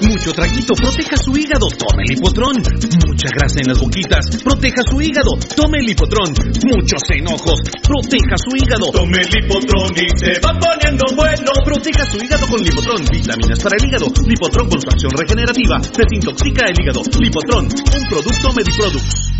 Mucho traguito, proteja su hígado, tome el hipotrón. Mucha grasa en las boquitas, proteja su hígado, tome el hipotrón. Muchos enojos, proteja su hígado. Tome el hipotrón y se va poniendo bueno. Proteja su hígado con Lipotrón, vitaminas para el hígado. Lipotrón con acción regenerativa, desintoxica el hígado. Lipotrón, un producto Mediproducts.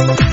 Municipal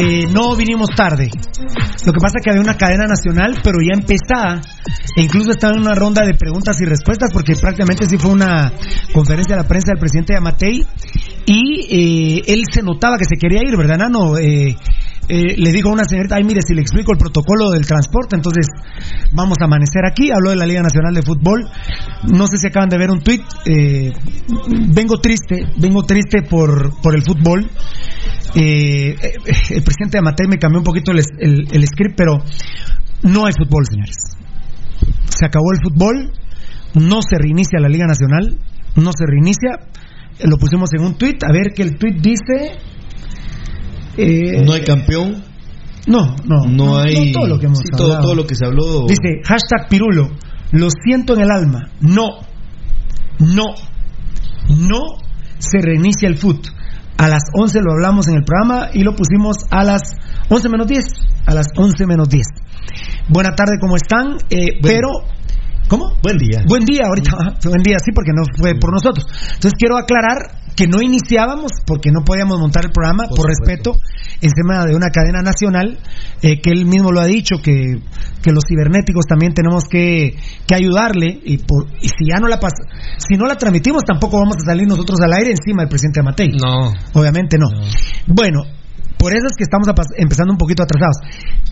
Eh, no vinimos tarde. Lo que pasa es que había una cadena nacional, pero ya empezada. E incluso estaba en una ronda de preguntas y respuestas, porque prácticamente sí fue una conferencia de la prensa del presidente Yamatei. Y eh, él se notaba que se quería ir, ¿verdad, Nano? Eh, eh, le dijo a una señorita, ay, mire, si le explico el protocolo del transporte, entonces vamos a amanecer aquí. Habló de la Liga Nacional de Fútbol. No sé si acaban de ver un tuit. eh, vengo triste, vengo triste por, por el fútbol. Eh, el presidente de Amatei me cambió un poquito el, el- el script, pero no hay fútbol, señores. Se acabó el fútbol, no se reinicia la Liga Nacional, no se reinicia. Lo pusimos en un tuit, a ver que el tuit dice... eh, No hay campeón. no, no, No hay. todo lo que hemos sí, todo, todo lo que se habló. Dice, hashtag Pirulo, lo siento en el alma. No, no, no se reinicia el foot. A las 11 lo hablamos en el programa y lo pusimos a las 11 menos 10. A las 11 menos 10. Buena tarde, ¿cómo están? Eh, pero ¿Cómo? Buen día. Buen día, ahorita. Buen día, sí, porque no fue por nosotros. Entonces quiero aclarar que no iniciábamos porque no podíamos montar el programa por, respeto encima de una cadena nacional eh, que él mismo lo ha dicho que, que los cibernéticos también tenemos que, que ayudarle y, por, y si ya no la pas si no la transmitimos tampoco vamos a salir nosotros al aire encima del presidente Amatei. No. obviamente no, bueno por eso es que estamos a pas- empezando un poquito atrasados.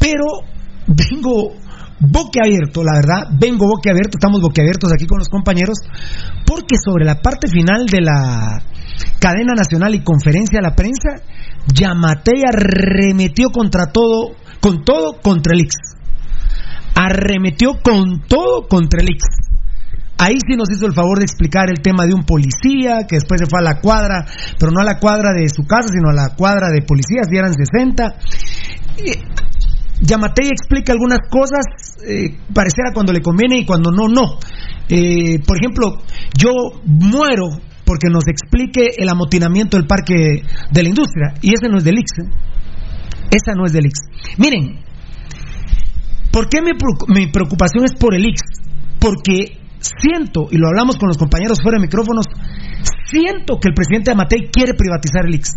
Pero vengo boquiabierto, la verdad, vengo boquiabierto, estamos boquiabiertos aquí con los compañeros, porque sobre la parte final de la cadena nacional y conferencia a la prensa, Yamatei arremetió contra todo, con todo contra el Ix. Arremetió con todo contra el Ix. Ahí sí nos hizo el favor de explicar el tema de un policía que después se fue a la cuadra, pero no a la cuadra de su casa, sino a la cuadra de policías, y eran 60. Yamatei explica algunas cosas, eh, pareciera cuando le conviene y cuando no, no. Eh, por ejemplo, yo muero porque nos explique el amotinamiento del parque de la industria, y ese no es del IX. ¿eh? Esa no es del IX. Miren, ¿por qué mi preocupación es por el IX? Porque siento, y lo hablamos con los compañeros fuera de micrófonos, siento que el presidente Amatei quiere privatizar el IX.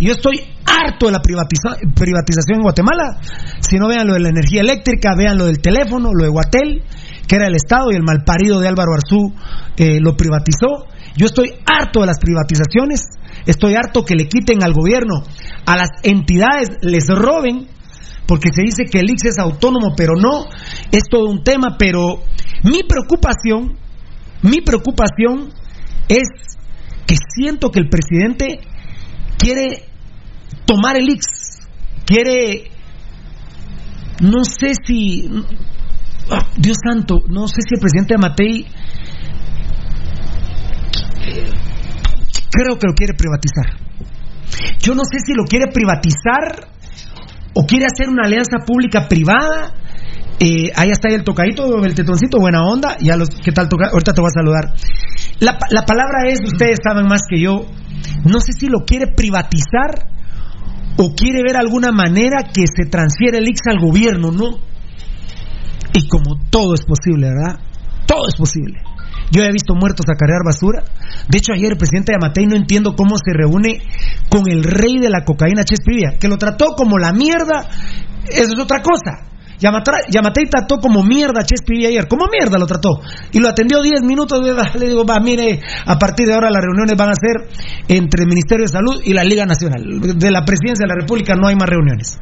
Yo estoy harto de la privatiza- privatización en Guatemala. Si no vean lo de la energía eléctrica, vean lo del teléfono, lo de Guatel, que era el Estado y el malparido de Álvaro Arzú eh, lo privatizó. Yo estoy harto de las privatizaciones. Estoy harto que le quiten al gobierno, a las entidades, les roben, porque se dice que el IX es autónomo, pero no. Es todo un tema, pero mi preocupación, mi preocupación es que siento que el presidente quiere tomar el Ix, quiere, no sé si, ah, Dios santo, no sé si el presidente Matei creo que lo quiere privatizar. Yo no sé si lo quiere privatizar o quiere hacer una alianza pública privada. Eh, ahí está el tocadito, el tetoncito, buena onda. Ya los, ¿qué tal toca? Ahorita te voy a saludar. La, la palabra es, ustedes saben más que yo, no sé si lo quiere privatizar o quiere ver alguna manera que se transfiera el IX al gobierno, ¿no? Y como todo es posible, ¿verdad? Todo es posible. Yo he visto muertos a cargar basura. De hecho, ayer el presidente de Amatei no entiendo cómo se reúne con el rey de la cocaína, Chespirilla, que lo trató como la mierda. Eso es otra cosa. Yamatei trató como mierda a Chespirilla ayer. Como mierda lo trató. Y lo atendió 10 minutos. Le digo, va, mire, a partir de ahora las reuniones van a ser entre el Ministerio de Salud y la Liga Nacional. De la Presidencia de la República no hay más reuniones.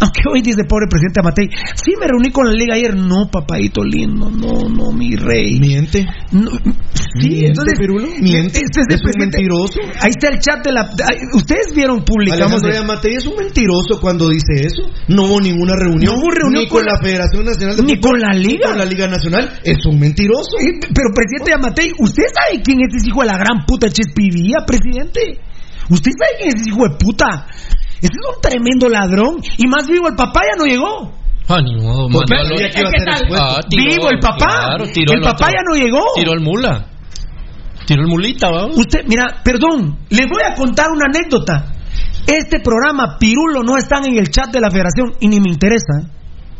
Aunque hoy dice pobre presidente Amatei, sí me reuní con la liga ayer. No, papadito lindo, no, no, mi rey. Miente. No, sí, Miente, entonces. Pirulo, miente. Este es el Es un mentiroso. Ahí está el chat de la. Ustedes vieron, publicamos. De- Yamatei es un mentiroso cuando dice eso. No hubo ninguna reunión. No hubo reunión ni con, la Federación Nacional de ni Fútbol, con la ni Liga. con la Liga Nacional. Es un mentiroso. Eh, Pero presidente Amatei, ¿usted sabe quién es ese hijo de la gran puta Chespivía, presidente? ¿Usted sabe quién es ese hijo de puta? Es un tremendo ladrón. Y más vivo, el papá ya no llegó. Ah, ni modo. Ah, tiró, vivo el papá. claro, tiró el papá otro. ya no llegó. Tiró el mula. Tiró el mulita, vamos. Usted, mira, perdón, les voy a contar una anécdota. Este programa, Pirulo, no están en el chat de la federación y ni me interesa.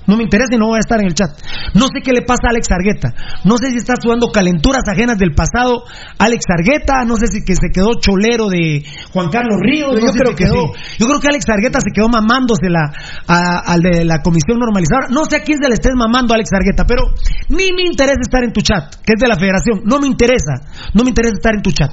No me interesa y no voy a estar en el chat. No sé qué le pasa a Alex Argueta. No sé si está sudando calenturas ajenas del pasado Alex Argueta. No sé si que se quedó cholero de Juan Carlos Ríos. Yo no sé creo si que quedó- Yo creo que Alex Argueta se quedó mamándosela al de la comisión normalizadora. No sé a quién se le estés mamando a Alex Argueta, pero ni me interesa estar en tu chat, que es de la federación. No me interesa. No me interesa estar en tu chat.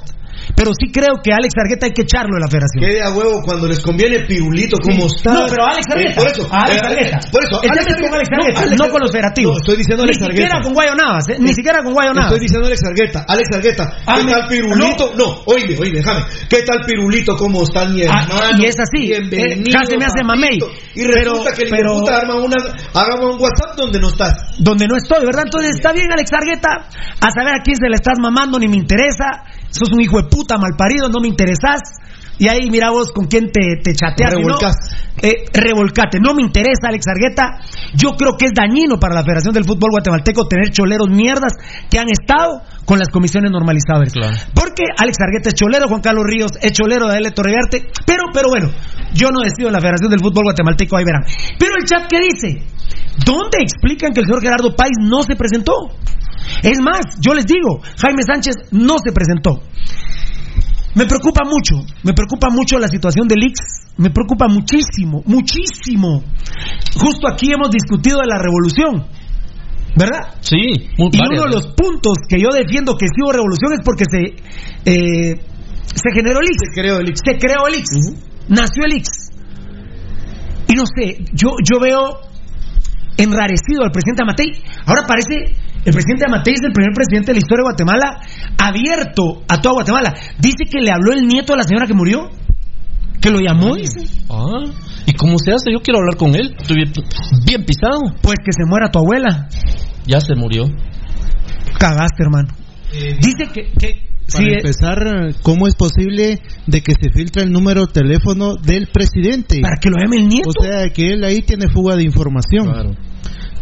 Pero sí creo que Alex Argueta hay que echarlo de la federación. Quede a huevo cuando les conviene, Pirulito, ¿cómo Sí. está? No, pero Alex Argueta. Eh, por eso. Alex eh, Argueta. Por eso. Es con Alex Argueta, no con los federativos. No, estoy diciendo Ni Alex Argueta. siquiera con Guayo Navas, ¿eh? Ni siquiera con Guayo Navas. Estoy diciendo Alex Argueta. Alex Argueta. ¿Qué Ah, me- tal Pirulito? No, oye, oye, déjame. ¿Qué tal Pirulito? ¿Cómo está mi Ah, hermano? y es así. Bienvenido. Eh, casi me hace mamey. Y resulta Pero- que el pero- puta arma una, haga un WhatsApp donde no estás. donde no estoy, ¿verdad? Entonces está bien, Alex Argueta, a saber a quién se le estás mamando, ni me interesa. Sos un hijo de puta malparido, no me interesás. y ahí mira vos con quién te, te chateas. si no, Revolcás. eh, revolcate. No me interesa, Alex Argueta. Yo creo que es dañino para la Federación del Fútbol Guatemalteco tener choleros mierdas que han estado con las comisiones normalizadas. Porque Alex Argueta es cholero, Juan Carlos Ríos es cholero de. Torregarte. Pero, pero bueno, yo no decido en la Federación del Fútbol Guatemalteco, ahí verán. Pero el chat, ¿qué dice? ¿Dónde explican que el señor Gerardo Páez no se presentó? Es más, yo les digo, Jaime Sánchez no se presentó. Me preocupa mucho, me preocupa mucho la situación del Ix, me preocupa muchísimo, muchísimo. Justo aquí hemos discutido de la revolución, ¿verdad? Sí, muy Y varias, uno de los puntos que yo defiendo que sí hubo revolución es porque se eh, se generó el Ix. Se creó el Ix. Se creó el Ix. Nació el Ix. Y no sé, yo, yo veo enrarecido al presidente Amatei. Ahora parece el presidente Amatei es el primer presidente de la historia de Guatemala abierto a toda Guatemala. Dice que le habló el nieto a la señora que murió. Que lo llamó, dice. Ah, ¿y cómo se hace? Yo quiero hablar con él. Estoy bien, bien pisado. Pues que se muera tu abuela. Ya se murió. Cagaste, hermano. Dice que, que Para sí, eh, empezar, ¿cómo es posible de que se filtre el número de teléfono del presidente? Para que lo llame el nieto. O sea, que él ahí tiene fuga de información.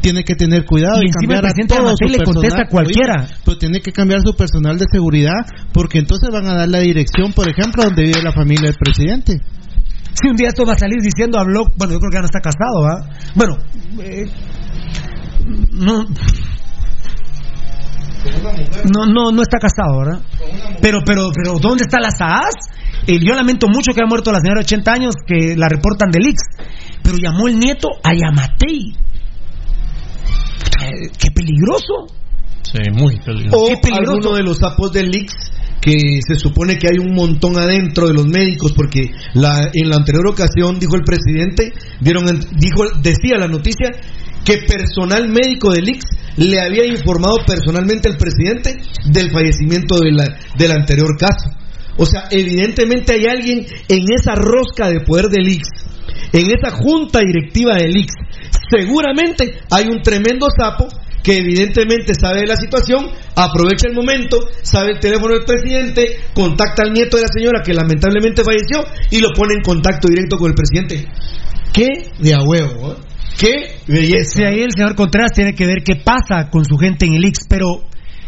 Tiene que tener cuidado Y y, encima el cambiar a presidente todo su le contesta a cualquiera. Oye, pero tiene que cambiar su personal de seguridad porque entonces van a dar la dirección, por ejemplo, donde vive la familia del presidente. Si un día esto va a salir diciendo, habló, bueno, yo creo que ya no está casado, ¿va? Bueno, eh, no, no, no, no está casado, ¿verdad? Pero, pero, pero, ¿dónde está la SAAS? Eh, yo lamento mucho que haya muerto la señora de 80 años, que la reportan del Ix, pero llamó el nieto a Yamatei. Eh, ¡Qué peligroso! Sí, muy peligroso. O peligroso. alguno de los sapos del Ix que se supone que hay un montón adentro de los médicos porque la, en la anterior ocasión dijo el presidente vieron en- dijo decía la noticia que personal médico del Ix le había informado personalmente al presidente del fallecimiento de la- del anterior caso o sea evidentemente hay alguien en esa rosca de poder del Ix en esa junta directiva del Ix seguramente hay un tremendo sapo que evidentemente sabe de la situación, aprovecha el momento, sabe el teléfono del presidente, contacta al nieto de la señora que lamentablemente falleció y lo pone en contacto directo con el presidente. ¡Qué de a huevo! ¿eh? ¡Qué belleza! Sí, ahí el señor Contreras tiene que ver qué pasa con su gente en el Ix, pero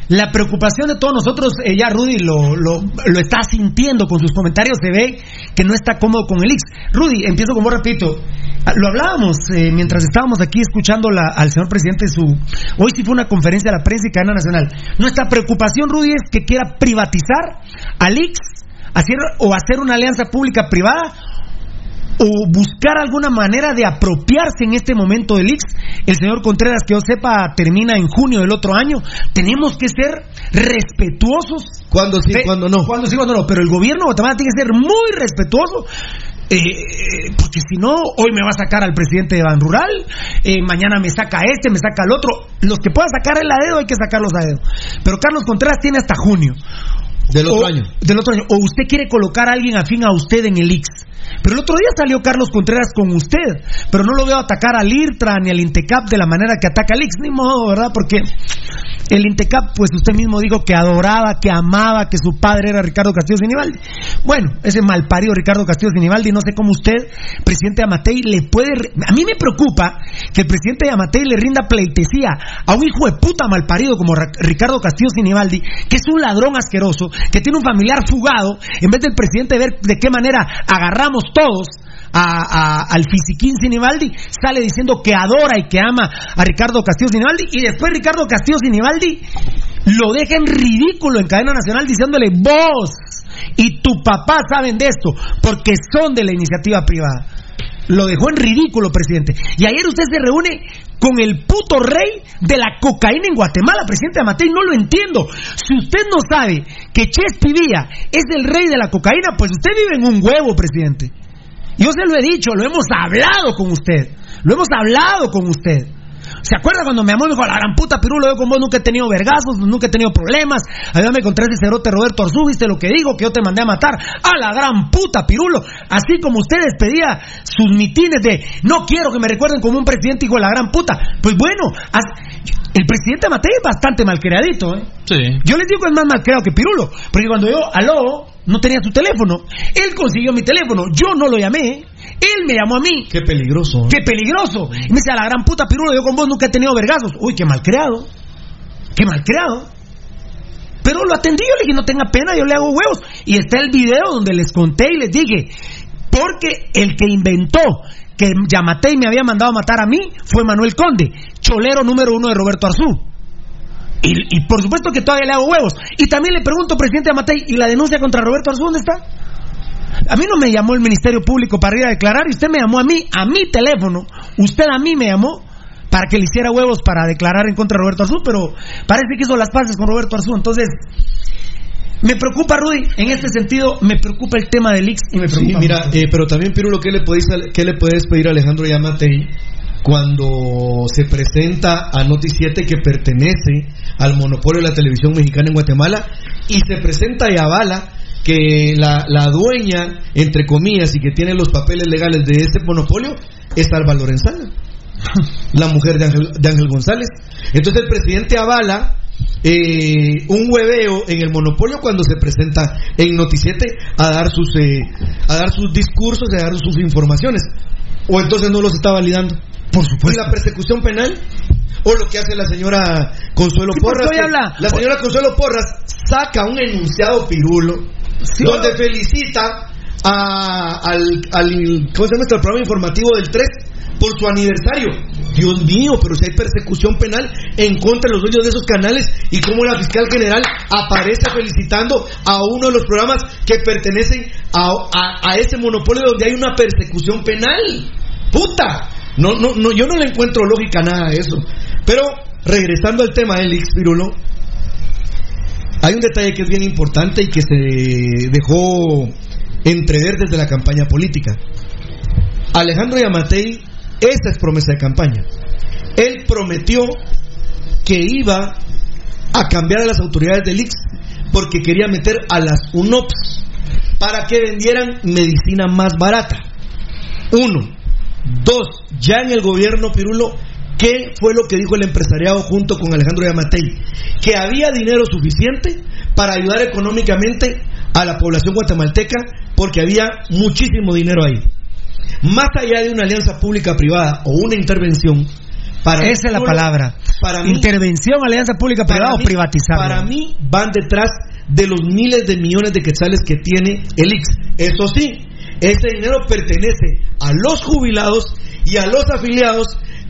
la preocupación de todos nosotros, eh, ya Rudy lo, lo, está sintiendo con sus comentarios, se ve que no está cómodo con el Ix. Rudy, empiezo con vos, repito. Ah, Lo hablábamos eh, mientras estábamos aquí escuchando la- al señor presidente su... Hoy sí fue una conferencia de la prensa y cadena nacional. Nuestra preocupación, Rudy, es que quiera privatizar al Ix hacer, o hacer una alianza pública-privada o buscar alguna manera de apropiarse en este momento del Ix. El señor Contreras, que yo sepa, termina en junio del otro año. Tenemos que ser respetuosos. ¿Cuándo sí, cuándo no? Cuándo sí, cuándo no. Pero el gobierno de Guatemala tiene que ser muy respetuoso. eh, porque si no, hoy me va a sacar al presidente de Ban Rural, eh, mañana me saca este, me saca el otro. Los que puedan sacar el a dedo, hay que sacarlos a dedo. Pero Carlos Contreras tiene hasta junio. Del otro O- año. Del otro año. O usted quiere colocar a alguien afín a usted en el Ix. Pero el otro día salió Carlos Contreras con usted. Pero no lo veo atacar al IRTRA ni al INTECAP de la manera que ataca al Ix. Ni modo, ¿verdad? Porque el INTECAP, pues usted mismo dijo que adoraba, que amaba, que su padre era Ricardo Castillo Sinibaldi. Bueno, ese malparido Ricardo Castillo Sinibaldi, no sé cómo usted, presidente Amatei, le puede. re- A mí me preocupa que el presidente Amatei le rinda pleitesía a un hijo de puta malparido como Ricardo Castillo Sinibaldi, que es un ladrón asqueroso, que tiene un familiar fugado, en vez del presidente ver de qué manera agarramos todos a- al fisiquín Sinibaldi, sale diciendo que adora y que ama a Ricardo Castillo Sinibaldi, y después Ricardo Castillo Sinibaldi lo deja en ridículo en cadena nacional diciéndole vos y tu papá saben de esto, porque son de la iniciativa privada. Lo dejó en ridículo, presidente. Y ayer usted se reúne con el puto rey de la cocaína en Guatemala, presidente Amatei. No lo entiendo. Si usted no sabe que Chespi Villa es el rey de la cocaína, pues usted vive en un huevo, presidente. Yo se lo he dicho, lo hemos hablado con usted. Lo hemos hablado con usted. ¿Se acuerda cuando me llamó y me dijo, la gran puta Pirulo, yo con vos nunca he tenido vergazos, nunca he tenido problemas? Ayúdame contra ese cerote Roberto Arzú, viste lo que digo, que yo te mandé a matar. A la gran puta Pirulo. Así como usted despedía sus mitines de, no quiero que me recuerden como un presidente hijo de la gran puta. Pues bueno, el presidente Matei es bastante malcreadito, ¿eh? Sí. Yo les digo que es más malcreado que Pirulo. Porque cuando yo, aló, no tenía su teléfono. Él consiguió mi teléfono, yo no lo llamé. Él me llamó a mí. Qué peligroso. ¿eh? Qué peligroso. Y me dice, a la gran puta pirulo, yo con vos nunca he tenido vergazos. Uy, qué mal creado. Qué mal creado. Pero lo atendí, yo le dije, no tenga pena, yo le hago huevos. Y está el video donde les conté y les dije, porque el que inventó que Yamatei me había mandado a matar a mí fue Manuel Conde, cholero número uno de Roberto Arzú. Y, y por supuesto que todavía le hago huevos. Y también le pregunto, presidente Yamatei, ¿y la denuncia contra Roberto Arzú dónde está? A mí no me llamó el Ministerio Público para ir a declarar y usted me llamó a mí, a mi teléfono. Usted a mí me llamó para que le hiciera huevos para declarar en contra de Roberto Arzú, pero parece que hizo las paces con Roberto Arzú. Entonces, me preocupa, Rudy, en este sentido, me preocupa el tema del Ix y me Sí, preocupa. mira, eh, pero también, Pirulo, ¿qué le, podéis, ¿qué le puedes pedir a Alejandro Yamatei cuando se presenta a Noti 7 que pertenece al monopolio de la televisión mexicana en Guatemala y se presenta y avala que la, la dueña, entre comillas, y que tiene los papeles legales de ese monopolio es Alba Lorenzana, la mujer de Ángel, de Ángel González. Entonces el presidente avala eh, un hueveo en el monopolio cuando se presenta en Noticiete a dar sus eh, a dar sus discursos y a dar sus informaciones. O entonces no los está validando. Por supuesto y la persecución penal o lo que hace la señora Consuelo Sí, Porras que- la señora Consuelo Porras saca un enunciado pirulo donde felicita a- al, al ¿cómo se llama? Al programa informativo del 3 por su aniversario. Dios mío, pero si hay persecución penal en contra de los dueños de esos canales y cómo la fiscal general aparece felicitando a uno de los programas que pertenecen a, a- a ese monopolio donde hay una persecución penal. ¡Puta! No, no, no, yo no le encuentro lógica a nada de eso. Pero regresando al tema del Pirulo, hay un detalle que es bien importante y que se dejó entrever desde la campaña política. Alejandro Yamatei, esa es promesa de campaña. Él prometió que iba a cambiar a las autoridades del IX porque quería meter a las UNOPS para que vendieran medicina más barata. Uno. Dos. Ya en el gobierno Pirulo, ¿qué fue lo que dijo el empresariado junto con Alejandro Yamatei? Que había dinero suficiente para ayudar económicamente a la población guatemalteca porque había muchísimo dinero ahí. Más allá de una alianza pública-privada o una intervención, para Esa es la palabra. Para mí, Intervención, alianza pública-privada o privatizar. Para mí van detrás de los miles de millones de quetzales que tiene el IX. Eso sí, ese dinero pertenece a los jubilados y a los afiliados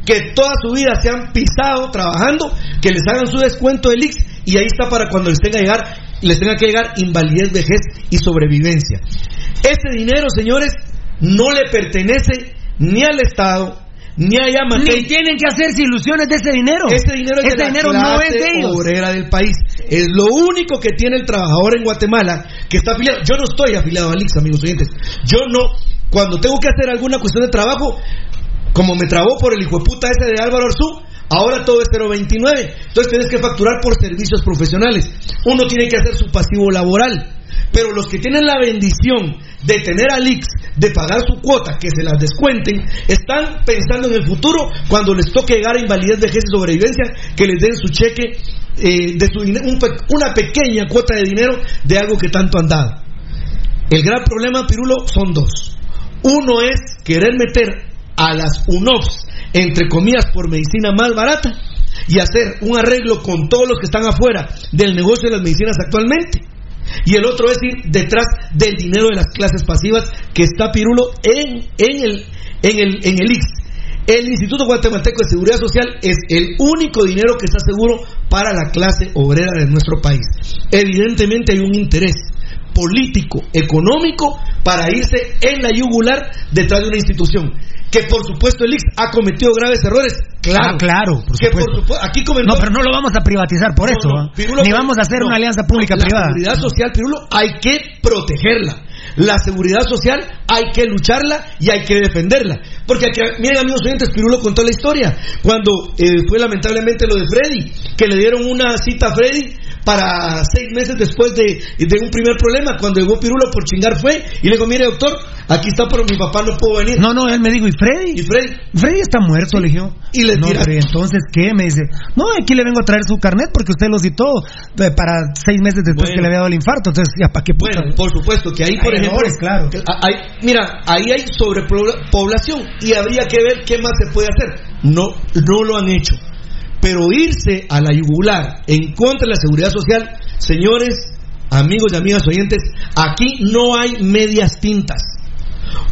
que toda su vida se han pisado trabajando, que les hagan su descuento del IX y ahí está para cuando les tenga, llegar, les tenga que llegar invalidez, vejez y sobrevivencia. Ese dinero, señores, no le pertenece ni al Estado, ni a Yamatei. Ni tienen que hacerse ilusiones de ese dinero. Ese dinero, es Ese de la dinero no clase es de ellos. obrera del país. Es lo único que tiene el trabajador en Guatemala que está afiliado. Yo no estoy afiliado al IX, amigos oyentes. Yo no, cuando tengo que hacer alguna cuestión de trabajo, como me trabó por el hijo de puta ese de Álvaro Arzú, ahora todo es 0.29. Entonces tienes que facturar por servicios profesionales. Uno tiene que hacer su pasivo laboral. Pero los que tienen la bendición de tener al IX, de pagar su cuota, que se las descuenten, están pensando en el futuro cuando les toque llegar a invalidez, vejez y sobrevivencia, que les den su cheque eh, de su un una pequeña cuota de dinero de algo que tanto han dado. El gran problema, Pirulo, son dos. Uno es querer meter a las UNOFs, entre comillas, por medicina más barata y hacer un arreglo con todos los que están afuera del negocio de las medicinas actualmente. Y el otro es ir detrás del dinero de las clases pasivas que está Pirulo en, en, el, en, el, en el IX. El Instituto Guatemalteco de Seguridad Social es el único dinero que está seguro para la clase obrera de nuestro país. Evidentemente hay un interés político, económico, para irse en la yugular detrás de una institución. Que por supuesto el IX ha cometido graves errores. Claro, Ah, claro, por que por supuesto. aquí comentó, No, pero no lo vamos a privatizar por no, eso. no, ¿ah? Pirulo, Ni vamos a hacer no, una alianza pública-privada. La seguridad social, Pirulo, hay que protegerla. La seguridad social hay que lucharla y hay que defenderla. Porque, aquí, miren amigos oyentes, Pirulo contó la historia. Cuando eh, fue lamentablemente lo de Freddy, que le dieron una cita a Freddy para seis meses después de, de un primer problema. Cuando llegó Pirulo por chingar fue y le digo, mire doctor, aquí está, pero mi papá no pudo venir. No, no, él me dijo, ¿y Freddy? ¿Y Freddy? Freddy está muerto, le dije. Y le no, pero entonces, ¿qué? Me dice, no, aquí le vengo a traer su carnet porque usted lo citó eh, para seis meses después Bueno. que le había dado el infarto. Entonces, ¿ya para qué puta? Bueno, por supuesto que ahí, por Hay ejemplo, errores, claro. hay- mira, ahí hay sobrepoblación y habría que ver qué más se puede hacer. No, no lo han hecho. Pero irse a la yugular en contra de la seguridad social, señores, amigos y amigas oyentes, aquí no hay medias tintas.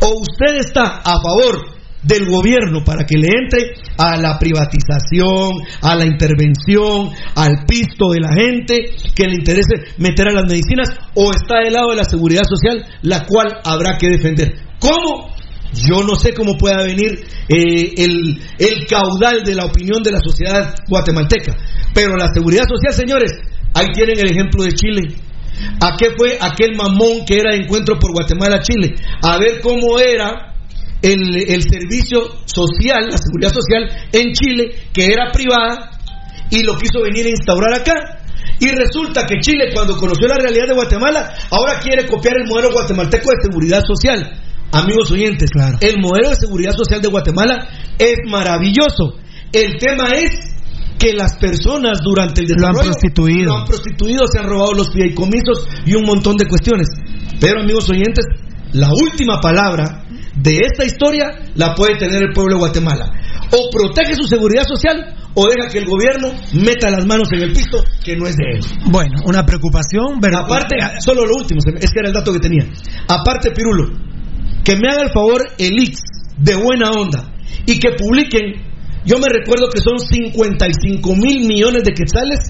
O usted está a favor del gobierno para que le entre a la privatización, a la intervención, al pisto de la gente, que le interese meter a las medicinas, o está del lado de la seguridad social, la cual habrá que defender. ¿Cómo? Yo no sé cómo pueda venir eh, el, el caudal de la opinión de la sociedad guatemalteca, pero la seguridad social, señores, ahí tienen el ejemplo de Chile. ¿A qué fue aquel mamón que era de encuentro por Guatemala-Chile? A ver cómo era el, el servicio social, la seguridad social en Chile, que era privada, y lo quiso venir a instaurar acá. Y resulta que Chile, cuando conoció la realidad de Guatemala, ahora quiere copiar el modelo guatemalteco de seguridad social. Amigos oyentes, el modelo de seguridad social de Guatemala es maravilloso. El tema es que las personas durante el Lo han desarrollo prostituido. lo han prostituido, se han robado los fideicomisos y un montón de cuestiones. Pero amigos oyentes, la última palabra de esta historia la puede tener el pueblo de Guatemala. O protege su seguridad social o deja que el gobierno meta las manos en el pisto que no es de él. Bueno, una preocupación, pero Aparte, solo lo último, es que era el dato que tenía. Aparte, Pirulo, que me haga el favor el Ix de buena onda y que publiquen, yo me recuerdo que son 55 mil millones de quetzales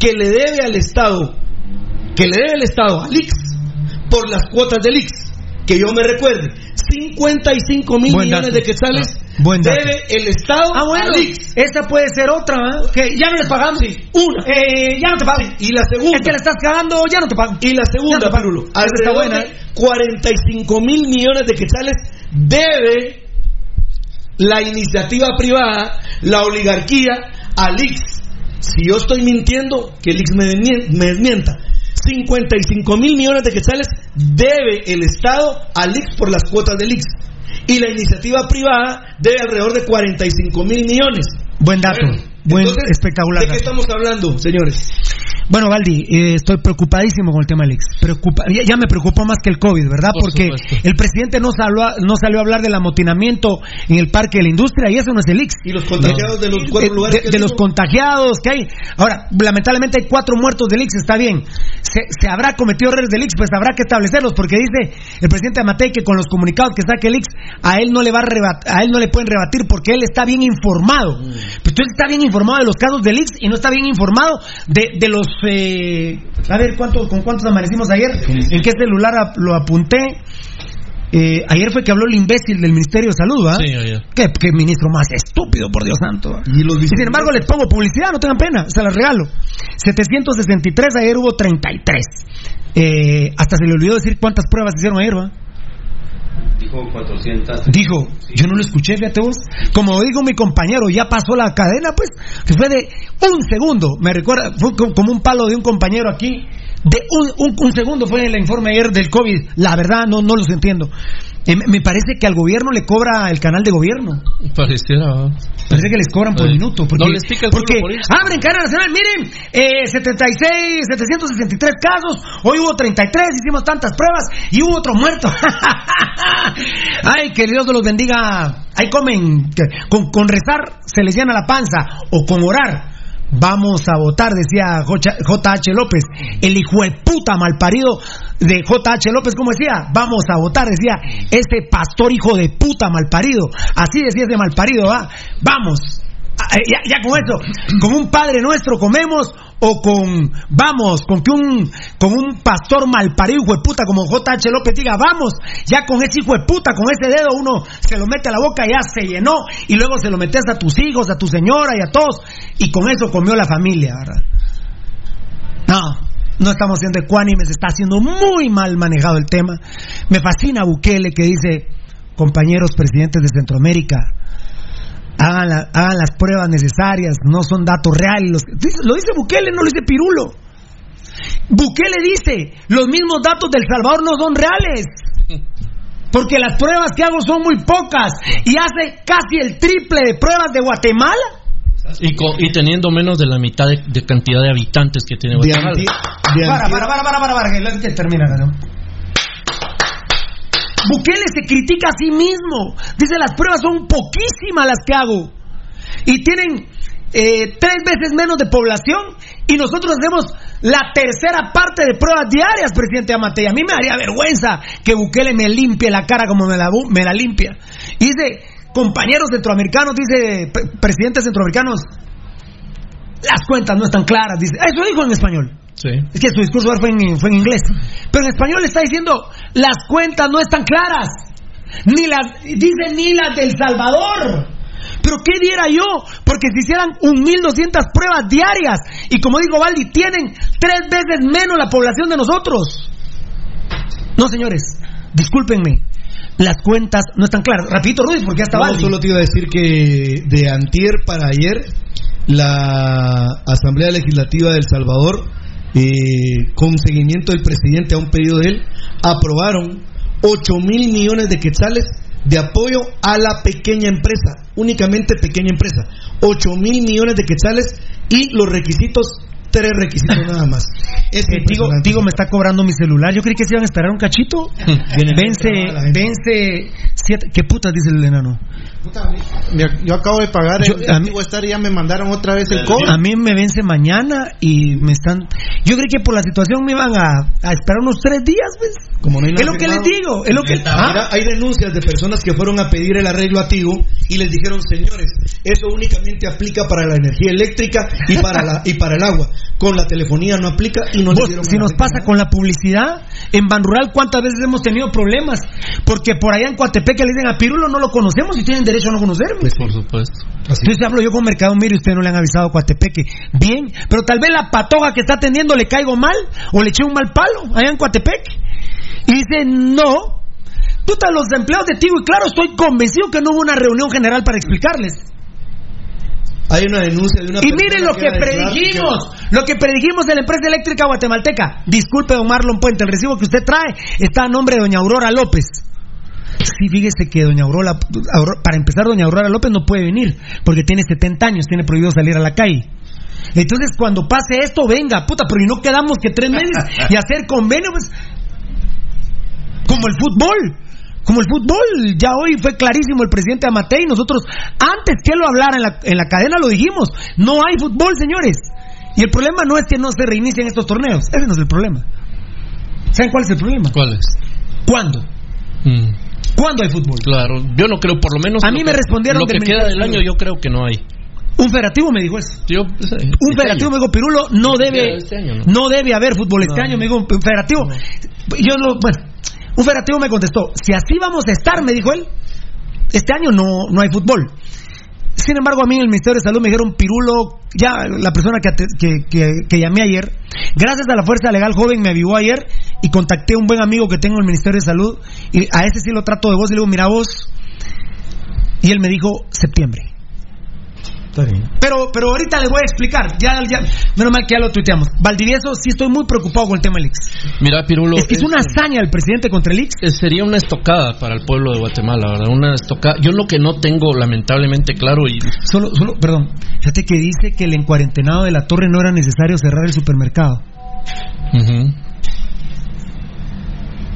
que le debe al Estado, que le debe el Estado al Ix por las cuotas del Ix. Que yo me recuerde, 55 mil Buen millones dato. de quetzales Ah, buen dato. debe el Estado Ah, bueno, esa puede ser otra, ¿eh? Que ya no les pagamos. Una. Eh, ya no te pago. Y la segunda. Es que le estás cagando, ya no te pago. Y la segunda. Pirulo, Esa está buena, de ¿eh? 45 mil millones de quetzales debe la iniciativa privada, la oligarquía, al IX. Si yo estoy mintiendo, que el IX me desmienta. 55 mil millones de quetzales debe el Estado al IX por las cuotas del IX. Y la iniciativa privada debe alrededor de 45 mil millones. Buen dato. Bueno, Buen, entonces, espectacular. ¿De qué estamos hablando, señores? Bueno, Valdi, eh, estoy preocupadísimo con el tema del Ix. Preocupa, ya, ya me preocupó más que el COVID, ¿verdad? Por Porque supuesto. el presidente no salió, a, no salió a hablar del amotinamiento en el parque de la industria y eso no es el Ix. Y los contagiados de los cuatro de, lugares de- que de los contagiados que hay. Ahora, lamentablemente hay cuatro muertos del Ix, está bien. Se, se habrá cometido errores del Ix, pues habrá que establecerlos, porque dice el presidente Amatei que con los comunicados que saque el Ix, a él no le va a rebat- a él no le pueden rebatir porque él está bien informado. Pero entonces está bien informado de los casos del Ix y no está bien informado de, de los eh, a ver cuánto, con cuántos amanecimos ayer, en qué celular ap- lo apunté. Eh, ayer fue que habló el imbécil del Ministerio de Salud, ¿ah? Sí, ayer. ¿Qué, qué ministro más estúpido, por Dios santo. Y los sin embargo, les pongo publicidad, no tengan pena, se las regalo. 763, ayer hubo 33. Eh, hasta se le olvidó decir cuántas pruebas hicieron ayer, ¿va? Dijo 400. Dijo, yo no lo escuché, fíjate vos. Como dijo mi compañero, ya pasó la cadena, pues, que fue de un segundo. Me recuerda, fue co- como un palo de un compañero aquí. De un, un- un segundo fue el informe ayer del COVID. La verdad, no, no los entiendo. Eh, me- parece que al gobierno le cobra el canal de gobierno. Pareciera. Parece que les cobran por Eh, minuto. Porque, no les pica el porque por abren cadena nacional. Miren, eh, 76, 763 casos. Hoy hubo 33, hicimos tantas pruebas y hubo otro muerto. Ay, que Dios los bendiga. Ahí comen. con, con rezar se les llena la panza. O con orar. Vamos a votar, decía J.H. López, el hijo de puta malparido de J.H. López, como decía, vamos a votar, decía, este pastor hijo de puta malparido, así decía ese malparido, ¿va? Vamos, ya, ya con eso, con un Padre Nuestro comemos o con, vamos, con que un, con un pastor malparido, hijo de puta, como J.H. López diga, vamos, ya con ese hijo de puta, con ese dedo uno se lo mete a la boca, ya se llenó, y luego se lo metes a tus hijos, a tu señora y a todos, y con eso comió la familia, ¿verdad? No, no estamos siendo ecuánimes, está siendo muy mal manejado el tema. Me fascina Bukele que dice, compañeros presidentes de Centroamérica, hagan, la- hagan las pruebas necesarias, no son datos reales. Los- lo dice Bukele, no lo dice Pirulo. Bukele dice, los mismos datos del Salvador no son reales. Porque las pruebas que hago son muy pocas y hace casi el triple de pruebas de Guatemala. Y, co- y teniendo menos de la mitad de, de cantidad de habitantes que tiene De Guatemala. anti- de Para, anti- para, para, para, para, para, que termina, ¿no? Bukele se critica a sí mismo. Dice, las pruebas son poquísimas las que hago. Y tienen eh, tres veces menos de población. Y nosotros hacemos la tercera parte de pruebas diarias, presidente Amatei. A mí me daría vergüenza que Bukele me limpie la cara como me la, me limpia. Dice, compañeros centroamericanos, dice, pre- presidentes centroamericanos, las cuentas no están claras. Dice, eso dijo en español. Sí. Es que su discurso fue en, fue en inglés. Pero en español está diciendo, las cuentas no están claras. Ni las, dice ni las del Salvador. Pero ¿qué diera yo? Porque si hicieran un 1200 pruebas diarias. Y como digo, Valdi, tienen tres veces menos la población de nosotros. No, señores, discúlpenme. Las cuentas no están claras. Rapidito, Ruiz, porque ya está No, Valdi. solo te iba a decir que de antier para ayer, la Asamblea Legislativa del Salvador, eh, con seguimiento del presidente a un pedido de él, aprobaron 8 mil millones de quetzales de apoyo a la pequeña empresa, únicamente pequeña empresa. 8 mil millones de quetzales y los requisitos, tres requisitos nada más. Es Eh, Tigo, Tigo me está cobrando mi celular. Yo creí que se iban a esperar un cachito. vence, vence siete. ¿Qué putas dice el enano? Yo acabo de pagar Yo- el antiguo estar y ya me mandaron otra vez el cobro. A mí me vence mañana y me están. Yo creí que por la situación me iban a, a esperar unos tres días, ¿ves? Como no hay Es lo que les digo. Es lo que. ¿Ah? Mira, hay denuncias de personas que fueron a pedir el arreglo a Tigo y les dijeron, señores, eso únicamente aplica para la energía eléctrica y para la y para el agua. Con la telefonía no aplica y no Vos, si nos pasa con la publicidad, en Ban Rural, ¿cuántas veces hemos tenido problemas? Porque por allá en Coatepeque le dicen a Pirulo, no lo conocemos y tienen derecho a no conocerme. Pues Por supuesto. Entonces hablo yo con Mercado Miro y ustedes no le han avisado a Coatepeque. Bien, pero tal vez la patoja que está atendiendo le caigo mal o le eché un mal palo allá en Coatepeque. Y dice, no. Puta, los empleados de Tigo, y claro, estoy convencido que no hubo una reunión general para explicarles. Hay una denuncia de una Y miren lo que predijimos, lo que predijimos de la empresa eléctrica guatemalteca. Disculpe, don Marlon Puente, el recibo que usted trae está a nombre de doña Aurora López. Sí, fíjese que doña Aurora, para empezar, doña Aurora López no puede venir, porque tiene 70 años, tiene prohibido salir a la calle. Entonces, cuando pase esto, venga, puta, pero y no quedamos que tres meses y hacer convenio, pues, como el fútbol. Como el fútbol, ya hoy fue clarísimo el presidente Amatei, nosotros antes que lo hablara en la, en la cadena lo dijimos, no hay fútbol, señores. Y el problema no es que no se reinicien estos torneos, ese no es el problema. ¿Saben cuál es el problema? ¿Cuál es? ¿Cuándo? Mm, ¿Cuándo hay fútbol? claro, yo no creo, por lo menos. A lo mí que- me respondieron Lo que queda del año, yo creo que no hay. Un federativo me dijo eso. Yo, Un federativo me dijo, Pirulo, no debe, Este año, no. ¿no? debe haber fútbol este año, me dijo un federativo. Yo no, bueno, un federativo me contestó, si así vamos a estar, me dijo él, este año no, no hay fútbol. Sin embargo, a mí en el Ministerio de Salud me dijeron, Pirulo, ya la persona que, que, que, que llamé ayer, gracias a la Fuerza Legal Joven me avivó ayer y contacté a un buen amigo que tengo en el Ministerio de Salud y a ese sí lo trato de voz y le digo, mira vos, y él me dijo, septiembre. Pero, pero ahorita les voy a explicar. Ya, ya, menos mal que ya lo tuiteamos. Valdivieso, sí estoy muy preocupado con el tema del Ix. Mira, Pirulo. Es que es una hazaña el presidente contra el Ix. Sería una estocada para el pueblo de Guatemala, ¿verdad? Una estocada. Yo lo que no tengo lamentablemente claro y Solo, solo, perdón. Fíjate que dice que el encuarentenado de la torre no era necesario cerrar el supermercado.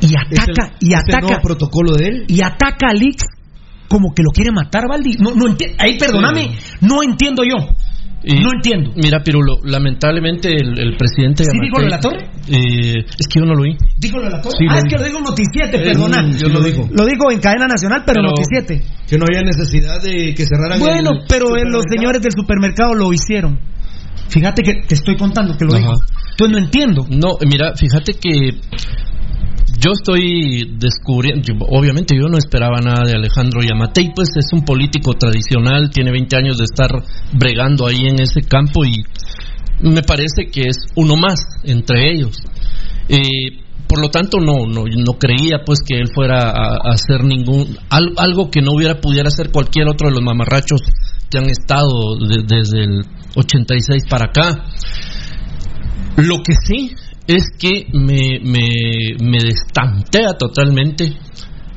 Y ataca, y ¿Es el ataca. nuevo protocolo de él? Y ataca al Ix como que lo quiere matar, Valdi. No, no enti- Ahí, perdóname, no entiendo yo. Y- No entiendo. Mira, Pirulo, lamentablemente el, el presidente. ¿Sí dijo lo de la torre? Eh, es que yo no lo oí. Dijo lo de la torre. Sí, ah, lo es que lo digo en Noticiete, Eh, perdona. yo lo digo. Lo dijo en cadena nacional, pero, en Pero- Noticiete. Que no había necesidad de que cerraran Bueno, el pero los señores del supermercado lo hicieron. Fíjate que te estoy contando que lo Ajá. dijo. Entonces no entiendo. No, mira, fíjate que yo estoy descubriendo, obviamente yo no esperaba nada de Alejandro Yamatei, pues es un político tradicional, tiene 20 años de estar bregando ahí en ese campo y me parece que es uno más entre ellos. Eh, por lo tanto, no, no, no creía pues que él fuera a, hacer ningún al- algo que no hubiera pudiera hacer cualquier otro de los mamarrachos que han estado de- desde el 86 para acá. Lo que sí es que me, me, me destantea totalmente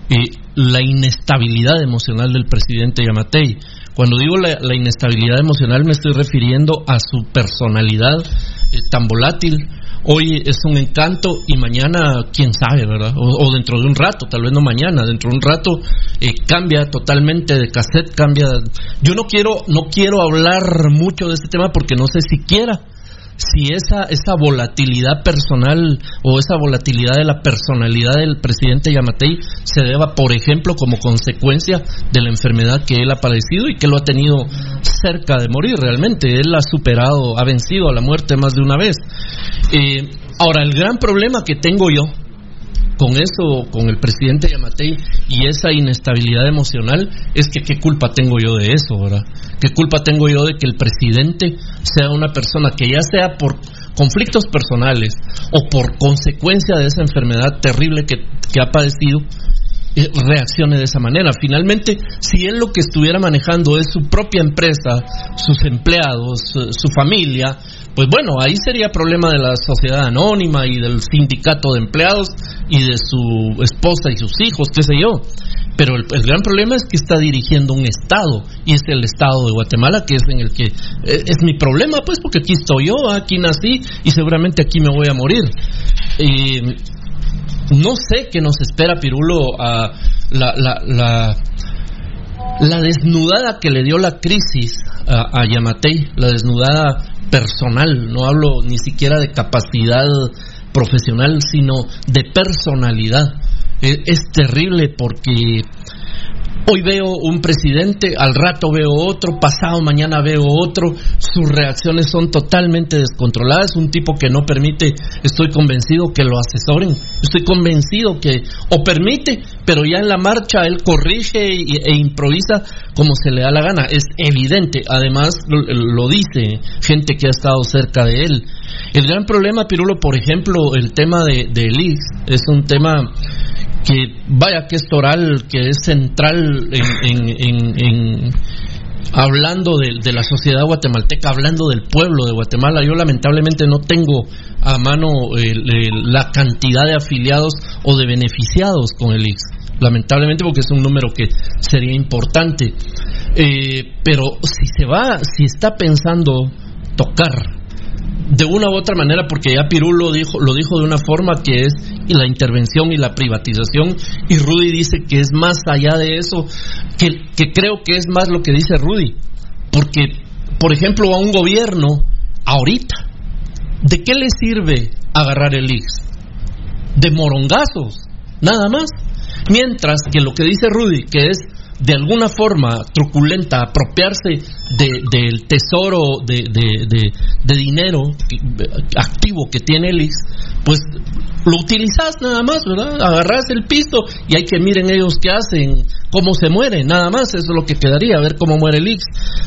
eh, la inestabilidad emocional del presidente Yamatei. Cuando digo la, inestabilidad emocional me estoy refiriendo a su personalidad eh, tan volátil. Hoy es un encanto y mañana, quién sabe, ¿verdad? O, o dentro de un rato, tal vez no mañana, dentro de un rato eh, cambia totalmente de cassette, cambia. Yo no quiero, no quiero hablar mucho de este tema porque no sé siquiera si esa, esa volatilidad personal o esa volatilidad de la personalidad del presidente Yamatei se deba, por ejemplo, como consecuencia de la enfermedad que él ha padecido y que lo ha tenido cerca de morir realmente. Él ha superado, ha vencido a la muerte más de una vez. Eh, ahora, el gran problema que tengo yo con eso, con el presidente Yamatei y esa inestabilidad emocional, es que qué culpa tengo yo de eso, ¿verdad? ¿Qué culpa tengo yo de que el presidente sea una persona que ya sea por conflictos personales o por consecuencia de esa enfermedad terrible que, ha padecido, eh, reaccione de esa manera. Finalmente, si él lo que estuviera manejando es su propia empresa, sus empleados, su familia, pues bueno, ahí sería problema de la sociedad anónima y del sindicato de empleados y de su esposa y sus hijos, qué sé yo. Pero el, gran problema es que está dirigiendo un Estado, y es el Estado de Guatemala, que es en el que eh, es mi problema, pues, porque aquí estoy yo, aquí nací y seguramente aquí me voy a morir. Eh, no sé qué nos espera Pirulo a la desnudada que le dio la crisis a, a Yamatei, la desnudada personal, no hablo ni siquiera de capacidad profesional, sino de personalidad. Es, es terrible porque Hoy veo un presidente, al rato veo otro, pasado mañana veo otro, sus reacciones son totalmente descontroladas, un tipo que no permite, estoy convencido que lo asesoren, estoy convencido que, o permite, pero ya en la marcha él corrige e, improvisa como se le da la gana, es evidente, además lo, dice gente que ha estado cerca de él. El gran problema, Pirulo, por ejemplo, el tema de, de es un tema que vaya que es oral, que es central en, en, hablando de, la sociedad guatemalteca, hablando del pueblo de Guatemala. Yo lamentablemente no tengo a mano el, la cantidad de afiliados o de beneficiados con el IX. Lamentablemente porque es un número que sería importante. Eh, pero si se va, si está pensando tocar de una u otra manera, porque ya Pirulo dijo, lo dijo de una forma que es la intervención y la privatización, y Rudy dice que es más allá de eso, que, que creo que es más lo que dice Rudy, porque, por ejemplo, a un gobierno, ahorita, ¿de qué le sirve agarrar el IX? De morongazos, nada más. Mientras que lo que dice Rudy, que es de alguna forma truculenta apropiarse de, del tesoro de, de, de, dinero activo que tiene el IX, pues lo utilizas nada más, ¿verdad? Agarras el piso y hay que miren ellos qué hacen, cómo se muere, nada más, eso es lo que quedaría, a ver cómo muere el IX.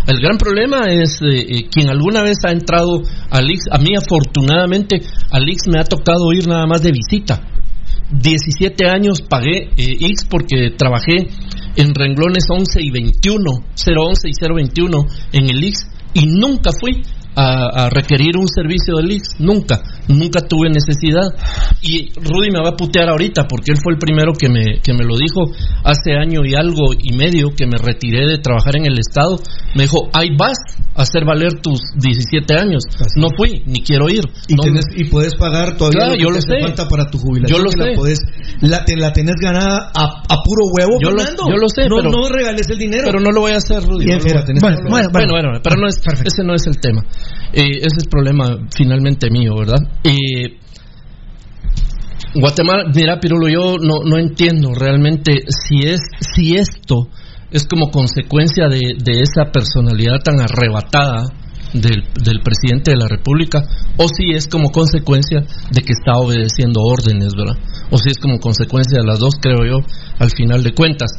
El gran problema es eh, quien alguna vez ha entrado al IX, a mí afortunadamente al IX me ha tocado ir nada más de visita. 17 años pagué eh, X porque trabajé en renglones 11 y 21, 011 y 021 en el IX y nunca fui a, a, requerir un servicio del IX, nunca, nunca tuve necesidad. Y Rudy me va a putear ahorita porque él fue el primero que me, que me lo dijo hace año y algo y medio que me retiré de trabajar en el Estado. Me dijo, ahí vas a hacer valer tus 17 años. Así no fui, ni quiero ir. Y, no, tenés, y puedes pagar todavía claro, lo que yo lo te sé. falta para tu jubilación. Yo lo La, sé. podés, la, te, la tenés ganada a, a puro huevo, yo. Lo, yo lo sé, no, pero, no regales el dinero. Pero no lo voy a hacer, Rudy. Bien, no bueno, bueno, bueno, bueno, pero no es, ese no es el tema. Eh, ese es problema finalmente mío, ¿verdad? Eh, Guatemala, mira, Pirulo, yo no, no entiendo realmente si es si esto es como consecuencia de, de esa personalidad tan arrebatada del, del, presidente de la República, o si es como consecuencia de que está obedeciendo órdenes, ¿verdad? O si es como consecuencia de las dos, creo yo, al final de cuentas.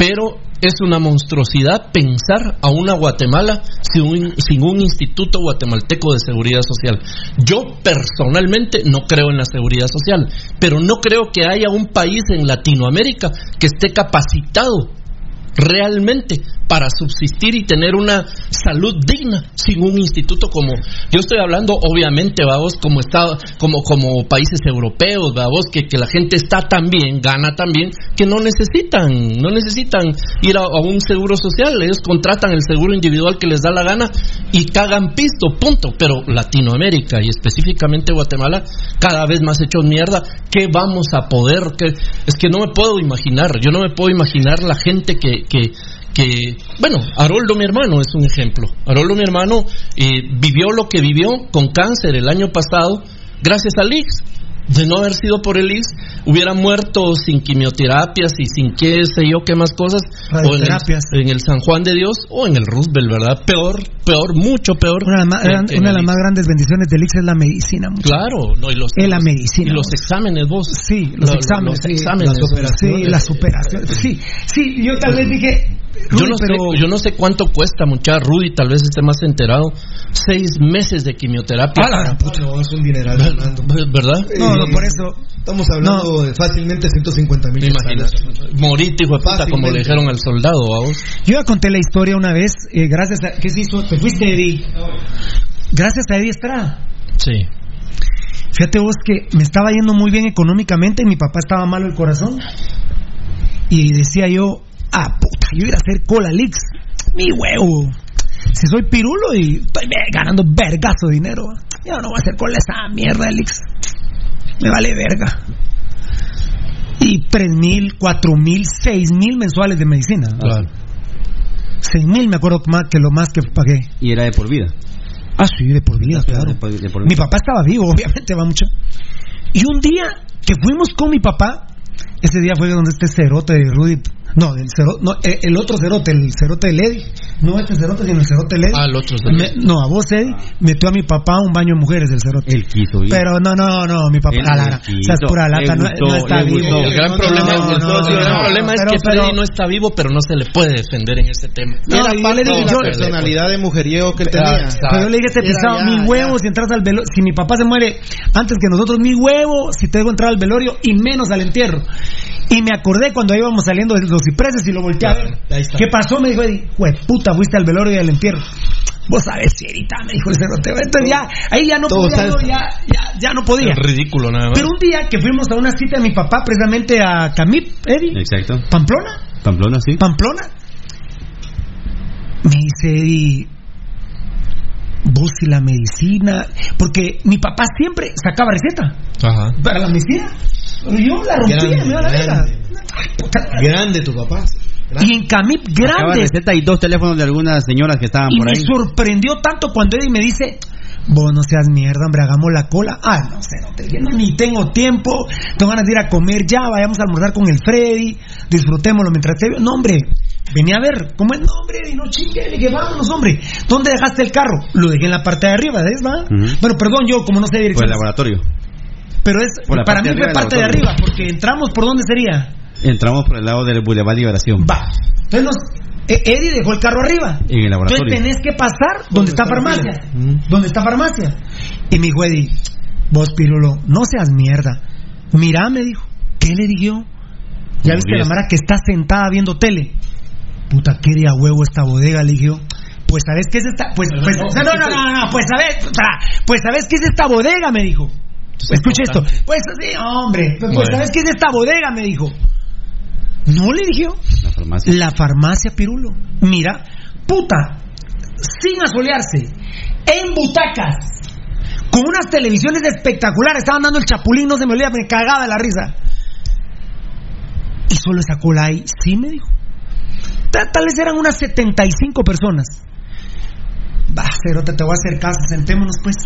Pero es una monstruosidad pensar a una Guatemala sin un, sin un instituto guatemalteco de seguridad social. Yo personalmente no creo en la seguridad social, pero no creo que haya un país en Latinoamérica que esté capacitado realmente para subsistir y tener una salud digna sin un instituto como yo estoy hablando obviamente vamos como está como como países europeos vamos que, que la gente está tan bien gana tan bien que no necesitan no necesitan ir a, a un seguro social. Ellos contratan el seguro individual que les da la gana y cagan pisto punto. Pero Latinoamérica y específicamente Guatemala cada vez más hechos mierda. Qué vamos a poder que es que no me puedo imaginar yo no me puedo imaginar la gente que, que que, bueno, Haroldo mi hermano es un ejemplo. Haroldo mi hermano eh, vivió lo que vivió con cáncer el año pasado gracias al IX. De no haber sido por el IX, hubiera muerto sin quimioterapias y sin qué sé yo qué más cosas. O en el, Radioterapias. en el San Juan de Dios o en el Roosevelt, ¿verdad? Peor, peor, mucho peor. Una, de las más- que- que una de las más grandes bendiciones del IX es la medicina. mucho. Claro, no, y los, Es la medicina. Y los exámenes, vos. Sí, los Lo- lo- exámenes. los sí, exámenes. las operaciones. Sí, las operaciones. Sí, sí, yo tal vez dije. Yo no, pero sé, yo no sé cuánto cuesta, mucha Rudy, tal vez esté más enterado. Seis meses de quimioterapia. Ah, no, es un dineral, Fernando. ¿Verdad? No, no, por eso. Estamos hablando de fácilmente 150 mil Morite, hijo de puta, como le dijeron al soldado, vamos. Yo ya conté la historia una vez, eh, gracias a... ¿Qué se hizo? Te fuiste, Eddie. Gracias a Eddie Estrada. Sí. Fíjate vos que me estaba yendo muy bien económicamente y mi papá estaba malo el corazón. Y decía yo, ah, puta, yo iba a hacer cola leaks. Mi huevo. Si soy pirulo y estoy ve- ganando vergazo de dinero, yo no voy a hacer cola esa mierda de leaks. Me vale verga. Y tres mil, cuatro mil, seis mil mensuales de medicina. Claro. Seis mil me acuerdo más que lo más que pagué. Y era de por vida. Ah, sí, de por vida, claro. De por- de por Mi papá estaba vivo, obviamente, va mucho. Y un día que fuimos con mi papá, ese día fue donde este cerote de Rudy, no, del cerote, no, eh, el otro cerote, el cerote de Lady, no este cerote, sino el cerote de Lady. Ah, el otro Me- no, a vos, Eddie, metió a mi papá a un baño de mujeres del cerote. Él quiso ir. Pero no, no, no, mi papá, la, o sea, es pura lata, no, gustó, no está vivo. El gran No, problema, no, es, no, el gran no, problema es pero- que pero- Freddy no está vivo, pero no se le puede defender en ese tema. No, Era yo le la personalidad de mujeriego que él Ah, tenía. Pero yo le dije a este Era pisado, mi huevo, si entras al velorio, si mi papá se muere antes que nosotros, mi huevo, si te debo entrar al velorio y menos al entierro. Y me acordé cuando íbamos saliendo de los cipreses y lo volteé a ver. ¿Qué pasó? Me dijo Eddie, "Jue puta, fuiste al velorio y al entierro. Vos sabés, Cierita, me dijo el cerote. Entonces ya, ahí ya no Todo podía, yo ya, ya, ya no podía. Es ridículo nada más. Pero un día que fuimos a una cita de mi papá, precisamente a Camip, Eddie, Exacto. Pamplona, Pamplona, sí. Pamplona. Me dice Eddie, vos y la medicina, porque mi papá siempre sacaba receta Ajá. para la medicina. Yo la rompía, Grande, me la verga. grande. Grande tu papá. Y en Camip grandes. receta y dos teléfonos de algunas señoras que estaban Y por me ahí. sorprendió tanto cuando Eddie me dice, vos no seas mierda, hombre, hagamos la cola. Ah, no sé, no te no, ni tengo tiempo, tengo ganas de ir a comer ya, vayamos a almorzar con el Freddy, disfrutémoslo mientras te veo. No, hombre, venía a ver, ¿cómo es? No, hombre, no chingue, dije, vámonos, hombre. ¿Dónde dejaste el carro? Lo dejé en la parte de arriba, ¿ves, va? Bueno, perdón, yo como no sé Por el dirección. laboratorio. Pero es, para mí parte de fue parte de arriba, porque entramos por dónde sería. Entramos por el lado del Boulevard Liberación. Va. Entonces nos, eh, Eddie dejó el carro arriba. En el laboratorio. Entonces tenés que pasar donde está farmacia. fila? Donde está farmacia. Y me dijo Eddie, vos Pirulo, no seas mierda. Mira, me dijo. ¿Qué le dije yo? Ya viste la mara que está sentada viendo tele. Puta, qué de a huevo esta bodega, le dije. Pues sabes qué es esta, pues, pues, no, no, no, no, no, pues sabes, para, pues sabes qué es esta bodega, me dijo. Escucha esto. Pues sí, hombre, pues, Bueno. sabes qué es esta bodega, me dijo. No le dije yo. La farmacia. La farmacia Pirulo. Mira, puta, sin asolearse, en butacas, con unas televisiones espectaculares, estaban dando el chapulín, no se me olvida, me cagaba la risa. Y solo esa cola ahí, sí me dijo. Ta- Tal vez eran unas 75 personas. Va, cerote, te voy a hacer caso, sentémonos pues.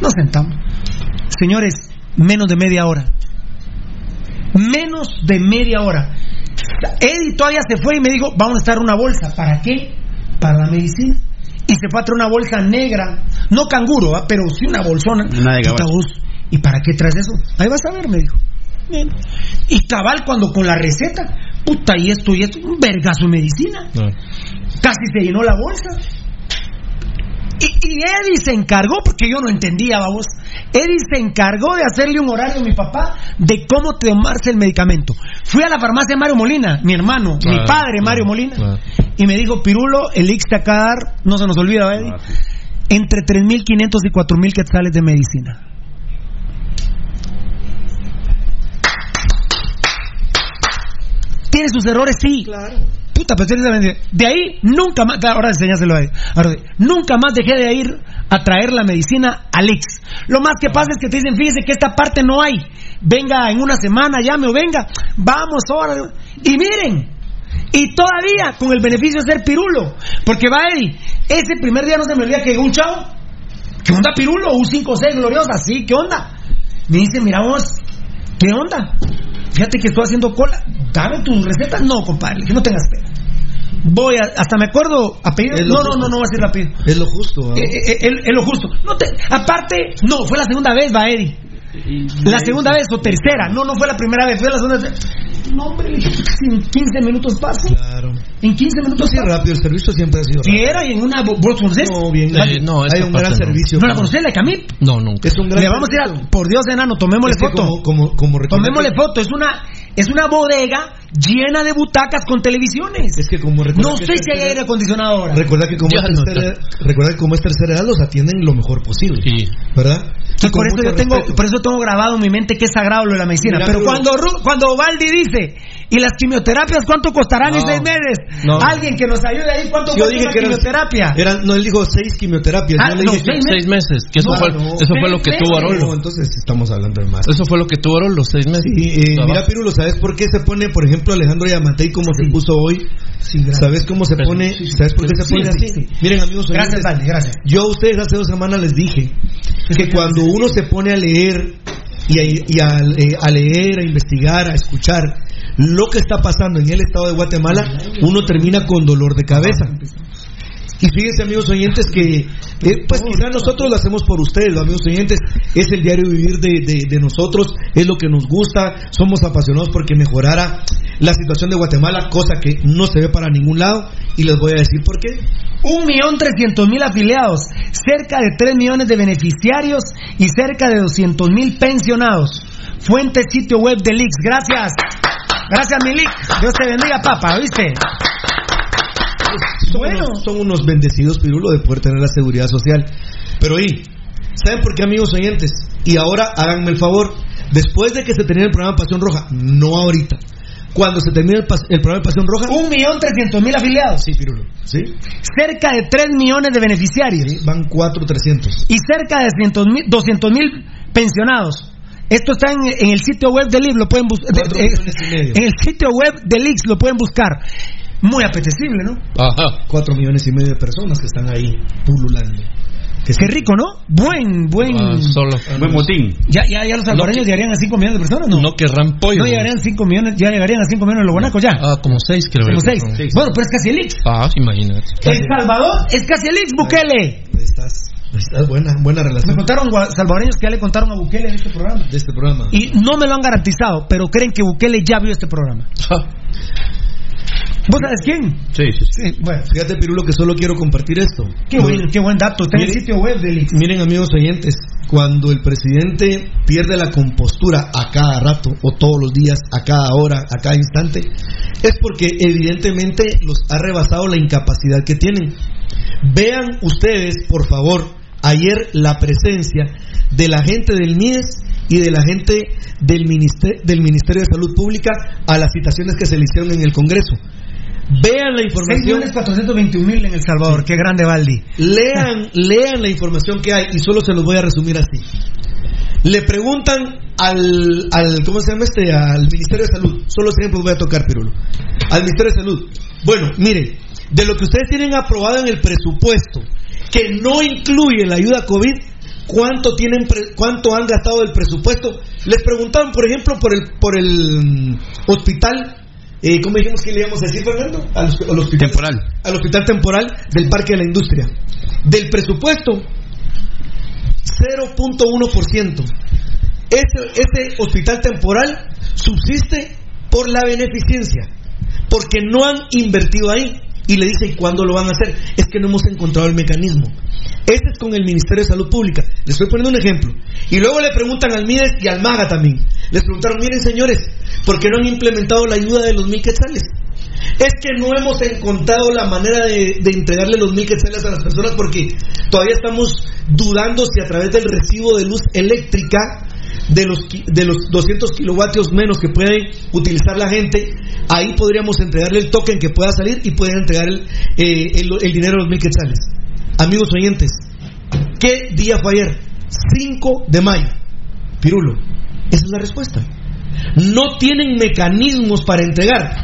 Nos sentamos. Señores, menos de media hora. Menos de media hora. Eddie todavía se fue y me dijo, vamos a estar una bolsa. ¿Para qué? Para la medicina. Y se fue a traer una bolsa negra. No canguro, ¿va? pero sí una bolsona. Vos, ¿Y para qué traes eso? Ahí vas a ver, me dijo. Bien. Y cabal cuando con la receta, puta, y esto y esto, un vergazo de medicina. Casi se llenó la bolsa. Y, y Eddie se encargó, porque yo no entendía, vamos. Eddie se encargó de hacerle un horario a mi papá de cómo tomarse el medicamento. Fui a la farmacia de Mario Molina, mi hermano, mi padre claro, Mario Molina. claro. y me dijo, Pirulo, el Ix te acaba de dar, no se nos olvida, ¿verdad? Ah, sí. entre 3.500 y 4.000 quetzales de medicina. ¿Tiene sus errores? Sí. Claro. De ahí, nunca más, ahora enseñáselo. Ahora, nunca más dejé de ir a traer la medicina al Ix. Lo más que pasa es que te dicen, fíjese que esta parte no hay. Venga en una semana, llame o venga. Vamos ahora. Y miren, y todavía con el beneficio de ser pirulo. Porque va Eddie, ese primer día no se me olvida que un chavo. ¿Qué onda pirulo? Un 5-6 gloriosa, sí, ¿qué onda? Me dice, mira vos, ¿qué onda? Fíjate que estoy haciendo cola. Dame tus recetas. No, compadre, que no tengas pena. Voy a, hasta me acuerdo apellido. No, no, justo. no, no voy a decir el apellido. Es lo justo. ¿ah? Eh, eh, eh, es lo justo. No te, aparte, no, fue la segunda vez, va Eddie. La segunda vez o tercera, no, no fue la primera vez, fue la segunda vez. No, hombre, casi en 15 minutos paso. Claro. En 15 minutos Sí, paso. rápido, el servicio siempre ha sido Si rápido. era y en una. ¿Vos conocés? No, bien. Eh, no, hay un gran no. servicio. ¿No la conocés, la de Camil? No, nunca. Es un gran Le vamos a ir a. Por Dios, enano, tomémosle Es que foto. Como, como, como Tomémosle foto. Es una, es una bodega llena de butacas con televisiones. Es que como recordar No que sé si hay aire acondicionado ahora. Recuerda que como es no tercera, recuerda que como es tercera edad los atienden lo mejor posible, Sí. ¿verdad? Y por eso yo tengo, respeto. por eso tengo grabado en mi mente que es sagrado lo de la medicina. Mira, Pero cuando cuando Valdi dice, ¿y las quimioterapias cuánto costarán en No. seis meses? No. Alguien que nos ayude ahí, ¿cuánto Yo dije una que eran- quimioterapia? eran- no, él dijo seis quimioterapias. Ah, yo le no, dije seis Seis meses, que eso, No, fue, no. eso fue lo que tuvo. Arolo. No, entonces estamos hablando de más. Eso fue lo que tuvo Arolo, los seis meses. Sí, eh, mira, Pirulo, ¿sabes por qué se pone, por ejemplo, Alejandro Yamatei como se puso hoy? ¿Sabes cómo se pone? sí, sí. ¿Sabes por qué se Sí, pone sí, así? sí. Miren, amigos Gracias, oyentes, Valdi, gracias. yo a ustedes hace dos semanas les dije que cuando uno se pone a leer y a, y a, eh, a leer, a investigar, a escuchar lo que está pasando en el estado de Guatemala, uno termina con dolor de cabeza. Y fíjense, amigos oyentes, que eh, pues quizá nosotros lo hacemos por ustedes, amigos oyentes, es el diario vivir de, de- de nosotros, es lo que nos gusta, somos apasionados porque mejorara la situación de Guatemala, cosa que no se ve para ningún lado, y les voy a decir por qué. Un millón trescientos mil afiliados, cerca de 3 millones de beneficiarios y cerca de 200 mil pensionados. Fuente sitio web de Lix. Gracias. Gracias, Milik. Dios te bendiga, papá, ¿viste? Son, Bueno. unos, son unos bendecidos, Pirulo, de poder tener la seguridad social. Pero, y, ¿saben por qué, amigos oyentes? Y ahora háganme el favor, después de que se termine el programa Pasión Roja, no ahorita, cuando se termine el, el programa de Pasión Roja, Un millón trescientos mil afiliados. sí, Pirulo, ¿sí? Cerca de 3 millones de beneficiarios. Sí, Van 4,300. y cerca de 200 mil pensionados. Esto está en, en el sitio web de Lix, lo pueden buscar. Cuatro. En el sitio web de Lix lo pueden buscar. Muy apetecible, ¿no? Ajá. 4 millones y medio de personas que están ahí pululando. Que Qué rico, ¿no? Buen, buen. Ah, solo. Buen motín. Ya, ya, ya los salvadoreños llegarían a 5 millones de personas, ¿no? No querrán pollo. No llegarían a 5 millones, ya llegarían a 5 millones los guanacos ya. Ah, como seis, creo. Como que 6. son. Bueno, pero es casi el Lix. Ah, imagínate. El Salvador es casi el Lix, Bukele. Estás, estás buena, buena Me relación contaron gua- salvadoreños que ya le contaron a Bukele en este programa. de este programa. Y no me lo han garantizado, pero creen que Bukele ya vio este programa. ¿Vos sabes quién? Sí, sí, sí. Sí, bueno. Fíjate, Pirulo, que solo quiero compartir esto. Qué buen, qué buen dato. Está en el sitio web del. Miren amigos oyentes, cuando el presidente pierde la compostura a cada rato, o todos los días, a cada hora, a cada instante, es porque evidentemente los ha rebasado la incapacidad que tienen. Vean ustedes, por favor, ayer la presencia de la gente del MIES y de la gente del Ministerio, del Ministerio de Salud Pública a las citaciones que se le hicieron en el Congreso. Vean la información. 6.421.000 en El Salvador. Qué grande, Valdi. Lean, lean la información que hay y solo se los voy a resumir así. Le preguntan al, al ¿cómo se llama este? Al Ministerio de Salud. Solo los ejemplos voy a tocar, Pirulo. Al Ministerio de Salud. Bueno, mire, de lo que ustedes tienen aprobado en el presupuesto, que no incluye la ayuda COVID, ¿cuánto tienen, cuánto han gastado del presupuesto? Les preguntaban, por ejemplo, por el, por el mm, hospital, eh, ¿cómo dijimos que le íbamos a decir, Fernando? Al, hosp- al hospital Temporal. al hospital temporal del Parque de la Industria. Del presupuesto, 0.1%. Ese, ese hospital temporal subsiste por la beneficencia, porque no han invertido ahí. Y le dicen, ¿cuándo lo van a hacer? Es que no hemos encontrado el mecanismo. Este es con el Ministerio de Salud Pública. Les estoy poniendo un ejemplo. Y luego le preguntan al MIDES y al MAGA también. Les preguntaron, miren señores, ¿por qué no han implementado la ayuda de los mil quetzales? es que no hemos encontrado la manera de entregarle los mil quetzales a las personas porque todavía estamos dudando si a través del recibo de luz eléctrica de los, de los 200 kilovatios menos que puede utilizar la gente, ahí podríamos entregarle el token que pueda salir y poder entregar el, eh, el, el dinero de los mil quetzales. Amigos oyentes, ¿qué día fue ayer? 5 de mayo. Pirulo, esa es la respuesta. No tienen mecanismos para entregar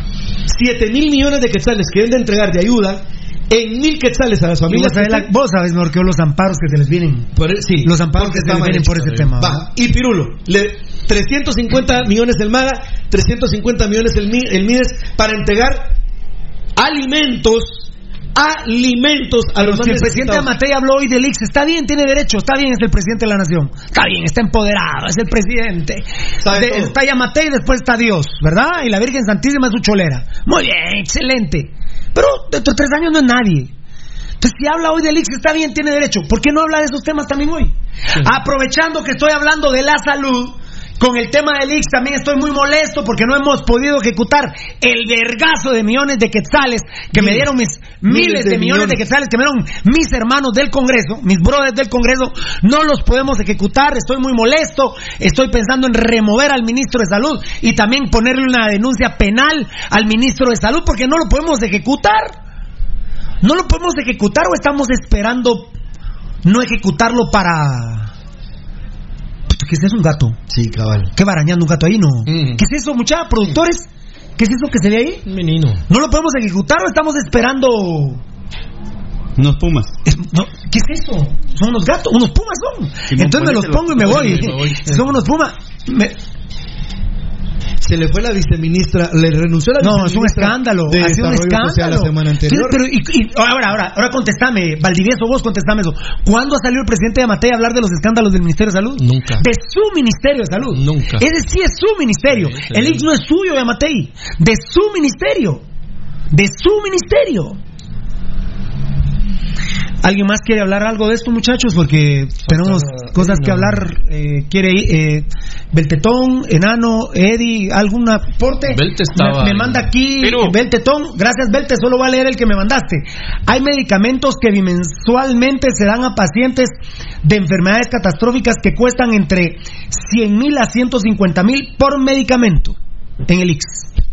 7 mil millones de quetzales que deben de entregar de ayuda en mil quetzales a las familias. vos, sabés la- vos sabes mejor que los amparos que se les vienen. sí, los amparos que se les vienen por ese tema. Va, Y Pirulo, le, 350 millones el MAGA, 350 millones el, Mi- el MIDES para entregar alimentos, alimentos a los más el presidente. Amatei habló hoy del IX, está bien, tiene derecho, está bien, es el presidente de la nación. Está bien, está empoderado, es el presidente. De- está Amatei y después está Dios, ¿verdad? Y la Virgen Santísima es su cholera. Muy bien, excelente. Pero dentro de tres años no es nadie. Entonces, si habla hoy del IX, está bien, tiene derecho. ¿Por qué no habla de esos temas también hoy? Aprovechando que estoy hablando de la salud, con el tema del IX también estoy muy molesto porque no hemos podido ejecutar el vergazo de millones de quetzales que me dieron mis miles, de, millones de quetzales que me dieron mis hermanos del Congreso, mis brothers del Congreso, no los podemos ejecutar, estoy muy molesto, estoy pensando en remover al ministro de Salud y también ponerle una denuncia penal al ministro de Salud porque no lo podemos ejecutar. No lo podemos ejecutar o estamos esperando no ejecutarlo para... ¿Qué es eso, un gato? Sí, cabal. ¿Qué barañando un gato ahí, no? ¿Qué es eso, muchachos? ¿Productores? ¿Qué es eso que se ve ahí? Un menino. ¿No lo podemos ejecutar o estamos esperando Unos pumas. no, ¿Qué es eso? Son unos gatos, unos pumas son. Simón, Entonces me los pongo y me voy. Me voy. Son unos pumas. Me- Se le fue la viceministra, le renunció la No, es un viceministra escándalo. de ha sido un escándalo. la semana anterior. Pero, y- y- ahora, ahora, ahora contestame, Valdivieso, vos contestame eso. ¿Cuándo ha salido el presidente de Amatei a hablar de los escándalos del Ministerio de Salud? Nunca. De su Ministerio de Salud. Nunca. Ese sí es su ministerio. Sí, sí. El IX no es suyo de Amatei. De su ministerio. De su ministerio. ¿Alguien más quiere hablar algo de esto, muchachos? Porque tenemos cosas que hablar. Eh, quiere ir, eh, Beltetón, Enano, Eddie, ¿algún aporte? Belte estaba Me, manda aquí Beltetón. Gracias, Belte. Solo voy a leer el que me mandaste. Hay medicamentos que bimensualmente se dan a pacientes de enfermedades catastróficas que cuestan entre 100 mil a 150 mil por medicamento en el IX.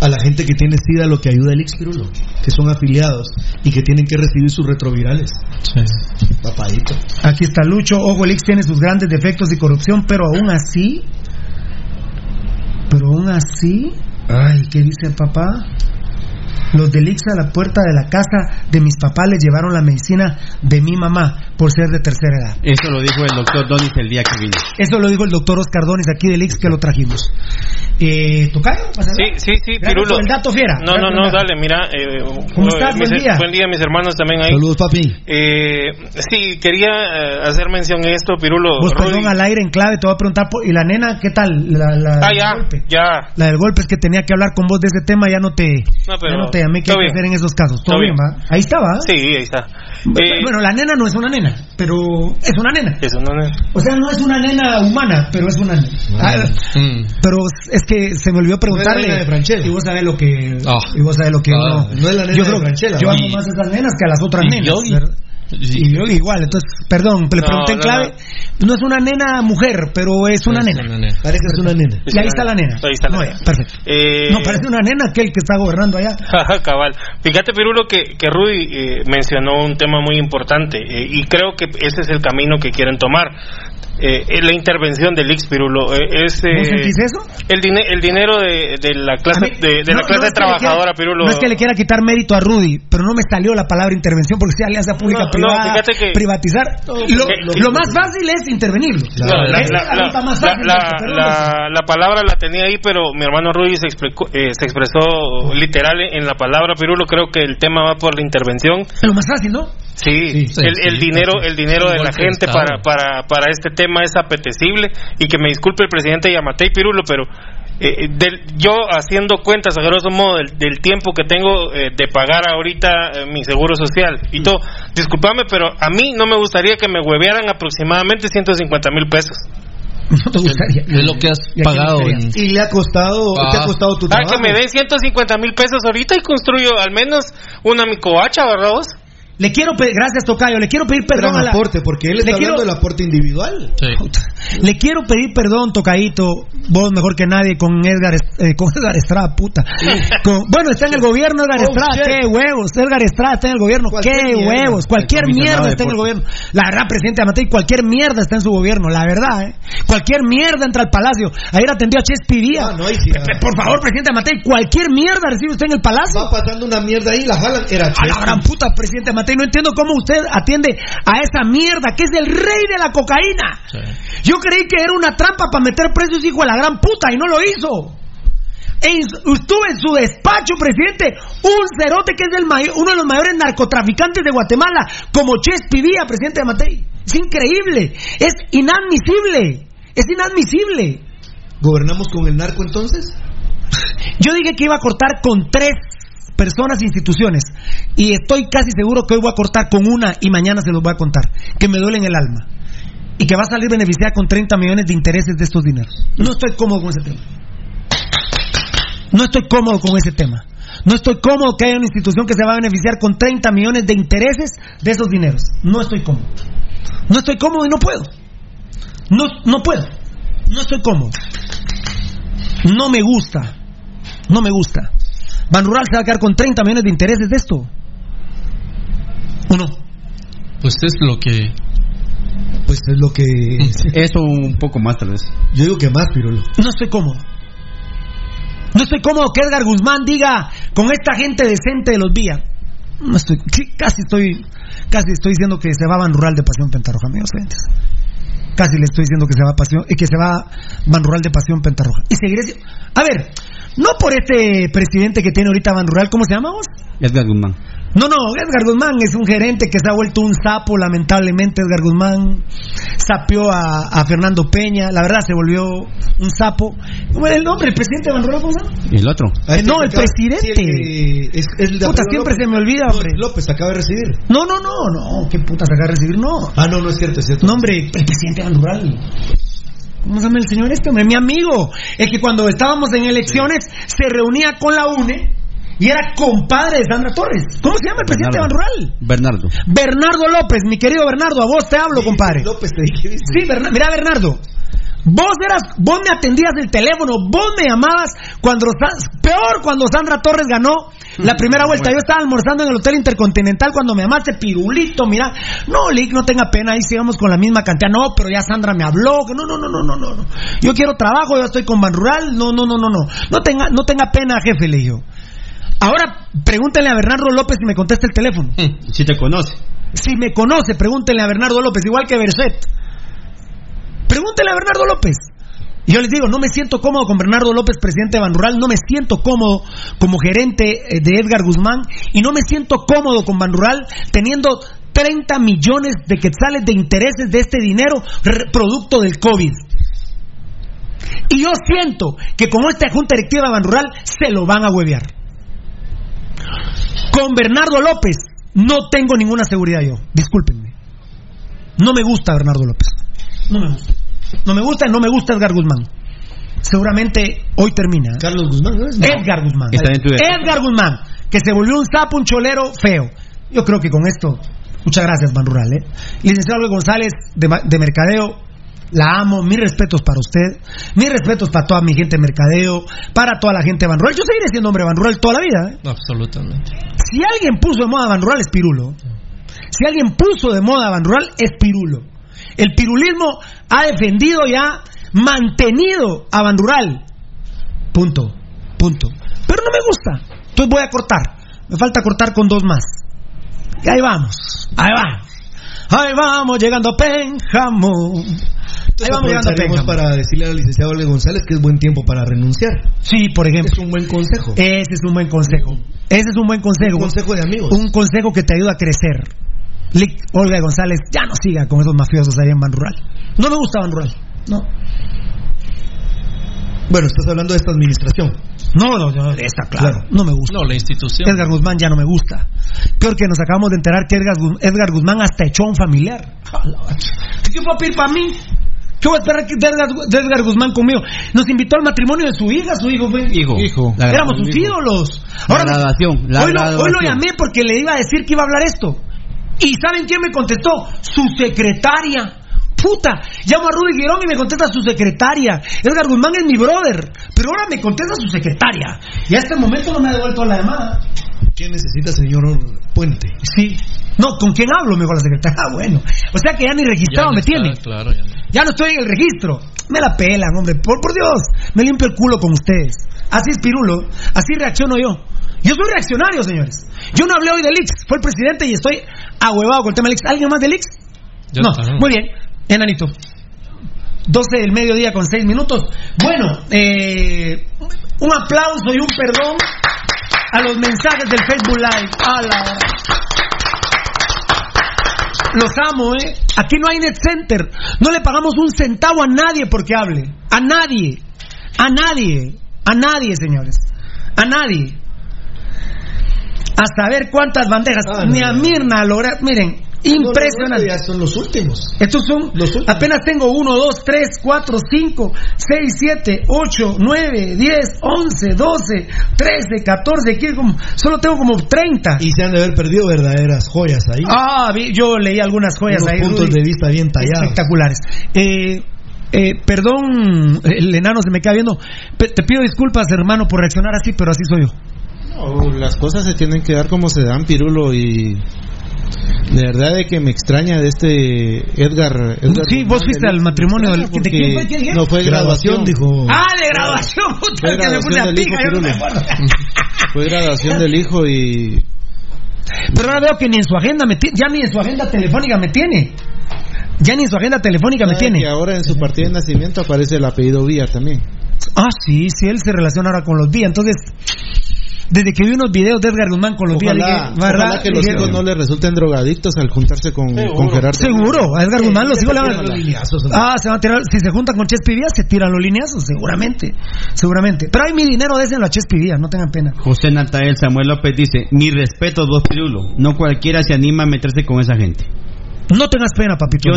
A la gente que tiene SIDA lo que ayuda el Pirulo, que son afiliados y que tienen que recibir sus retrovirales. Papadito. Aquí está Lucho. Ojo, el IX tiene sus grandes defectos y corrupción, pero aún así. Pero aún así. Ay, ¿qué dice el papá? Los del IX a la puerta de la casa de mis papás les llevaron la medicina de mi mamá por ser de tercera edad. Eso lo dijo el doctor Donis el día que vino. Eso lo dijo el doctor Oscar Donis aquí del IX que lo trajimos. Eh, ¿Tocayo? ¿Vas a Sí, sí, sí, Gracias Pirulo. el dato, fiera. No, no, Gracias no, dale, mira. eh, ¿Cómo eh, estás? mis- Buen día. Buen día, mis hermanos también ahí. Saludos, papi. Eh, sí, quería eh, hacer mención de esto, Pirulo. Vos, perdón, al aire en clave, te voy a preguntar. ¿Y la nena qué tal? La, la- Ah, ya, golpe. ya. La del golpe es que tenía que hablar con vos de ese tema, ya no te, No, pero ya no te llamé. ¿Qué hay que hacer en esos casos? ¿Todo Todo bien, bien. va? Ahí estaba. Sí, ahí está. Eh, Bueno, la nena no es una nena, pero es una nena. Eso no es. O sea, no es una nena humana, pero es una nena. Ah, pero es que se me olvidó preguntarle. No es la nena de y vos sabés lo que. Ah. Y vos sabés lo que. Ah, uno- no es la nena yo de creo Franchella, Yo amo más a esas nenas que a las otras y nenas. Yogi. Y yo igual, entonces, perdón, le No, pregunté en no, clave. No. es una nena mujer, pero es una Es nena. una nena. Parece que es una nena. Y ahí está la nena. Ahí está la No, nena. ya, perfecto. Eh, No, parece una nena aquel que está gobernando allá. Cabal. Fíjate, Pirulo, que, que Rudy eh, mencionó un tema muy importante eh, y creo que ese es el camino que quieren tomar. Eh, eh, la intervención del Ix Pirulo eh, es eh, ¿Vos sentís eso? el, dine- el dinero de, de la clase mí- de, de la clase no es que le trabajadora quiera- Pirulo No es que le quiera quitar mérito a Rudy, pero no me salió la palabra intervención porque sea alianza pública No, no, privada, fíjate que- privatizar. Lo, que- lo más fácil es intervenirlo. No, la, palabra la tenía ahí, pero mi hermano Rudy se, explicó- eh, se expresó literal en la palabra Pirulo. Creo que el tema va por la intervención. Lo más fácil, ¿no? Sí, Sí, el, el sí, dinero, sí. el dinero de la gente para, para, para este tema es apetecible y que me disculpe el presidente Yamatei Pirulo, pero eh, del- yo haciendo cuentas a grosso modo del, del tiempo que tengo eh, de pagar ahorita eh, mi seguro social y todo, discúlpame, pero a mí no me gustaría que me huevearan aproximadamente 150 mil pesos. No te gustaría. Es lo que has ¿Y pagado. Y le ha costado, Ah. te ha costado tu Ah, trabajo. que me den 150 mil pesos ahorita y construyo al menos una micoacha, ¿verdad vos? Le quiero pedir, gracias Tocayo, le quiero pedir Gran perdón a la... aporte, porque él Le está quiero- hablando del aporte individual. Le quiero pedir perdón, Tocadito, vos mejor que nadie, con Edgar, eh, con Edgar Estrada, puta. Con- bueno, está en el gobierno Edgar Oh, Estrada, shit. qué huevos. Edgar Estrada está en el gobierno, Cualquier qué mierda. huevos. Cualquier mierda está en el gobierno. La verdad, presidente Amatei, cualquier mierda está en su gobierno, la verdad, ¿eh? Cualquier mierda entra al palacio. Ayer atendió a Chespi Díaz. No, sí, ah. pe- Por favor, presidente Amatei, cualquier mierda recibe usted en el palacio. Va pasando una mierda ahí, la jalan. Era A la Chespi. gran puta, presidente Matei, no entiendo cómo usted atiende a esa mierda que es el rey de la cocaína. Yo creí que era una trampa para meter presos, hijo de la gran puta, y no lo hizo. En en su despacho, presidente, un cerote que es el mayor- uno de los mayores narcotraficantes de Guatemala, como Chespi Díaz, presidente Matei. Es increíble, es inadmisible, es inadmisible. ¿Gobernamos con el narco entonces? Yo dije que iba a cortar con tres personas e instituciones y estoy casi seguro que hoy voy a cortar con una y mañana se los voy a contar, que me duele en el alma y que va a salir beneficiada con 30 millones de intereses de estos dineros. No estoy cómodo con ese tema. No estoy cómodo con ese tema. No estoy cómodo que haya una institución que se va a beneficiar con 30 millones de intereses de esos dineros. No estoy cómodo. No estoy cómodo y no puedo. No, no puedo. No estoy cómodo. No me gusta. No me gusta. Ban Rural se va a quedar con 30 millones de intereses de esto. ¿O no? Pues es lo que... Pues es lo que. Eso un poco más, tal vez. Yo digo que más, Pirulo. No estoy cómodo. No estoy cómodo que Edgar Guzmán diga con esta gente decente de los vías. No estoy, casi estoy, casi estoy diciendo que se va Ban Rural de Pasión Pentarroja, amigos oyentes. Casi le estoy diciendo que se va pasión, y que se va Ban Rural de Pasión Pentarroja. Y seguiré si- A ver, no por este presidente que tiene ahorita Ban Rural, ¿cómo se llama vos? Edgar Guzmán. No, no, Edgar Guzmán es un gerente que se ha vuelto un sapo, lamentablemente Edgar Guzmán sapió a, a Fernando Peña, la verdad se volvió un sapo. ¿Cómo era el nombre? ¿El presidente de Banrural, cómo se el otro? A este no, el presidente. sí, el que es, es el de Puta, siempre López. se me olvida, No, hombre. López acaba de recibir. No, no, no, no, qué puta se acaba de recibir, no. Ah, no, no es cierto, es cierto. No, hombre, el presidente de Banrural. ¿Cómo se llama el señor este, hombre? Mi amigo. Es que cuando estábamos en elecciones se reunía con la UNE y era compadre de Sandra Torres. ¿Cómo se llama el presidente de Banrural? Bernardo. Bernardo López, mi querido Bernardo, a vos te hablo, compadre. López te dije. Sí, Berna- mira, Bernardo. Vos eras, vos me atendías el teléfono, vos me llamabas cuando peor cuando Sandra Torres ganó la primera vuelta. Yo estaba almorzando en el Hotel Intercontinental cuando me llamaste pirulito, mira. No, Lick, no tenga pena, ahí sigamos con la misma cantidad. No, pero ya Sandra me habló. No, no, no, no, no, no. Yo quiero trabajo, yo estoy con Ban Rural. No, no, no, no, no. No tenga, no tenga pena, jefe, le dije yo. Ahora, pregúntenle a Bernardo López si me contesta el teléfono. Si te conoce. Si me conoce, pregúntenle a Bernardo López, igual que Berset. Pregúntenle a Bernardo López. Y yo les digo, no me siento cómodo con Bernardo López, presidente de Banrural, no me siento cómodo como gerente eh, de Edgar Guzmán y no me siento cómodo con Banrural teniendo 30 millones de quetzales de intereses de este dinero producto del COVID. Y yo siento que con esta junta directiva de Banrural se lo van a huevear. Con Bernardo López no tengo ninguna seguridad yo, discúlpenme. No me gusta Bernardo López. No me gusta. No me gusta y no me gusta Edgar Guzmán. Seguramente hoy termina. ¿eh? Carlos Guzmán, ¿no es? Edgar Guzmán. Está dentro de- Edgar Guzmán, que se volvió un sapo, un cholero feo. Yo creo que con esto, muchas gracias, Ban Rural. ¿eh? Licenciado Luis González, de, de Mercadeo, la amo, mis respetos para usted, mis respetos para toda mi gente de Mercadeo, para toda la gente de Ban Rural. Yo seguiré siendo hombre de Ban Rural toda la vida. ¿eh? Absolutamente. Si alguien puso de moda Ban Rural es Pirulo. Si alguien puso de moda Ban Rural es Pirulo. El pirulismo ha defendido y ha mantenido a Ban Rural. Punto. Punto. Pero no me gusta. Entonces voy a cortar. Me falta cortar con dos más. Y ahí vamos. Ahí vamos. Ahí vamos llegando a Pénjamo. Ahí vamos llegando para decirle al licenciado Olga González que es buen tiempo para renunciar. Sí, por ejemplo. Es un buen consejo. Ese es un buen consejo. Ese es un buen consejo. Un consejo de amigos. Un consejo que te ayuda a crecer. Lic- Olga González, ya no siga con esos mafiosos ahí en Ban Rural. No me gusta Ban Rural. No. Bueno, estás hablando de esta administración. No, no, no, está claro. No me gusta. No, la institución. Edgar Guzmán ya no me gusta. Peor que nos acabamos de enterar que Edgar, Gu- Edgar Guzmán hasta echó a un familiar. ¿Qué fue a pedir para mí? ¿Qué ¿Qué voy a esperar que Edgar, de Edgar Guzmán conmigo? Nos invitó al matrimonio de su hija, su hijo fue. Hijo. Éramos sus hijo. ídolos. La graduación, la hoy, lo, hoy lo graduación. llamé porque le iba a decir que iba a hablar esto. ¿Y saben quién me contestó? Su secretaria. Puta, llamo a Rudy Girón y me contesta su secretaria. Edgar Guzmán es mi brother, pero ahora me contesta su secretaria. Y a este momento no me ha devuelto la llamada. ¿Quién necesita, señor Puente? Sí. No, ¿con quién hablo? Mejor la secretaria. Ah, bueno. O sea que ya ni registrado Ya no me está. Claro, ya no. Ya no estoy en el registro. Me la pelan, hombre. Por, por Dios, me limpio el culo con ustedes. Así es Pirulo. Así reacciono yo. Yo soy reaccionario, señores. Yo no hablé hoy de Lix. Fue el presidente y estoy ahuevado con el tema de Lix. ¿Alguien más de Lix? No. Muy bien. Enanito. 12 del mediodía con 6 minutos. Bueno, eh, un aplauso y un perdón a los mensajes del Facebook Live. A la- Los amo, ¿eh? Aquí no hay net center. No le pagamos un centavo a nadie porque hable. A nadie. A nadie. A nadie, señores. A nadie. A saber cuántas bandejas. Ah, Ni no, a no. Mirna a lograr. Miren, impresionante. ya son los últimos. Estos son, apenas tengo 1, 2, 3, 4, 5, 6, 7, 8, 9, 10, 11, 12, 13, 14, 15, como- solo tengo como 30. Y se han de haber perdido verdaderas joyas ahí. Ah, vi- yo leí algunas joyas Unos ahí. puntos Rudy. de vista bien tallados. Espectaculares. Eh, eh, perdón, el enano se me queda viendo. Pe- te pido disculpas, hermano, por reaccionar así, pero así soy yo. No, las cosas se tienen que dar como se dan, Pirulo, y de verdad de que me extraña de este Edgar. Edgar Sí, vos fuiste al matrimonio del- ¿de quién fue? No fue graduación, dijo. Ah, de graduación, puta, Fue que me graduación puse a del hijo, pija, yo no me acuerdo. Fue graduación del hijo y Pero ahora veo que ni en su agenda me tiene, ya ni en su agenda telefónica me tiene. Ya ni en su agenda telefónica me sabe tiene. que ahora en su partida de nacimiento aparece el apellido Vía también. Ah, sí, sí, él se relaciona ahora con los días. Entonces, desde que vi unos videos de Edgar Guzmán con los días, Ojalá, ¿verdad? ojalá que los Dije, hijos no le resulten drogadictos al juntarse con, con Gerardo. Seguro, a Edgar Guzmán los hijos le van tiran los a... lineazos, ¿no? Ah, se van a tirar, si se juntan con Chespi Díaz, se tiran los lineazos, seguramente, seguramente. Pero hay mi dinero, désenlo a Chespi Díaz, no tengan pena. José Natael Samuel López dice, mi respeto vos Pirulo, no cualquiera se anima a meterse con esa gente. No tengas pena, papito.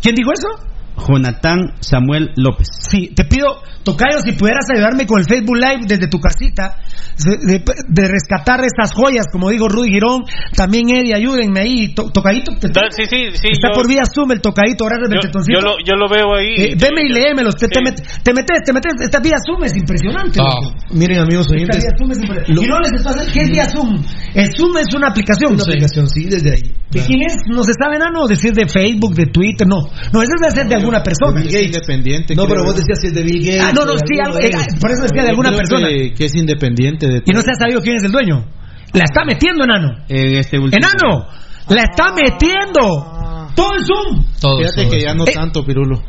¿Quién dijo eso? Jonathan Samuel López. Sí, te pido, Tocayo, si pudieras ayudarme con el Facebook Live desde tu casita, de, de- de rescatar estas joyas, como dijo Rudy Girón, también Eddie, ayúdenme ahí. To- tocadito, te- Da- sí, sí, sí. está yo- por vía Zoom el tocadito, gracias, yo, yo lo, yo lo veo ahí. Eh, veme y léemelos, te, te, met- te metes, te metes, esta vía Zoom es impresionante. Ah. Miren, amigos Esta oyentes. vía Zoom es impresionante. Y no les estoy haciendo- ¿qué es vía Zoom? El Zoom es una aplicación. Una aplicación, sí, desde ahí. ¿De quién es? No se sabe nada, no decir de Facebook, de Twitter, no. No, ese debe ser de alguna persona. Es independiente. No, creo. pero vos decías si es de Bill Gates. Ah, no, no, sí, algo- eh, por eso decía de alguna Creo persona. Que, que es independiente de Y no se ha sabido quién es el dueño. La está metiendo, enano. En este último... ¡Enano! ¡La está metiendo! Todo el Zoom. Todo, Fíjate todo que ya no Eh, tanto, Pirulo.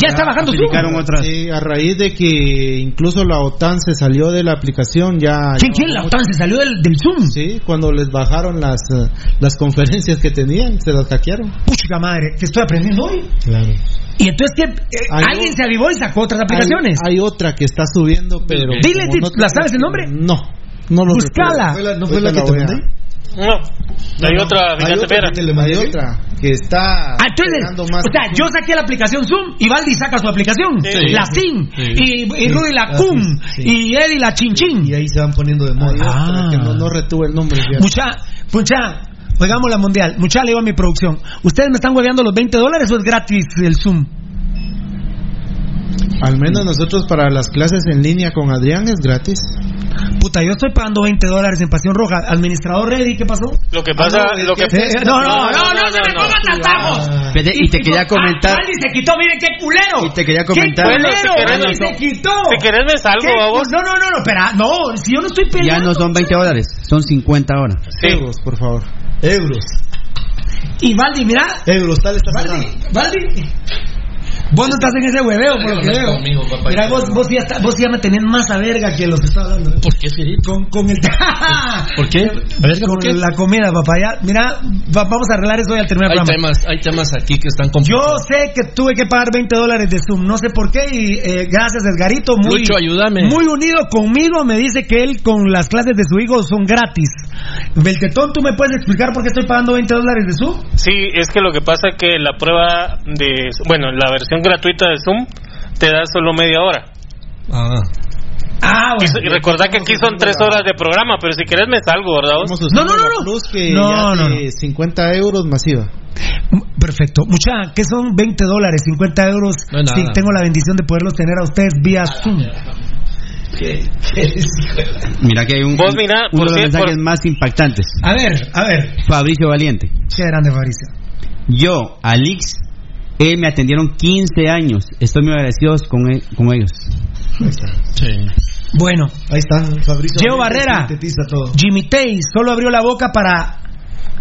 Ya está bajando Zoom. otras. Sí, a raíz de que incluso la OTAN se salió de la aplicación, ya. ¿Quién, quién? La OTAN se salió del, del Zoom. Sí, cuando les bajaron las, eh, las conferencias que tenían, se las hackearon. Pucha madre, que estoy aprendiendo hoy. Claro. Y entonces, ¿qué? Eh, alguien o- se avivó y sacó otras aplicaciones. Hay, hay otra que está subiendo, pero. Dile, di- ¿la sabes el nombre? No, no lo Buscala. recuerdo. ¿Fue la- ¿No fue la que te mandé? No, hay otra, Hay otra que le. Hay otra que está. Ah, entonces, más o sea, que- yo saqué la aplicación Zoom y Valdi saca su aplicación, Sí. la SIM, Sí. y, y Rudy la Ah, CUM, sí, sí. y Eddie la Chin Chin. Y ahí se van poniendo de moda. Ah. que no, no retuve el nombre. Mucha, mucha, oigamos la mundial, mucha le digo a mi producción. ¿Ustedes me están hueveando los 20 dólares o es gratis el Zoom? Al menos nosotros para las clases en línea con Adrián es gratis. Puta, yo estoy pagando 20 dólares en Pasión Roja. Administrador Ready, ¿qué pasó? Lo que pasa, Ah, no, lo que que- Eh, no, no, no, no, no, me atajos. Espérate, Y te quería comentar... Valdi se quitó, miren qué culero. Y te quería comentar- ¡Qué Bueno, culero! si querés- Valdi se quitó. si querés me salgo, babos. No, no, no, no, espera, no, si yo no estoy Ya peleando. no son 20 dólares, son 50 ahora. Sí. Euros, por favor. Euros. Y Valdi, mira, Euros, tal está Valdi. Valdi. Vos no estás en ese hueveo, por lo que veo. conmigo, papá. Mira, vos, vos, ya está- vos ya me tenés más a verga que los que está hablando. ¿eh? ¿Por qué, Filipe? Con, con el. ¿Por qué? A ver, Con ¿por qué? la comida, papá. Ya, mira, va- vamos a arreglar eso hoy al terminar el Hay programa. temas, hay temas aquí que están Yo complicados. sé que tuve que pagar 20 dólares de Zoom, no sé por qué, y eh, gracias Edgarito, muy, Lucho, ayúdame. muy unido conmigo, me dice que él con las clases de su hijo son gratis. Beltetón, ¿tú me puedes explicar por qué estoy pagando 20 dólares de Zoom? Sí, es que lo que pasa es que la prueba de, bueno, la versión gratuita de Zoom te da solo media hora. Ah. Ah, Y, y recordá que aquí son tres horas de programa, pero si querés me salgo, ¿verdad? vos? No, no, no, no. Plus que No, ya no, de 50 euros masiva. Perfecto. Mucha, ¿qué son 20 dólares, 50 euros? No nada. si tengo la bendición de poderlos tener a ustedes vía Zoom. Mira que hay un, Vos mirá, uno por de los mensajes más impactantes. A ver, a ver. Fabricio Valiente. Qué grande, Fabricio. Yo, Alix, eh, me atendieron 15 años. Estoy muy agradecido con, con ellos. Sí. Bueno. Ahí está, Fabricio. Geo Barrera. Todo. Jimmy Tay solo abrió la boca para.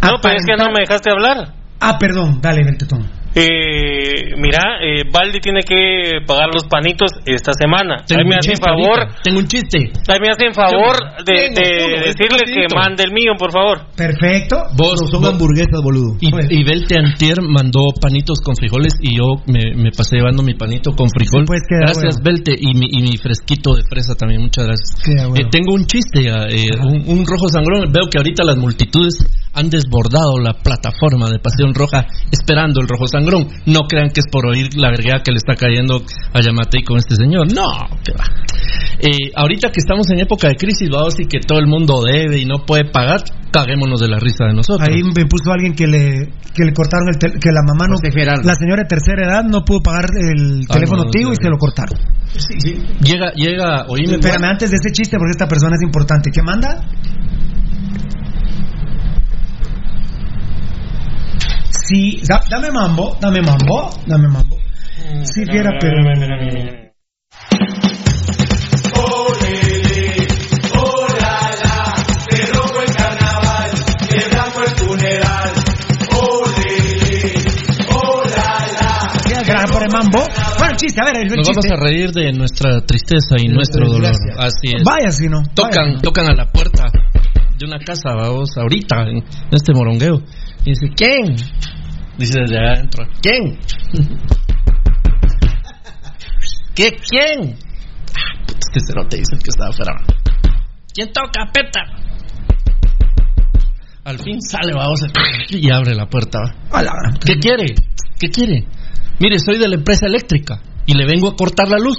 No, pero es que no me dejaste hablar. Ah, perdón, dale, Beltetón. Eh, mira, eh, Baldi tiene que pagar los panitos esta semana. Tengo Ahí me un hacen chiste favor, ahorita, Tengo un chiste. ahí me hacen favor de, Tengo de uno, que mande el mío, por favor. Perfecto. Vos, Son vos- hamburguesas, boludo. Y, y Belte Antier mandó panitos con frijoles y yo me, me pasé llevando mi panito con frijol. pues, queda gracias, bueno. Belte. Y mi, y mi fresquito de fresa también, muchas gracias. Queda bueno. Eh, tengo un chiste, ya, eh, un, un rojo sangrón. Veo que ahorita las multitudes han desbordado la plataforma de Pasión Roja esperando el rojo sangrón. No crean que es por oír la vergüenza que le está cayendo a Yamatei con este señor. No, que va. Eh, ahorita que estamos en época de crisis, vamos y que todo el mundo debe y no puede pagar, caguémonos de la risa de nosotros. Ahí me puso alguien que le, que le cortaron el tel- que la mamá no, la señora de tercera edad no pudo pagar el Ah, teléfono no, Tigo y sí. se lo cortaron. Llega, llega, oíme, Espérame, antes de ese chiste, porque esta persona es importante. ¿Qué manda? Sí, da- dame mambo, dame mambo, dame mambo. Si viera, pero. Se rojo el carnaval, de blanco el funeral. Olele, olala. Gracias por el mambo. Bueno, chiste, a ver, el Nos vamos a reír de nuestra tristeza y nuestro dolor. Así es. Vaya si no. Tocan, tocan a la puerta de una casa, vamos, ahorita, en este morongueo. Y dice, ¿quién? Dice desde adentro, ¿quién? ¿Qué? ¿Quién? Ah, puta, Este cerote dice que estaba afuera. ¿Quién toca, peta? Al fin sale, vamos, y abre la puerta. va. A la gran- ¿Qué quiere? ¿Qué quiere? Mire, soy de la empresa eléctrica y le vengo a cortar la luz.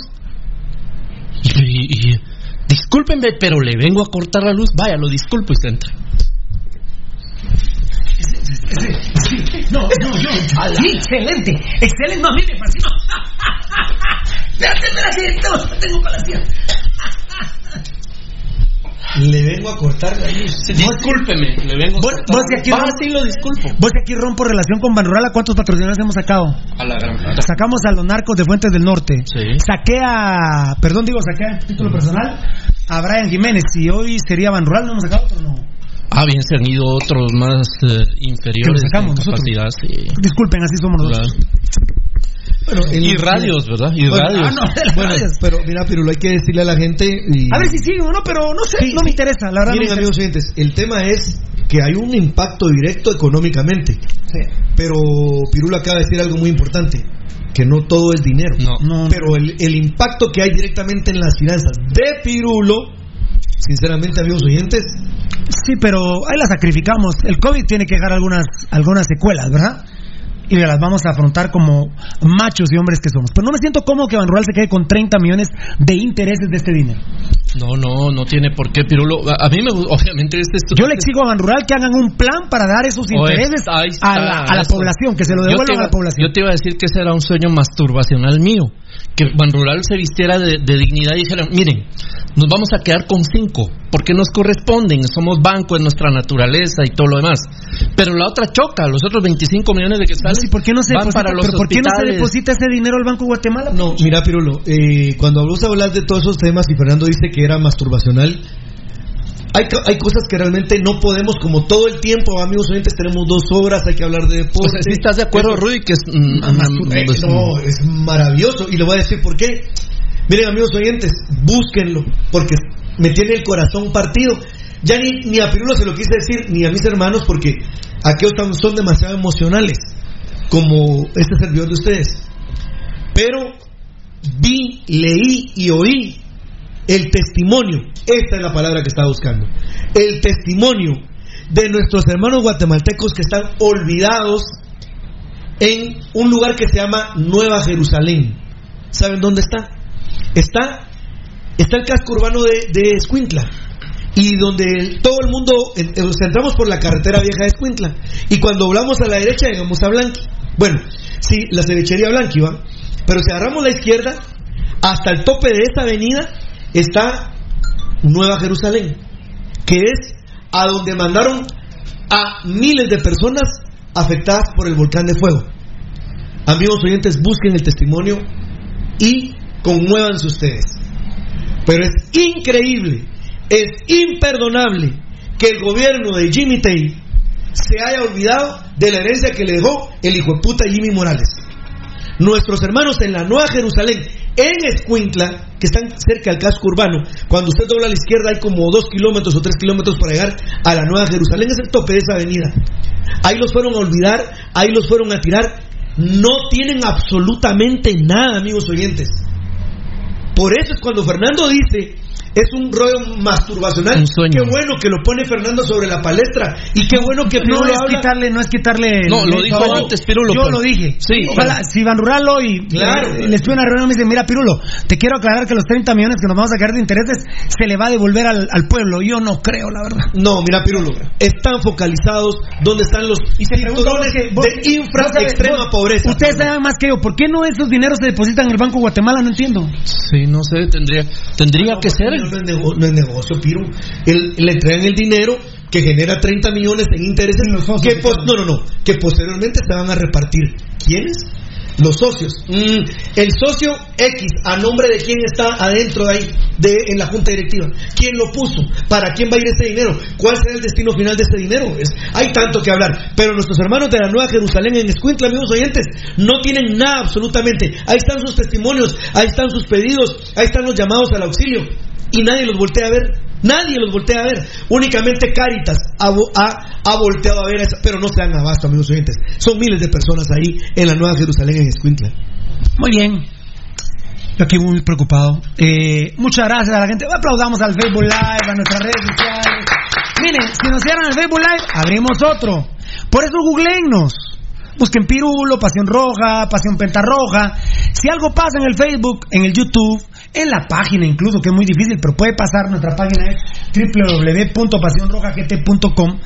Y, y- y- discúlpenme, pero le vengo a cortar la luz. Vaya, lo disculpo y se entra. No, no, yo. Sí, excelente. Excelente. No, a mí me fascinó. Espérate, espérate, tengo, tengo palacio. Le vengo a cortar la luz. Discúlpeme, le vengo a Vos, cortar vos de aquí Va, rom- sí lo disculpo. Vos de aquí rompo relación con Banrural. ¿A cuántos patrocinadores hemos sacado? A la gran. Sacamos a los narcos de Fuentes del Norte. Sí. Saqué a. Perdón, digo, saqué a título personal a Brian Jiménez. Si hoy sería Banrural, ¿no hemos sacado otro no? Ah, bien, se han ido otros más eh, inferiores sacamos en nosotros. capacidad. Sí. Disculpen, así somos nosotros. Y radios, ¿verdad? Y Bueno, radios. Ah, no, de las Bueno, radios. pero mira, Pirulo, hay que decirle a la gente. Y... A ver si sigo o no, pero no sé, Sí, no sí. me interesa, la verdad. Miren, me amigos oyentes, el tema es que hay un impacto directo económicamente. Pero Pirulo acaba de decir algo muy importante. Que no todo es dinero. No. No, Pero el, el impacto que hay directamente en las finanzas de Pirulo, sinceramente, amigos oyentes, Sí, pero ahí la sacrificamos. El COVID tiene que dejar algunas, algunas secuelas, ¿verdad? Y las vamos a afrontar como machos y hombres que somos. Pero no me siento cómodo que Van Rural se quede con 30 millones de intereses de este dinero. No, no, no tiene por qué, Pirulo. A, a mí me gusta, obviamente, este es Yo le exigo a Van Rural que hagan un plan para dar esos Oh, intereses está, a la, a la población, que se lo devuelvan iba- a la población. Yo te iba a decir que ese era un sueño masturbacional mío. Que Ban Rural se vistiera de, de dignidad y dijera, miren, nos vamos a quedar con cinco, porque nos corresponden, somos banco, es nuestra naturaleza y todo lo demás. Pero la otra choca, los otros 25 millones de quetzales Sí, ¿por qué no se van deposita, para los pero ¿por qué no se deposita ese dinero al Banco de Guatemala? No, mira, Pirulo, eh, cuando vos hablas de todos esos temas y Fernando dice que era masturbacional, hay, hay cosas que realmente no podemos, como todo el tiempo, amigos oyentes, tenemos dos horas, hay que hablar de O deporte. sea, ¿sí estás de acuerdo, Rudy, que es... mm, eh, no, es maravilloso. Y le voy a decir por qué. Miren, amigos oyentes, búsquenlo, porque me tiene el corazón partido. Ya ni, ni a Pirulo se lo quise decir, ni a mis hermanos, porque aquellos son demasiado emocionales, como este servidor de ustedes. Pero vi, leí y oí el testimonio, esta es la palabra que estaba buscando, el testimonio de nuestros hermanos guatemaltecos que están olvidados en un lugar que se llama Nueva Jerusalén. ¿Saben dónde está? Está, está el casco urbano de, de Escuintla. Y donde todo el mundo, en- en- entramos por la carretera vieja de Escuintla. Y cuando volamos a la derecha, llegamos a Blanqui. Bueno, sí, la cevichería Blanqui va. Pero si agarramos la izquierda, hasta el tope de esa avenida está Nueva Jerusalén, que es a donde mandaron a miles de personas afectadas por el volcán de fuego. Amigos oyentes, busquen el testimonio y conmuévanse ustedes. Pero es increíble, es imperdonable que el gobierno de Jimmy Tay se haya olvidado de la herencia que le dejó el hijo de puta Jimmy Morales. Nuestros hermanos en la Nueva Jerusalén, en Escuintla, que están cerca del casco urbano, cuando usted dobla a la izquierda hay como dos kilómetros o tres kilómetros para llegar a la Nueva Jerusalén, es el tope de esa avenida. Ahí los fueron a olvidar, ahí los fueron a tirar. No tienen absolutamente nada, amigos oyentes. Por eso es cuando Fernando dice es un rollo masturbacional. Un sueño. Qué bueno que lo pone Fernando sobre la palestra y qué bueno que no Pirulo es habla- quitarle, no es quitarle. No, lo dijo antes, Pirulo, Yo pero- lo dije. Sí, Ojalá, si Van Ruralo y Claro. le estuve en una reunión y me dice, mira Pirulo, te quiero aclarar que los 30 millones que nos vamos a quedar de intereses se le va a devolver al, al pueblo. Yo no creo, la verdad. No, mira, Pirulo, están focalizados donde están los cinturones Vos- de infra extrema vos- pobreza. Ustedes saben más que yo. ¿Por qué no esos dineros se depositan en el Banco Guatemala? No entiendo. Sí, no sé, tendría, tendría que ser. No, no es nego- no es negocio, Piru. El- le entregan el dinero que genera 30 millones en intereses que pos- no, no, no, que posteriormente se van a repartir. ¿Quiénes? Los socios. Mm, el socio X, ¿a nombre de quién está adentro de ahí, de, en la junta directiva? ¿Quién lo puso? ¿Para quién va a ir ese dinero? ¿Cuál será el destino final de ese dinero? Es- hay tanto que hablar. Pero nuestros hermanos de la Nueva Jerusalén en Escuintla, amigos oyentes, no tienen nada absolutamente. Ahí están sus testimonios, ahí están sus pedidos, ahí están los llamados al auxilio. Y nadie los voltea a ver. Nadie los voltea a ver. Únicamente Caritas ha, ha- ha volteado a ver, a esa- pero no se dan abasto, amigos oyentes. Son miles de personas ahí en la Nueva Jerusalén en Escuintla. Muy bien. Yo aquí muy preocupado. Eh, muchas gracias a la gente. Aplaudamos al Facebook Live, a nuestras redes sociales. Miren, si nos cierran el Facebook Live, abrimos otro. Por eso googleennos. Busquen Pirulo, Pasión Roja, Pasión Pentarroja. Si algo pasa en el Facebook, en el YouTube, en la página incluso, que es muy difícil, pero puede pasar, nuestra página es www.pasionrojagt.com.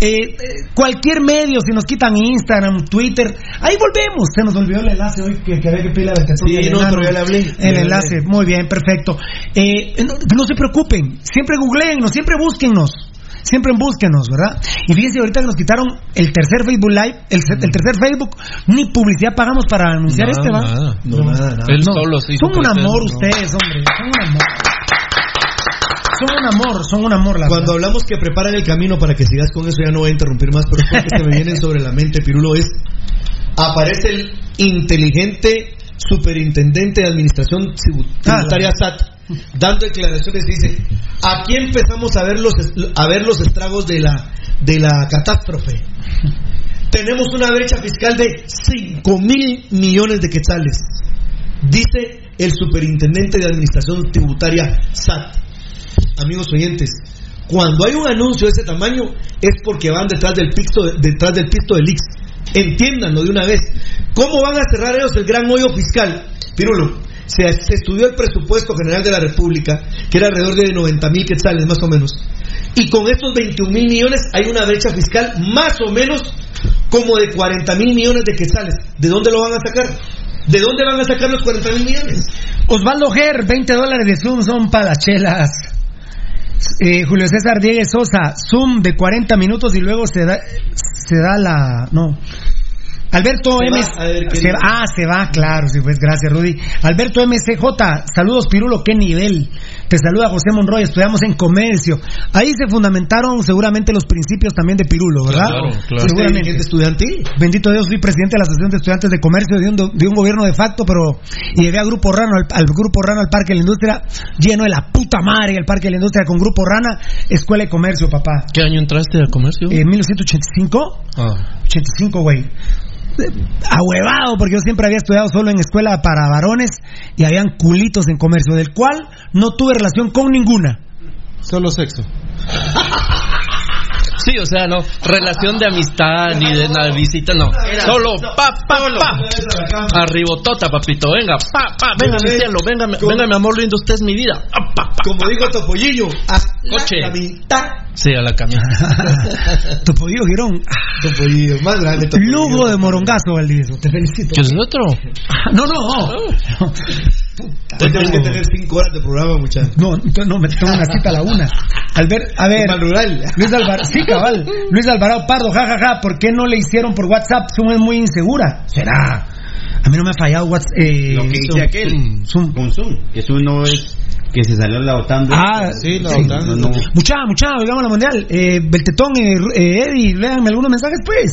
Eh, eh, cualquier medio, si nos quitan Instagram, Twitter, ahí volvemos. Se nos olvidó el enlace hoy que, que había que pedirle a la Sí, no, pero ya le hablé. El le enlace, hablé. muy bien, perfecto. Eh, no, no se preocupen, siempre googleennos, siempre búsquennos. Siempre búsquenos, ¿verdad? Y fíjense, ahorita que nos quitaron el tercer Facebook Live, el, el tercer Facebook, ni publicidad pagamos para anunciar Nada, este, ¿va? nada. No, nada, nada. Él No, solo se hizo son un amor ¿no? ustedes, hombre. Son un amor. Son un amor, son un amor, la Cuando verdad. hablamos que preparan el camino para que sigas con eso, ya no voy a interrumpir más, pero cosas que se me vienen sobre la mente, Pirulo, es aparece el inteligente superintendente de administración tribu- tributaria SAT dando declaraciones dice aquí empezamos a ver los a ver los estragos de la de la catástrofe tenemos una brecha fiscal de 5 mil millones de quetzales dice el superintendente de administración tributaria SAT amigos oyentes, cuando hay un anuncio de ese tamaño es porque van detrás del pisto, detrás del pisto del Ix. Entiéndanlo de una vez. ¿Cómo van a cerrar ellos el gran hoyo fiscal? Pirulo, se, estudió el presupuesto general de la República, que era alrededor de 90 mil quetzales más o menos. Y con estos 21 mil millones hay una brecha fiscal más o menos como de 40 mil millones de quetzales. ¿De dónde lo van a sacar? ¿De dónde van a sacar los 40 mil millones? Osvaldo Ger, 20 dólares de Zoom son para las chelas. Eh, Julio César Diegues Sosa, Zoom de 40 minutos y luego se da, se da la. No. Alberto Se ah, se va, claro, sí, pues gracias, Rudy. Alberto MCJ, saludos Pirulo, qué nivel. Te saluda José Monroy, estudiamos en comercio. Ahí se fundamentaron seguramente los principios también de Pirulo, ¿verdad? Claro, claro. Seguramente. estudiantil? Bendito Dios, fui presidente de la Asociación de Estudiantes de Comercio de un, de un gobierno de facto, pero y llevé a Grupo Rano, al, al Grupo Rano al Parque de la Industria, lleno de la puta madre el Parque de la Industria con Grupo Rana, Escuela de Comercio, papá. ¿Qué año entraste al comercio? En 1985, Ah. 85, güey. Ahuevado, porque yo siempre había estudiado solo en escuela para varones y habían culitos en comercio, del cual no tuve relación con ninguna. Solo sexo. Sí, o sea, no, relación de amistad ni de nada visita, no. Solo pa, pa, pa. Arribotota, papito, venga, pa, pa, venga mi cielo, venga, mi- venga mi amor lindo, usted es mi vida. Ah, pa, pa, Como dijo Topollillo, a Coche. la mitad. Sí, a la camisa. Topollillo, Girón. Topollillo, más grande Topollillo. Lugo de morongazo, Valdivieso. Te felicito. ¿Qué es el otro? No, no. Tenemos que tener cinco horas de programa, muchachos. No, entonces no, me tengo una cita a la una. Al ver, a ver. Rural. Luis Alvarado, sí, cabal. Luis Alvarado Pardo, jajaja, ja, ja, ¿por qué no le hicieron por WhatsApp? Zoom es muy insegura. ¿Será? A mí no me ha fallado WhatsApp. Eh, Lo que dice Zoom. aquel. Zoom. Con Zoom. Que Zoom no es que se salió la OTAN. de- Ah, Sí, la sí. OTAN. No, no. Mucha, mucha, oigamos la mundial. Eh, Beltetón, eh, eh, Eddie, léanme algunos mensajes, pues.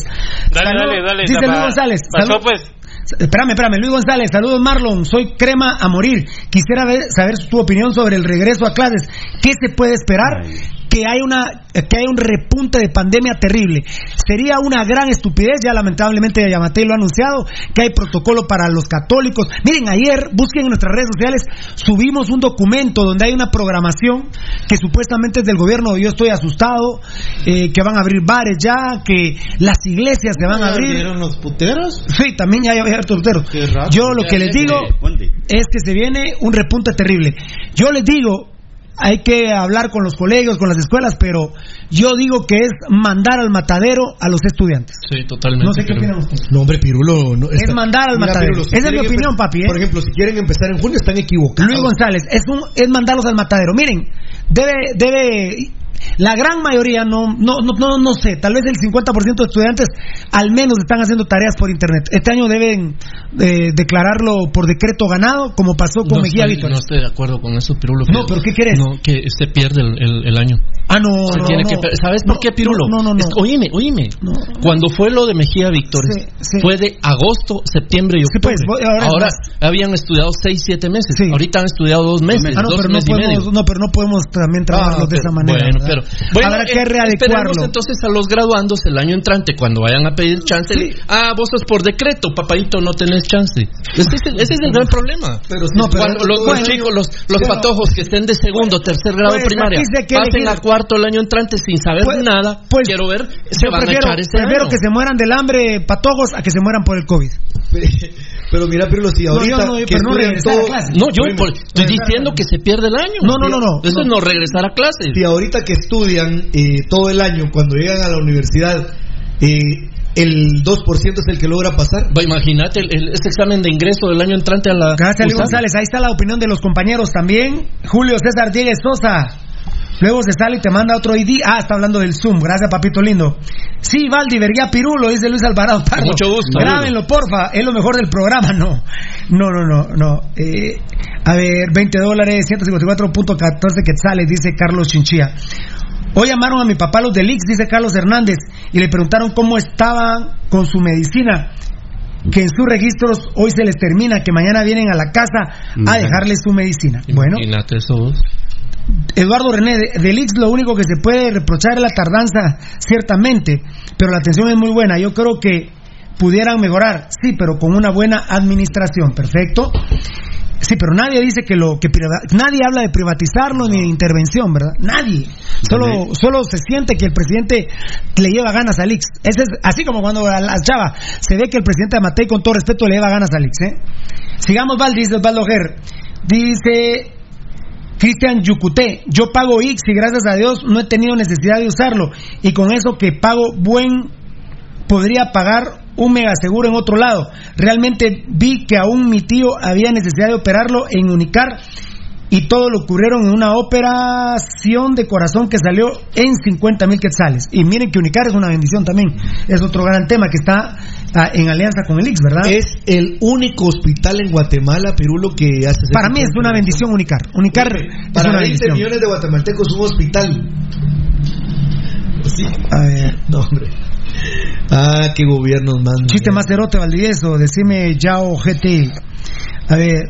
Dale, Salud. dale, dale. Dice Luis González. Pasó, salud. pues. Espérame, espérame, Luis González, saludos Marlon, soy crema a morir. Quisiera ver- saber tu opinión sobre el regreso a clases. ¿Qué se puede esperar? Que hay una que hay un repunte de pandemia terrible. Sería una gran estupidez, ya lamentablemente Yamatei lo ha anunciado, que hay protocolo para los católicos. Miren, ayer busquen en nuestras redes sociales, subimos un documento donde hay una programación que supuestamente es del gobierno, yo estoy asustado, eh, que van a abrir bares ya, que las iglesias se van a ¿Ya abrir. abrieron los puteros? Sí, también ya hay abiertos puteros. Yo lo que les digo es que se viene un repunte terrible. Yo les digo, hay que hablar con los colegios, con las escuelas, pero yo digo que es mandar al matadero a los estudiantes. Sí, totalmente. No sé qué opinan ustedes. No, hombre, Pirulo. No, Es mandar al matadero. Esa es mi opinión, papi, ¿eh? Por ejemplo, si quieren empezar en junio, están equivocados. Luis González, es, un, es mandarlos al matadero. Miren, debe, debe, la gran mayoría, no, no, no, no, no sé, tal vez el 50% de estudiantes al menos están haciendo tareas por internet. Este año deben eh, declararlo por decreto ganado, como pasó con No Mejía estoy, Víctor. no estoy de acuerdo con eso, Pirulo. No, pero ¿qué quieres? No, que se pierde el, el- el año. Ah, no, Se no, tiene no. que per- ¿Sabes por qué, Pirulo? No, no, no. Es- oíme, oíme. Cuando fue lo de Mejía Víctor, Sí, sí. fue de agosto, septiembre y Sí, octubre. pues, voy- ahora habían estudiado seis, siete meses. Sí. Ahorita han estudiado dos meses, Ah, no, dos pero no meses y medio. no, pero no podemos también Ah, de esa manera. Bueno. Pero bueno, habrá que eh, readecuarlo. entonces a los graduandos el año entrante cuando vayan a pedir chance. Sí. Ah, vos sos por decreto, papadito, no tenés chance. Ese es el, ese es el gran problema. Pero si No, pero- Cuando los, chicos, los, los pero- patojos que estén de segundo, tercer grado Pues, primaria, pasen a cuarto el año entrante sin saber Pues- nada, pues, quiero ver, se van prefiero, a echar este prefiero que se mueran del hambre patojos a que se mueran por el COVID. Pero mira, Pirulo, si No, ahorita yo no, que pero no a todo-. No, yo estoy diciendo que se pierde el año. No, no, no, no. Eso no. es no regresar a clases. Si ahorita que estudian eh, todo el año, cuando llegan a la universidad, eh, el 2% es el que logra pasar. Va, Imagínate el, el- ese examen de ingreso del año entrante a la. Gracias. González. Ahí está la opinión de los compañeros también. Julio César Diegues Sosa. Luego se sale y te manda otro ID. Ah, está hablando del Zoom. Gracias, papito lindo. Sí, Valdi, Verguía Pirulo, dice Luis Alvarado Pardo. mucho gusto. Grábenlo, porfa. Es lo mejor del programa. No, no, no, no. no. Eh, a ver, 20 dólares, 154.14 quetzales, dice Carlos Chinchilla. Hoy llamaron a mi papá los del Ix, dice Carlos Hernández, y le preguntaron cómo estaban con su medicina. Que en sus registros hoy se les termina, que mañana vienen a la casa a dejarles su medicina. Bueno, Imagínate eso. vos. Eduardo René, de- del Ix lo único que se puede reprochar es la tardanza, ciertamente, pero la atención es muy buena. Yo creo que pudieran mejorar, sí, pero con una buena administración, perfecto. Sí, pero nadie dice que lo que nadie habla de privatizarlo ni de intervención, ¿verdad? Nadie. Solo solo se siente que el presidente le lleva ganas al Ix. Ese es así como cuando a la chava se ve que el presidente de Matei con todo respeto le lleva ganas al Ix, ¿eh? Sigamos Val, dice Osvaldo Ger. Dice Cristian Yucuté, yo pago X y gracias a Dios no he tenido necesidad de usarlo. Y con eso que pago buen, podría pagar un megaseguro en otro lado. Realmente vi que aún mi tío había necesidad de operarlo en Unicar y todo lo cubrieron en una operación de corazón que salió en 50 mil quetzales. Y miren que Unicar es una bendición también. Es otro gran tema que está ah, en alianza con el IX, ¿verdad? Es el único hospital en Guatemala, Pirulo, que hace... Para mí es una bendición Unicar. Unicar es Para una 20 bendición. millones de guatemaltecos un hospital. Sí. A ver. No, hombre. Ah, qué gobiernos más. Chiste más cerote, Valdivieso. Decime Yao GT. A ver.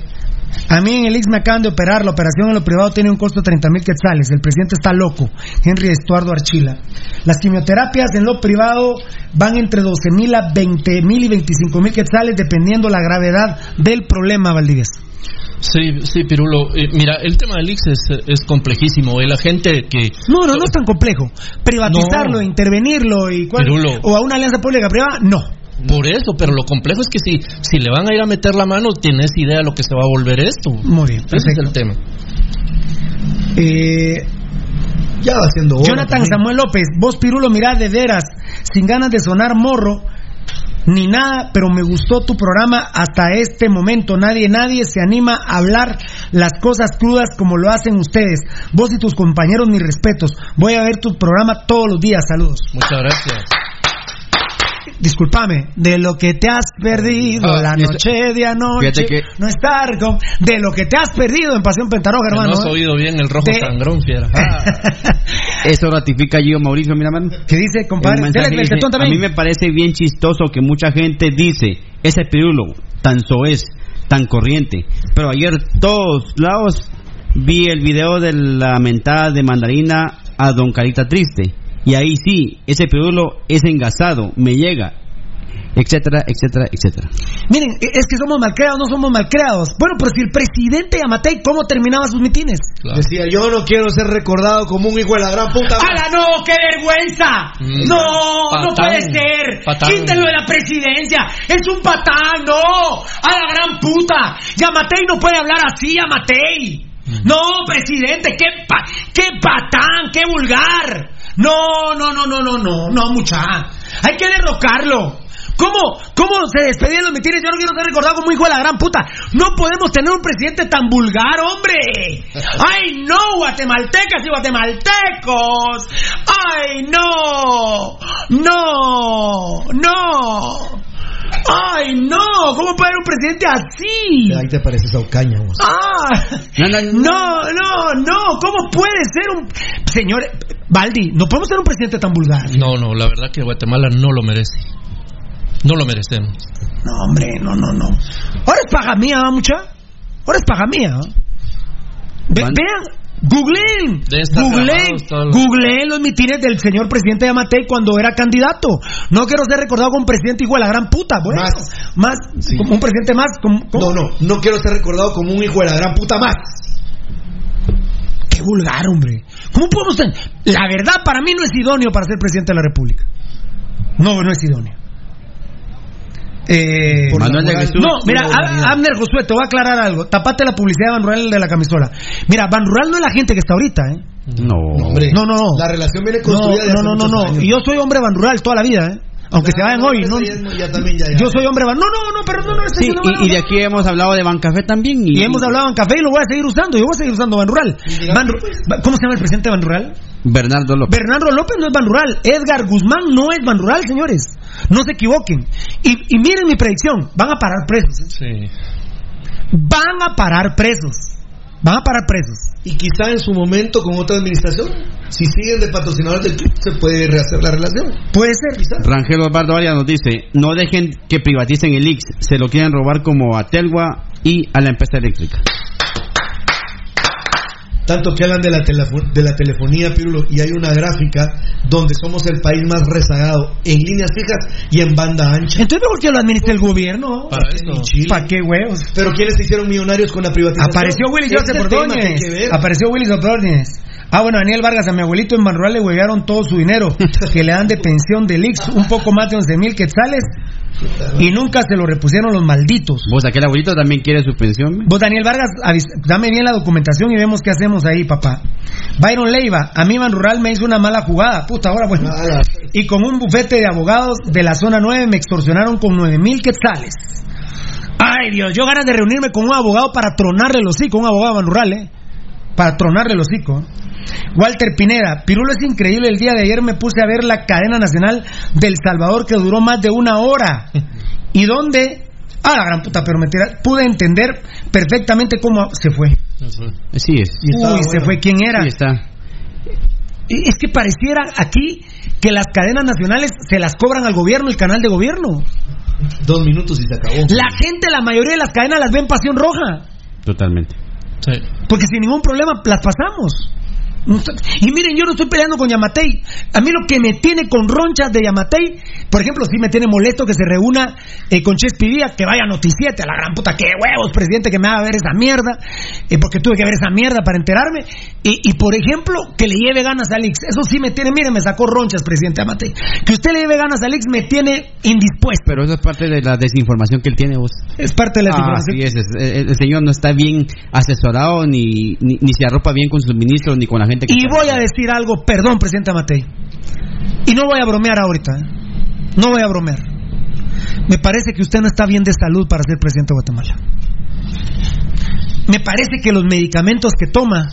A mí en el IX me acaban de operar. La operación en lo privado tiene un costo de 30 mil quetzales. El presidente está loco. Henry Estuardo Archila. Las quimioterapias en lo privado van entre 12 mil a 20 mil y 25 mil quetzales dependiendo la gravedad del problema, Valdivieso. Sí, sí, Pirulo. Eh, mira, el tema del IX es, es complejísimo. La gente que... No, no, no es tan complejo. Privatizarlo, No. intervenirlo y cuál- Pirulo. o a una alianza pública-privada, no. Por eso, pero lo complejo es que si, si le van a ir a meter la mano, tienes idea de lo que se va a volver esto. Muy bien, Ese es el tema. Eh, ya va siendo hora Jonathan también. Samuel López, vos Pirulo, mirá de veras, sin ganas de sonar morro ni nada, pero me gustó tu programa hasta este momento. Nadie, nadie se anima a hablar las cosas crudas como lo hacen ustedes. Vos y tus compañeros, mis respetos. Voy a ver tu programa todos los días. Saludos. Muchas gracias. Discúlpame, de lo que te has perdido Ah, la noche de anoche, que- no estar con, de lo que te has perdido en Pasión Pentarroja, Que hermano. no has ¿eh? oído bien el rojo De- sangrón, fiera. Eso ratifica Gio Mauricio, mira, mano. ¿Qué dice, compadre? Mensaje Dele, dice, a mí me parece bien chistoso que mucha gente dice, ese pirulo, tan soez, tan corriente. Pero ayer todos lados vi el video de la mentada de mandarina a Don Carita Triste. Y ahí sí, ese pirulo es engasado, me llega, etcétera, etcétera, etcétera. Miren, e, es que somos malcreados, no somos malcreados. Bueno, pero si el presidente Yamatei, ¿cómo terminaba sus mitines? Decía, yo no quiero ser recordado como un hijo de la gran puta. ¡Hala, no! ¡Qué vergüenza! Mm. No, no puede ser. Patán. Quítenlo de la presidencia. Es un patán, no. A la gran puta. Yamatei no puede hablar así, Yamatei. No, presidente, qué, pa- qué patán, qué vulgar. No, no, no, no, no, no, no, mucha. Hay que derrocarlo. ¿Cómo, ¿Cómo se despedían los mitines? Yo no quiero ser recordado como hijo de la gran puta. No podemos tener un presidente tan vulgar, hombre. ¡Ay, no, guatemaltecas y guatemaltecos! ¡Ay, no! ¡No! ¡No! ¡Ay, no! ¿Cómo puede haber un presidente así? Ahí te pareces a Ocaña, vos. ¡Ah! No, no, no. ¿Cómo puede ser un. Señor Baldi, no podemos tener un presidente tan vulgar. No, no, la verdad que Guatemala no lo merece. No lo merecemos. No, hombre, no, no, no. Ahora es paga mía, ¿va, mucha? Ahora es paga mía. Ve- vean, googleen, googleen, googleen los mitines del señor presidente Yamatei cuando era candidato. No quiero ser recordado como un presidente hijo de la gran puta. Bueno, más, como un presidente más. Como, como- No, no, no quiero ser recordado como un hijo de la gran puta más. Qué vulgar, hombre. ¿Cómo podemos tener? La verdad, para mí no es idóneo para ser presidente de la República. No, no es idóneo. Eh, Manuel de Jesús, no, mira, Ab- Abner Josué, te voy a aclarar algo. Tapate la publicidad de Ban Rural de la camisola. Mira, Ban Rural no es la gente que está ahorita, ¿eh? No. Hombre, No, no, no. La relación viene No, construida de no, no, no, no. años. Y yo soy hombre Ban Rural toda la vida, ¿eh? Aunque se vayan hoy, ¿no? Ya también, ya, ya. Yo soy hombre Ban. No, no, no, pero no, no, estoy Sí, y, y de aquí hemos hablado de Bancafé también. Y, Y hemos hablado en café y lo voy a seguir usando. Yo voy a seguir usando Ban Rural. Ban Ru- ¿Cómo se llama el presidente de Ban Rural? Bernardo López. Bernardo López no es Ban Rural. Edgar Guzmán no es Ban Rural, señores. No se equivoquen. Y, y miren mi predicción. Van a parar presos. ¿eh? Sí. Van a parar presos. Van a parar presos. Y quizá en su momento con otra administración, si siguen de patrocinadores del club, se puede rehacer la relación. Puede ser. Rangel Osvaldo Arias nos dice, no dejen que privaticen el IX, se lo quieren robar como a Telgua y a la empresa eléctrica. Tanto que hablan de la, de la telefonía, Pirulo, y hay una gráfica donde somos el país más rezagado en líneas fijas y en banda ancha. Entonces, ¿por qué lo administra el gobierno? Para eso. ¿Para qué huevos? Pero ¿quiénes se hicieron millonarios con la privatización? Apareció Willy Ese es Joseph Ordóñez. Apareció Willy Joseph Ordóñez. Ah, bueno, Daniel Vargas, a mi abuelito en Manuel le huevearon todo su dinero, que le dan de pensión del IX, un poco más de 11 mil quetzales, y nunca se lo repusieron los malditos. Vos, aquel abuelito también quiere su pensión. Vos, Daniel Vargas, avis- dame bien la documentación y vemos qué hacemos ahí, papá. Byron Leiva, a mí Rural me hizo una mala jugada, puta, ahora bueno. Y con un bufete de abogados de la zona 9 me extorsionaron con 9 mil quetzales. Ay, Dios, yo ganas de reunirme con un abogado para tronarle los sí, con un abogado de Ban Rural, ¿eh? Para tronarle el hocico. Walter Pineda, Pirulo es increíble. El día de ayer me puse a ver la cadena nacional del Salvador que duró más de una hora. ¿Y dónde? Ah, la gran puta, pero me tira- pude entender perfectamente cómo se fue. Sí es. Uy, se fue. ¿Quién era? Sí está. Es que pareciera aquí que las cadenas nacionales se las cobran al gobierno, el canal de gobierno. Dos minutos y se acabó. La gente, la mayoría de las cadenas las ve en Pasión Roja. Totalmente. Porque sin ningún problema las pasamos. Y miren, yo no estoy peleando con Yamatei. A mí lo que me tiene con ronchas de Yamatei, por ejemplo, sí me tiene molesto que se reúna eh, con Chespidía, que vaya a Noticiete, a la gran puta, que huevos, presidente, que me haga ver esa mierda, eh, porque tuve que ver esa mierda para enterarme. Y, y, por ejemplo, que le lleve ganas a Alix. Eso sí me tiene, miren, me sacó ronchas, presidente Yamatei. Que usted le lleve ganas a Alix me tiene indispuesto. Pero eso es parte de la desinformación que él tiene vos. Es parte de la Ah, desinformación. sí, es, es- el, el señor no está bien asesorado ni, ni, ni se arropa bien con sus ministros ni con la gente que Y voy a decir algo, perdón, presidente Matei. Y no voy a bromear ahorita. ¿eh? No voy a bromear. Me parece que usted no está bien de salud para ser presidente de Guatemala. Me parece que los medicamentos que toma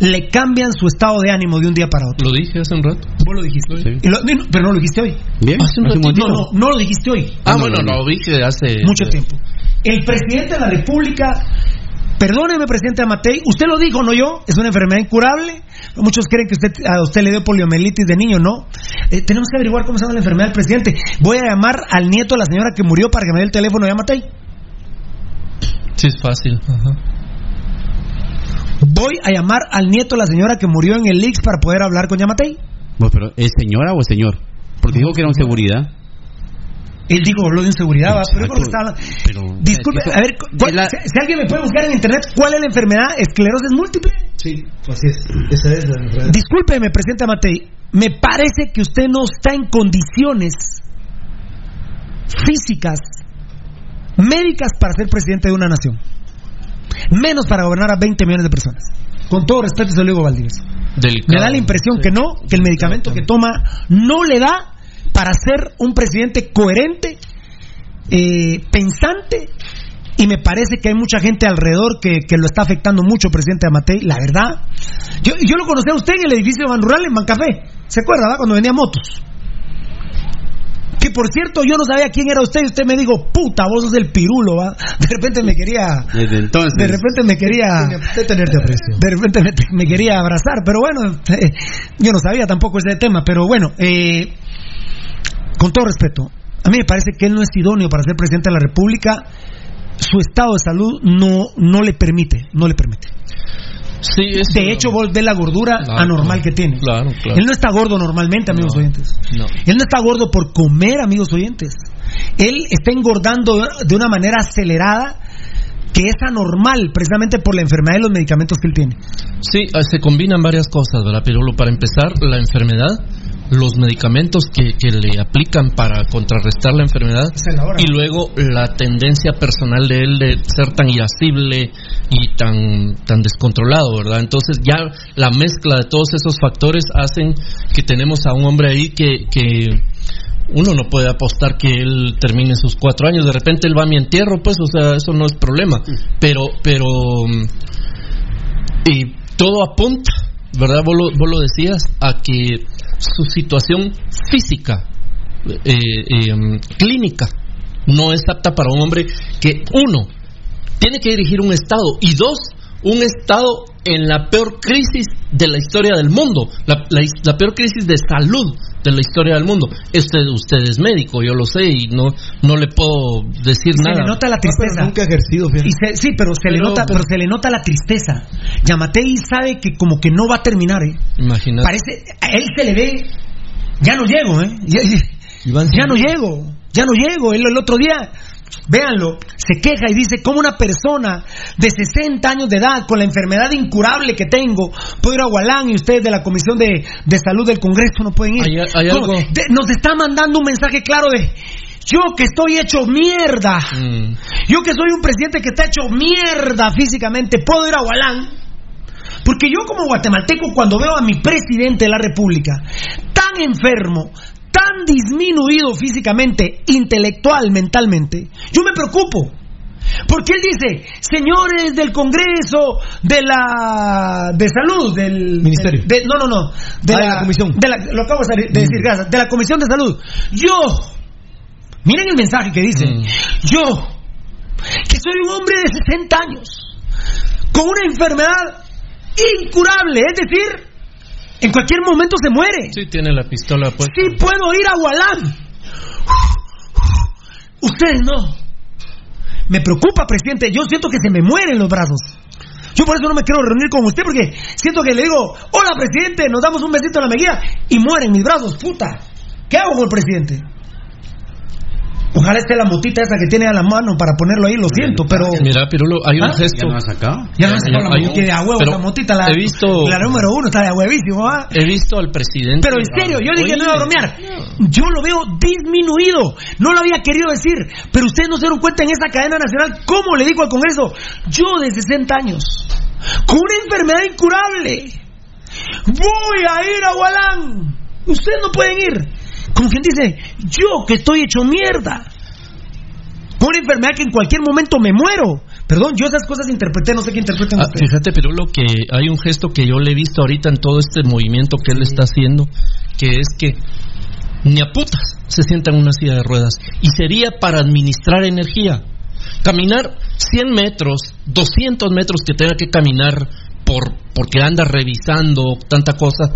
le cambian su estado de ánimo de un día para otro. Lo dije hace un rato. Vos lo dijiste. Y lo- no, pero no lo dijiste hoy. Bien, Hace un no, ratito. no, no lo dijiste hoy. Ah, bueno, lo dije hace... Mucho tiempo. El presidente de la República, perdóneme, presidente Amatei, usted lo dijo, no yo, es una enfermedad incurable. Muchos creen que usted, a usted le dio poliomielitis de niño, no. Eh, tenemos que averiguar cómo se llama la enfermedad del presidente. Voy a llamar al nieto de la señora que murió para que me dé el teléfono de Amatei. Sí, es fácil. Ajá. Voy a llamar al nieto de la señora que murió en el Lix para poder hablar con Yamatei. Bueno, pero ¿es señora o es señor? Porque dijo que era un seguridad. Él dijo, habló de inseguridad, ¿va? pero yo creo que está hablando- Pero, Disculpe, es que eso- a ver, ¿cuál- si, si alguien me puede buscar en internet cuál es la enfermedad esclerosis múltiple. Sí, así es. Esa es la enfermedad. Discúlpeme, presidente Matei, me parece que usted no está en condiciones físicas, médicas para ser presidente de una nación. Menos para gobernar a 20 millones de personas. Con todo respeto, se lo digo, Valdivieso. Me da la impresión que no, que el medicamento que toma no le da para ser un presidente coherente, eh, pensante, y me parece que hay mucha gente alrededor que, que lo está afectando mucho, presidente Amatei, la verdad. Yo, yo lo conocí a usted en el edificio de Ban Rural en Bancafé, ¿se acuerda, va? Cuando vendía motos. Que por cierto, yo no sabía quién era usted y usted me dijo, puta, vos sos el pirulo, ¿va? De repente me quería... Desde entonces. De repente me quería... De tenerte aprecio. De repente me, me quería abrazar, pero bueno, eh, yo no sabía tampoco ese tema, pero bueno, eh, con todo respeto, a mí me parece que él no es idóneo para ser presidente de la República. Su estado de salud no, no le permite, no le permite. Sí, De hecho, vos ves la gordura Claro, anormal que tiene. Él no está gordo normalmente, amigos No, oyentes. no. Él no está gordo por comer, amigos oyentes. Él está engordando de una manera acelerada que es anormal, precisamente por la enfermedad y los medicamentos que él tiene. Sí, eh, se combinan varias cosas, ¿verdad, Pirulo? Para empezar, la enfermedad, los medicamentos que, que le aplican para contrarrestar la enfermedad y luego la tendencia personal de él de ser tan irascible y tan, tan descontrolado, ¿verdad? Entonces ya la mezcla de todos esos factores hacen que tenemos a un hombre ahí que... que uno no puede apostar que él termine sus cuatro años. De repente él va a mi entierro, pues, o sea, eso no es problema. Pero, pero, y todo apunta, ¿verdad? Vos lo, vos lo decías, a que su situación física, eh, eh, mm, clínica, no es apta para un hombre que, uno, tiene que dirigir un Estado y dos, un Estado en la peor crisis de la historia del mundo, la, la- la peor crisis de salud de la historia del mundo. Usted, usted es médico, yo lo sé, y no, no le puedo decir se nada. le nota la tristeza. nunca ha ejercido, fíjate. Y se- sí, pero se le nota, pero se le nota la tristeza. Yamatei sabe que como que no va a terminar, ¿eh? Imagínate. Parece, a él se le ve, ya no llego, ¿eh? Ya, ya no llego, ya no llego. Él el otro día, véanlo, se queja y dice, ¿cómo una persona de 60 años de edad, con la enfermedad incurable que tengo, puedo ir a Gualán y ustedes de la Comisión de, de Salud del Congreso no pueden ir? Hay- hay ¿Cómo? algo- De- nos está mandando un mensaje claro de, yo que estoy hecho mierda, Mm. yo que soy un presidente que está hecho mierda físicamente, puedo ir a Gualán. Porque yo como guatemalteco cuando veo a mi presidente de la República tan enfermo, tan disminuido físicamente, intelectual, mentalmente, yo me preocupo. Porque él dice, señores del Congreso, de la de salud, del Ministerio. de- no, no, no, de Ah, la, comisión. de la- lo acabo de de decir, gracias, de la comisión de salud. Yo, miren el mensaje que dice, yo, que soy un hombre de 60 años, con una enfermedad incurable, es decir, en cualquier momento se muere. Sí, tiene la pistola pues. Sí puedo ir a Gualán. Ustedes no. Me preocupa, presidente. Yo siento que se me mueren los brazos. Yo por eso no me quiero reunir con usted porque siento que le digo, hola presidente, nos damos un besito en la mejilla y mueren mis brazos, puta. ¿Qué hago con el presidente? Ojalá esté la motita esa que tiene a la mano para ponerlo ahí, lo siento, pero... Mira, Pirulo, hay un ¿Ah? gesto. ¿Ya no ha sacado? Ya no sé con la hay un- motita de a huevo, pero esa motita, la, he visto- la número uno, está de huevísimo, ¿ah? He visto al presidente. Pero en serio, yo dije Oye, no iba a bromear. Yo lo veo disminuido. No lo había querido decir. Pero ustedes no se dieron cuenta en esa cadena nacional cómo le dijo al Congreso. Yo de 60 años, con una enfermedad incurable, voy a ir a Gualán. Ustedes no pueden ir. Como quien dice, yo que estoy hecho mierda. Con una enfermedad que en cualquier momento me muero. Perdón, yo esas cosas interpreté, no sé qué interpreten Ah, ustedes. fíjate, Pirulo, que hay un gesto que yo le he visto ahorita en todo este movimiento que él está haciendo, que es que ni a putas se sienta en una silla de ruedas. Y sería para administrar energía. Caminar 100 metros, 200 metros que tenga que caminar por porque anda revisando tanta cosa.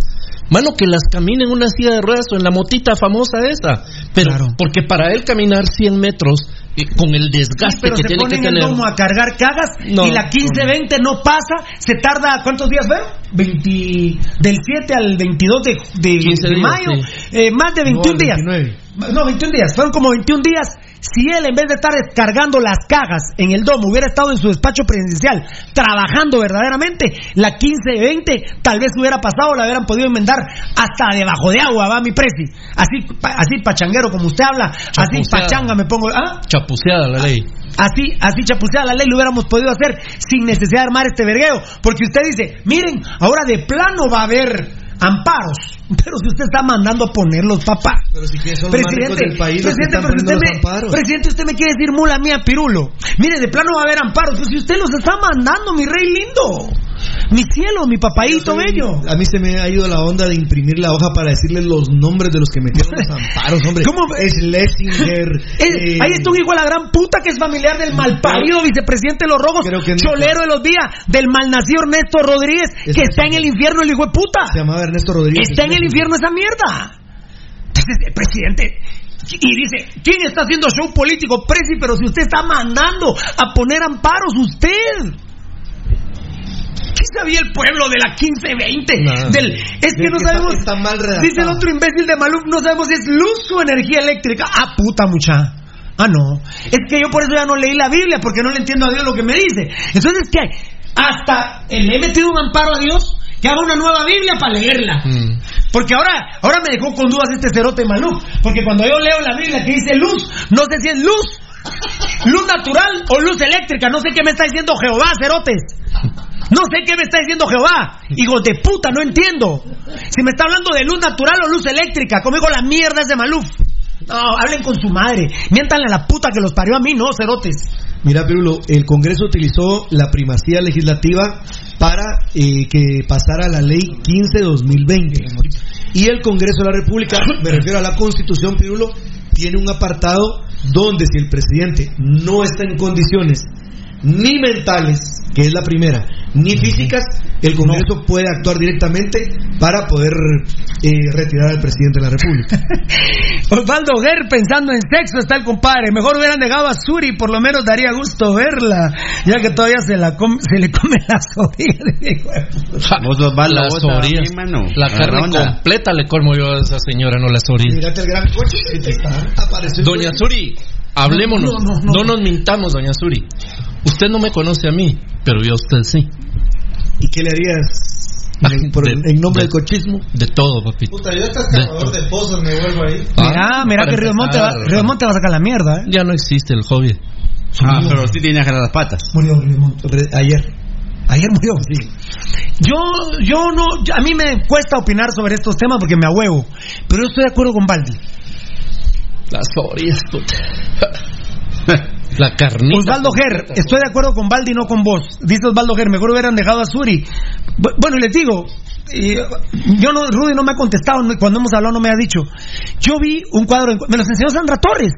Mano, que las camine en una silla de ruedas o en la motita famosa esa. Pero porque para él caminar 100 metros eh, con el desgaste pero que se tiene que en el tener. domo a cargar cagas No, y la 15-20 no pasa, se tarda, ¿cuántos días fueron? 20, del 7 al 22 de, de, 15 de días, mayo, sí. eh, más de 21 No, días. 29. No, 21 días, fueron como 21 días. Si él, en vez de estar descargando las cajas en el domo, hubiera estado en su despacho presidencial trabajando verdaderamente, la 15-20 tal vez hubiera pasado, la hubieran podido enmendar hasta debajo de agua, va mi presi. Así, pa- así pachanguero como usted habla, así pachanga me pongo. ¿ah? Chapuceada la ley. Así, así chapuceada la ley lo hubiéramos podido hacer sin necesidad de armar este vergueo. Porque usted dice, miren, ahora de plano va a haber amparos. Pero si usted está mandando a ponerlos, papá. Pero si son ricos del país presidente, pero usted me, presidente, usted me quiere decir mula mía, pirulo. Mire, de plano va a haber amparos. Pues si usted los está mandando, mi rey lindo. Mi cielo, mi papaíto bello. A mí se me ha ido la onda de imprimir la hoja para decirles los nombres de los que metieron los amparos, hombre. ¿Cómo? Es Lessinger. Eh, ahí está un hijo de la gran puta que es familiar del malparido vicepresidente de los no. cholero de los días, del malnacido Ernesto Rodríguez, Es que está en el infierno el hijo de puta. Se llamaba Ernesto Rodríguez. Está en el infierno esa mierda. Entonces, el presidente. Y dice, ¿quién está haciendo show político? Presi, pero si usted está mandando a poner amparos, usted. ¿Qué sabía el pueblo de la 15-20? Nada. Del, es que no que sabemos. está mal redactado. dice el otro imbécil de Maluf, no sabemos si es luz o energía eléctrica. Ah, puta mucha. Ah, no. Es que yo por eso ya no leí la Biblia, porque no le entiendo a Dios lo que me dice. Entonces, ¿qué? Hasta le he metido un amparo a Dios que haga una nueva Biblia para leerla. Mm. Porque ahora, ahora me dejó con dudas este cerote Maluf. Porque cuando yo leo la Biblia que dice luz, no sé si es luz, luz natural o luz eléctrica. No sé qué me está diciendo Jehová, cerotes. No sé qué me está diciendo Jehová. Hijos de puta, no entiendo. Si me está hablando de luz natural o luz eléctrica, como digo la mierda es de Maluf. No, hablen con su madre. Miéntanle a la puta que los parió a mí, no, cerotes. Mira, Pirulo, el Congreso utilizó la primacía legislativa para eh, que pasara la ley 15-2020. Y el Congreso de la República, me refiero a la Constitución, Pirulo, tiene un apartado donde si el presidente no está en condiciones ni mentales, que es la primera, ni físicas, el Congreso puede actuar directamente para poder eh, retirar al presidente de la República. Osvaldo Guer pensando en sexo está el compadre. Mejor hubieran negado a Suri, por lo menos daría gusto verla, ya que todavía se, la come- se le come las orillas. Vos, Osvaldo, orillas. mano. La carne completa le colmo yo a esa señora, no las orillas. Mírate el gran coche que te está apareciendo. Doña Suri, hablémonos. No, no, no, no. nos mintamos, doña Suri. Usted no me conoce a mí, pero yo a usted sí. ¿Y qué le harías en, por- De- en nombre de- del cochismo? De todo, papito. Puta, yo hasta excavador de pozos me vuelvo ahí. Mira, mira para que Río Monte, va, Río Monte va a sacar la mierda, ¿eh? Ya no existe el hobby. Ah, pero sí tiene agarrar las patas. Murió Río Monte. Ayer. Ayer murió, sí. Yo, yo no, a mí me cuesta opinar sobre estos temas porque me ahuevo. Pero yo estoy de acuerdo con Baldi. Las orillas, puta. La carnita. Osvaldo Ger, estoy de acuerdo con Baldi, no con vos. Dice Osvaldo Ger, mejor hubieran dejado a Suri. Bu- Bueno, y les digo, yo no, Rudy no me ha contestado, cuando hemos hablado no me ha dicho. Yo vi un cuadro, me los enseñó Sandra Torres.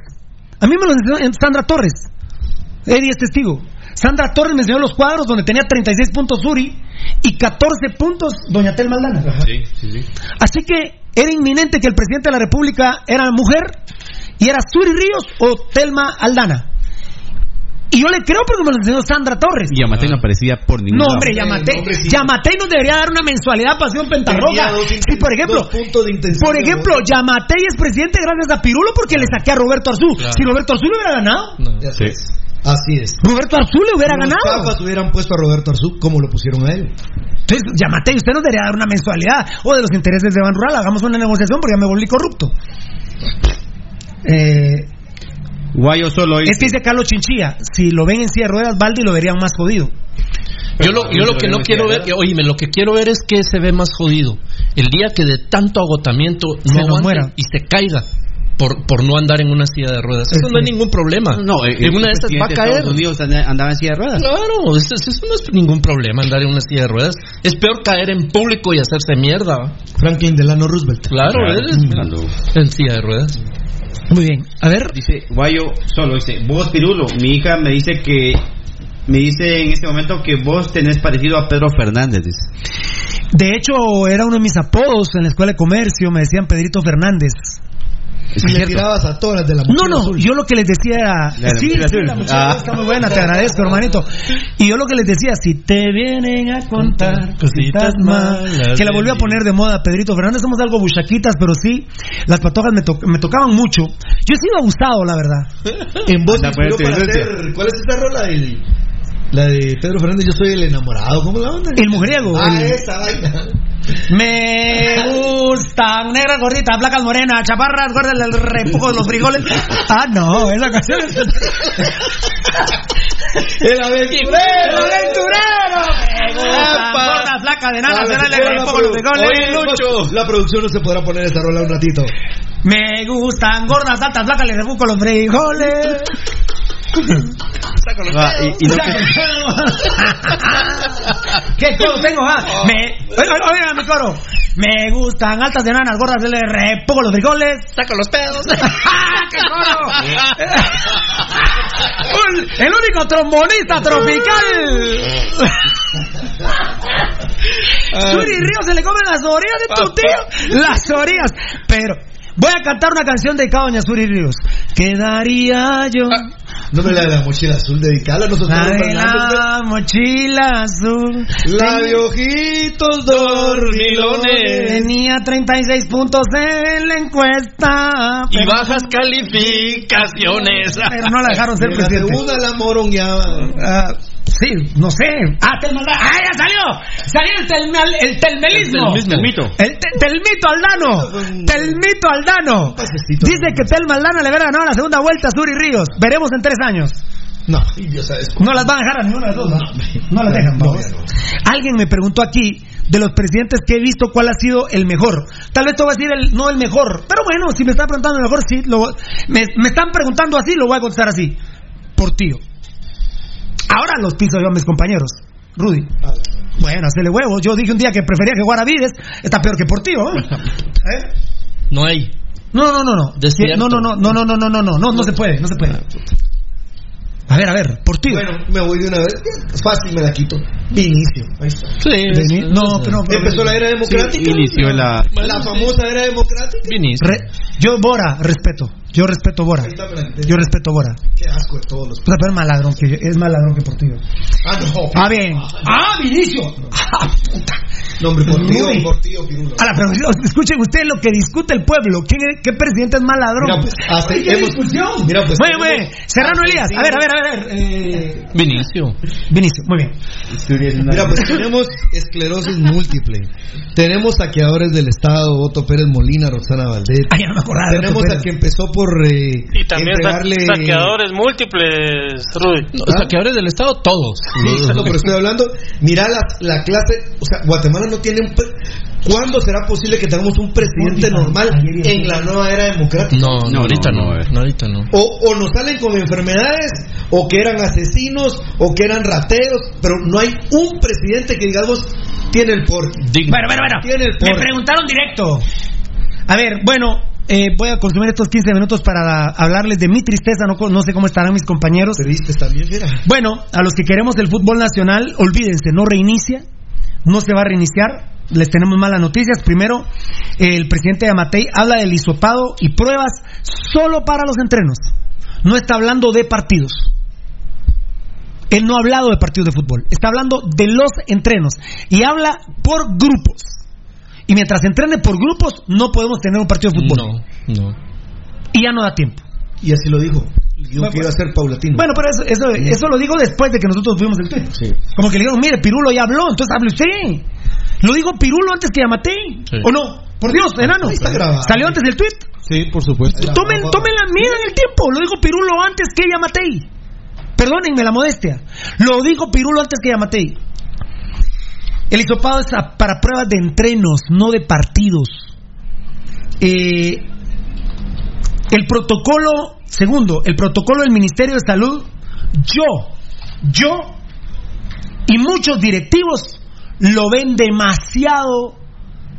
A mí me los enseñó Sandra Torres. Eddie es testigo. Sandra Torres me enseñó los cuadros donde tenía 36 puntos Suri y 14 puntos Doña Telma Aldana. Sí, sí, sí. Así que era inminente que el presidente de la República era mujer y era Suri Ríos o Telma Aldana. Y yo le creo porque me lo enseñó Sandra Torres. Y Yamatei no aparecía por ningún No, hombre, Yamatei. Yamatei nos debería dar una mensualidad a Pasión Pentarroja. Tenía dos Sí, por ejemplo, por ejemplo, Yamatei es presidente gracias a Pirulo porque le saqué a Roberto Arzú. Claro. Si Roberto Arzú le hubiera ganado, Así es. Así es. Roberto Arzú le hubiera Los ganado. papas hubieran puesto a Roberto Arzú como lo pusieron a él. Entonces, Yamatei, usted nos debería dar una mensualidad. O de los intereses de Ban Rural, hagamos una negociación porque ya me volví corrupto. Eh, Guayo solo es que dice Carlos Chinchilla, si lo ven en silla de ruedas, Baldi lo verían más jodido. Yo lo, yo lo que no quiero ver, oíme, lo que quiero ver es que se ve más jodido. El día que de tanto agotamiento no Se muera. y se caiga por, por no andar en una silla de ruedas. Eso no hay ningún problema. No, eh, en una de esas va a caer. Estados Unidos anda- andaba en silla de ruedas. Claro, eso, eso no es ningún problema andar en una silla de ruedas. Es peor caer en público y hacerse mierda. Franklin Delano Roosevelt. Claro, eres en silla de ruedas. Muy bien, a ver. Dice Guayo solo, dice, vos Pirulo, mi hija me dice que, me dice en este momento que vos tenés parecido a Pedro Fernández, dice. De hecho, era uno de mis apodos en la escuela de comercio, me decían Pedrito Fernández. Y le tirabas a todas las de la No, mochila no, azul. yo lo que les decía era. La de la sí, mochila sí, azul. la mochila Ah. está muy buena, te agradezco, hermanito. Y yo lo que les decía, si te vienen a contar cositas malas. Que la volvió a poner de moda Pedrito Fernández, somos algo buchaquitas, pero sí, las patojas me, to- me tocaban mucho. Yo he sido abusado, la verdad. En voz Anda, pues, para hacer. ¿Cuál es esa rola? El- la de Pedro Fernández, yo soy el enamorado. ¿Cómo la onda? El mujeriego. Ah, el- esa vaina. Me gustan negras, gorditas, placas morenas, chaparras, gordas, el repujo de los frijoles. Ah, no, esa canción es. El aventurero. ¡El aventurero! Gordas, flacas, de nada, será el repujo de los frijoles. Oye, Lucho. La producción no se podrá poner esa rola un ratito. Me gustan gordas, altas, flacas, le repujo los frijoles. Ah, y, y no que- ¿Qué coro tengo? Ah? Me... Oiga, oiga, mi coro. Me gustan altas de nanas, gordas, le repujo los frijoles. Saca los pedos. ¡Qué coro! Un- el único trombonista tropical. Suri Río se le comen las orillas de tu tío. Las orillas. Pero voy a cantar una canción dedicada a Doña Suri Ríos. Quedaría yo. No me la de la mochila azul, dedicada a nosotros. La de Fernández, la mochila azul. La de ojitos dormilones. Tenía 36 puntos en la encuesta. Y bajas calificaciones. Pero no la dejaron ser De la presidente. segunda la morongueaba. Sí, no sé. Ah, Telma Aldana. ¡Ah, ya salió! Salió el, telmal- el telmelismo. El telmismo. El te- telmito Aldano. Telmito Aldano. Dice que Telma Aldana le hubiera ganado la segunda vuelta a Suri Ríos. Veremos en tres años. No. No las van a dejar a ninguna de las dos. No, no las dejan. No. Alguien me preguntó aquí de los presidentes que he visto cuál ha sido el mejor. Tal vez te voy a decir el, no el mejor. Pero bueno, si me están preguntando el mejor, sí. Lo, me, me están preguntando así, lo voy a contestar así. Por tío. Ahora los piso yo a mis compañeros. Rudy. Bueno, hacele huevos. Yo dije un día que prefería que jugara Vides. Está peor que por tío. ¿eh? ¿Eh? No hay. No, no, no, no. No, no, no, no, no, no, no, no, no, no, no se puede, no se puede. A ver, a ver, por tío. Bueno, me voy de una vez. Fácil me la quito. Vinicio. Ahí está. Sí, no, pero, pero- Empezó la era democrática. Sí, inició la- La famosa era democrática. Vinicio. Re- yo, Bora, respeto. Yo respeto Bora. Yo respeto Bora. Qué asco de todos los. Pero es más ladrón que yo. Es más ladrón que Portillo. Ah, no. Ah, bien. Ah, Vinicio. Ah, puta. No, hombre, por tío, por tío, pirulo. Pero escuchen ustedes lo que discute el pueblo. ¿Quién es- ¿Qué presidente es más ladrón? Mira, pues, hasta ¿qué hemos- discusión? mira, pues, tenemos- bueno. Serrano Elías. A ver, a ver, a ver. Eh, Vinicio. Vinicio, muy bien. Mira, pues tenemos esclerosis múltiple. Tenemos saqueadores del Estado, Otto Pérez Molina, Roxana Valdés. Ay, ya no me acordaba Tenemos al que empezó por eh, Y también entregarle... saqueadores múltiples, Rudy. Los saqueadores del Estado, todos. Sí, no, pero estoy hablando, mira la, la clase, o sea, Guatemala no tiene un ¿Cuándo será posible que tengamos un presidente normal en la nueva era democrática? No, no, ahorita no, no, ahorita no. O, o nos salen con enfermedades, o que eran asesinos, o que eran rateros, pero no hay un presidente que digamos tiene el porte. Bueno, bueno, bueno. Tiene el Me preguntaron directo. A ver, bueno, eh, voy a consumir estos 15 minutos para hablarles de mi tristeza. No, no sé cómo estarán mis compañeros. Tristes también, mira. Bueno, a los que queremos el fútbol nacional, olvídense, no reinicia, no se va a reiniciar. Les tenemos malas noticias. Primero, el presidente de Amatei habla del hisopado y pruebas solo para los entrenos. No está hablando de partidos. Él no ha hablado de partidos de fútbol, está hablando de los entrenos y habla por grupos. Y mientras entrene por grupos, no podemos tener un partido de fútbol. No, no. Y ya no da tiempo. Y así lo dijo. Que iba a ser paulatino. Bueno, pero eso, eso, eso lo digo después de que nosotros tuvimos el tweet. Como que le dijeron, mire, Pirulo ya habló, entonces hable usted. Lo digo Pirulo antes que Yamatei. Sí. ¿O no? Por Dios, enano. Ahí está grabado. ¿Salió antes del tweet? Sí, por supuesto. Tomen, tomen la mira en el tiempo. Lo dijo Pirulo antes que Yamatei. Perdónenme la modestia. Lo dijo Pirulo antes que Yamatei. El hisopado es para pruebas de entrenos, no de partidos. Eh, el protocolo, segundo, el protocolo del Ministerio de Salud, yo, yo y muchos directivos lo ven demasiado,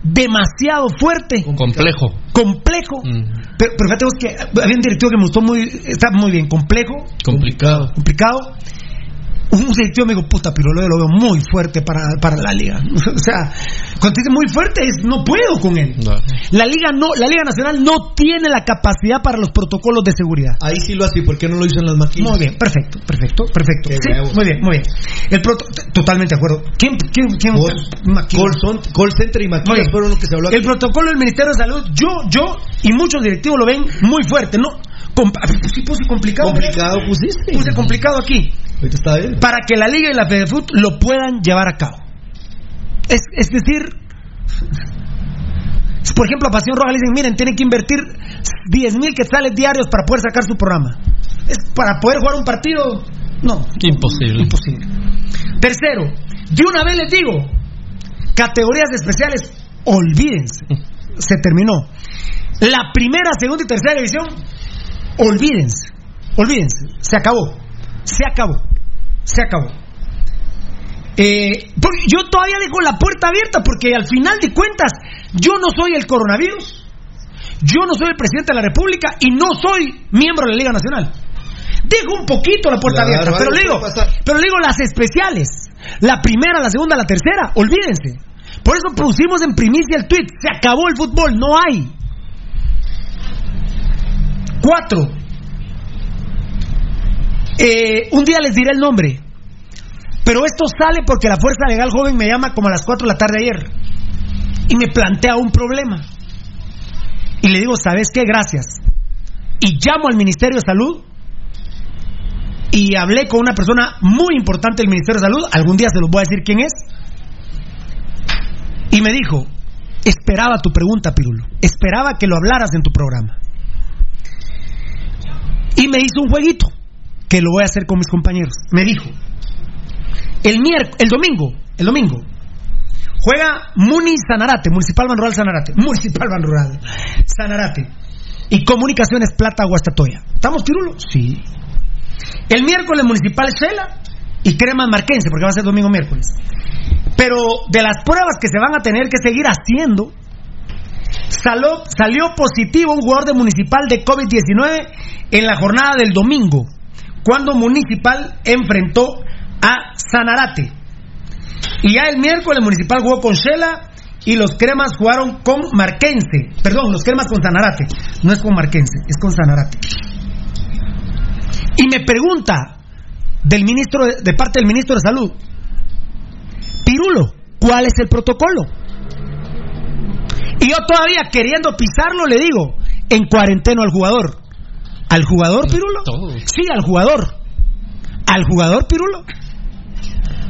demasiado fuerte. Complejo. Complejo. Pero, pero fíjate que había un directivo que me gustó muy, está muy bien, complejo, Complicado. complicado. Un directivo me dijo, puta, pero lo, veo muy fuerte para, para la liga. o sea, cuando dice muy fuerte es no puedo con él. La liga no, la liga nacional no tiene la capacidad para los protocolos de seguridad. Ahí sí lo hace, ¿por qué no lo hizo en las maquilas? Muy bien, perfecto, perfecto, perfecto. Sí, muy bien, muy bien. El proto- totalmente de acuerdo. ¿Quién, quién, quién? Maquila. Call, son- call center y bien. fueron lo que se habló aquí. El protocolo del Ministerio de Salud, yo, yo y muchos directivos lo ven muy fuerte, ¿no? Sí puse complicado. Complicado pusiste. Puse complicado aquí. Ahorita está bien. Para que la Liga y la FedeFut lo puedan llevar a cabo. Es, es decir, por ejemplo, a Pasión Roja le dicen, miren, tienen que invertir 10 mil quetzales diarios para poder sacar su programa. Es para poder jugar un partido, no. Imposible. Imposible. Tercero, de una vez les digo, categorías especiales, olvídense. Se terminó. La primera, segunda y tercera división, olvídense. Olvídense. Se acabó. Se acabó. Se acabó. Eh, yo todavía dejo la puerta abierta porque al final de cuentas yo no soy el coronavirus, yo no soy el presidente de la República y no soy miembro de la Liga Nacional. Dejo un poquito la puerta Claro, abierta, pero le digo, pero le digo las especiales, la primera, la segunda, la tercera, olvídense. Por eso pusimos en primicia el tweet, se acabó el fútbol, no hay. Cuatro. Eh, un día les diré el nombre. Pero esto sale porque la Fuerza Legal Joven me llama como a las 4 de la tarde ayer. Y me plantea un problema. Y le digo, ¿sabes qué? Gracias. Y llamo al Ministerio de Salud. Y hablé con una persona muy importante del Ministerio de Salud. Algún día se los voy a decir quién es. Y me dijo, esperaba tu pregunta, Pirulo. Esperaba que lo hablaras en tu programa. Y me hizo un jueguito que lo voy a hacer con mis compañeros. Me dijo, el el domingo, el domingo, juega Muni Sanarate, Municipal Banrural Sanarate, Municipal Banrural Sanarate y Comunicaciones Plata Guastatoya. ¿Estamos, Pirulo? Sí. El miércoles Municipal Shela y Cremas Marquense, porque va a ser domingo miércoles. Pero de las pruebas que se van a tener que seguir haciendo, salió, salió positivo un jugador de Municipal de COVID-19 en la jornada del domingo, cuando Municipal enfrentó a Sanarate. Y ya el miércoles Municipal jugó con Shela y los cremas jugaron con Marquense. Perdón, los cremas con Sanarate. No es con Marquense, es con Sanarate. Y me pregunta del ministro de, parte del ministro de Salud, Pirulo, ¿cuál es el protocolo? Y yo todavía queriendo pisarlo le digo, en cuarentena al jugador. ¿Al jugador, Pirulo? Sí, al jugador. ¿Al jugador, Pirulo?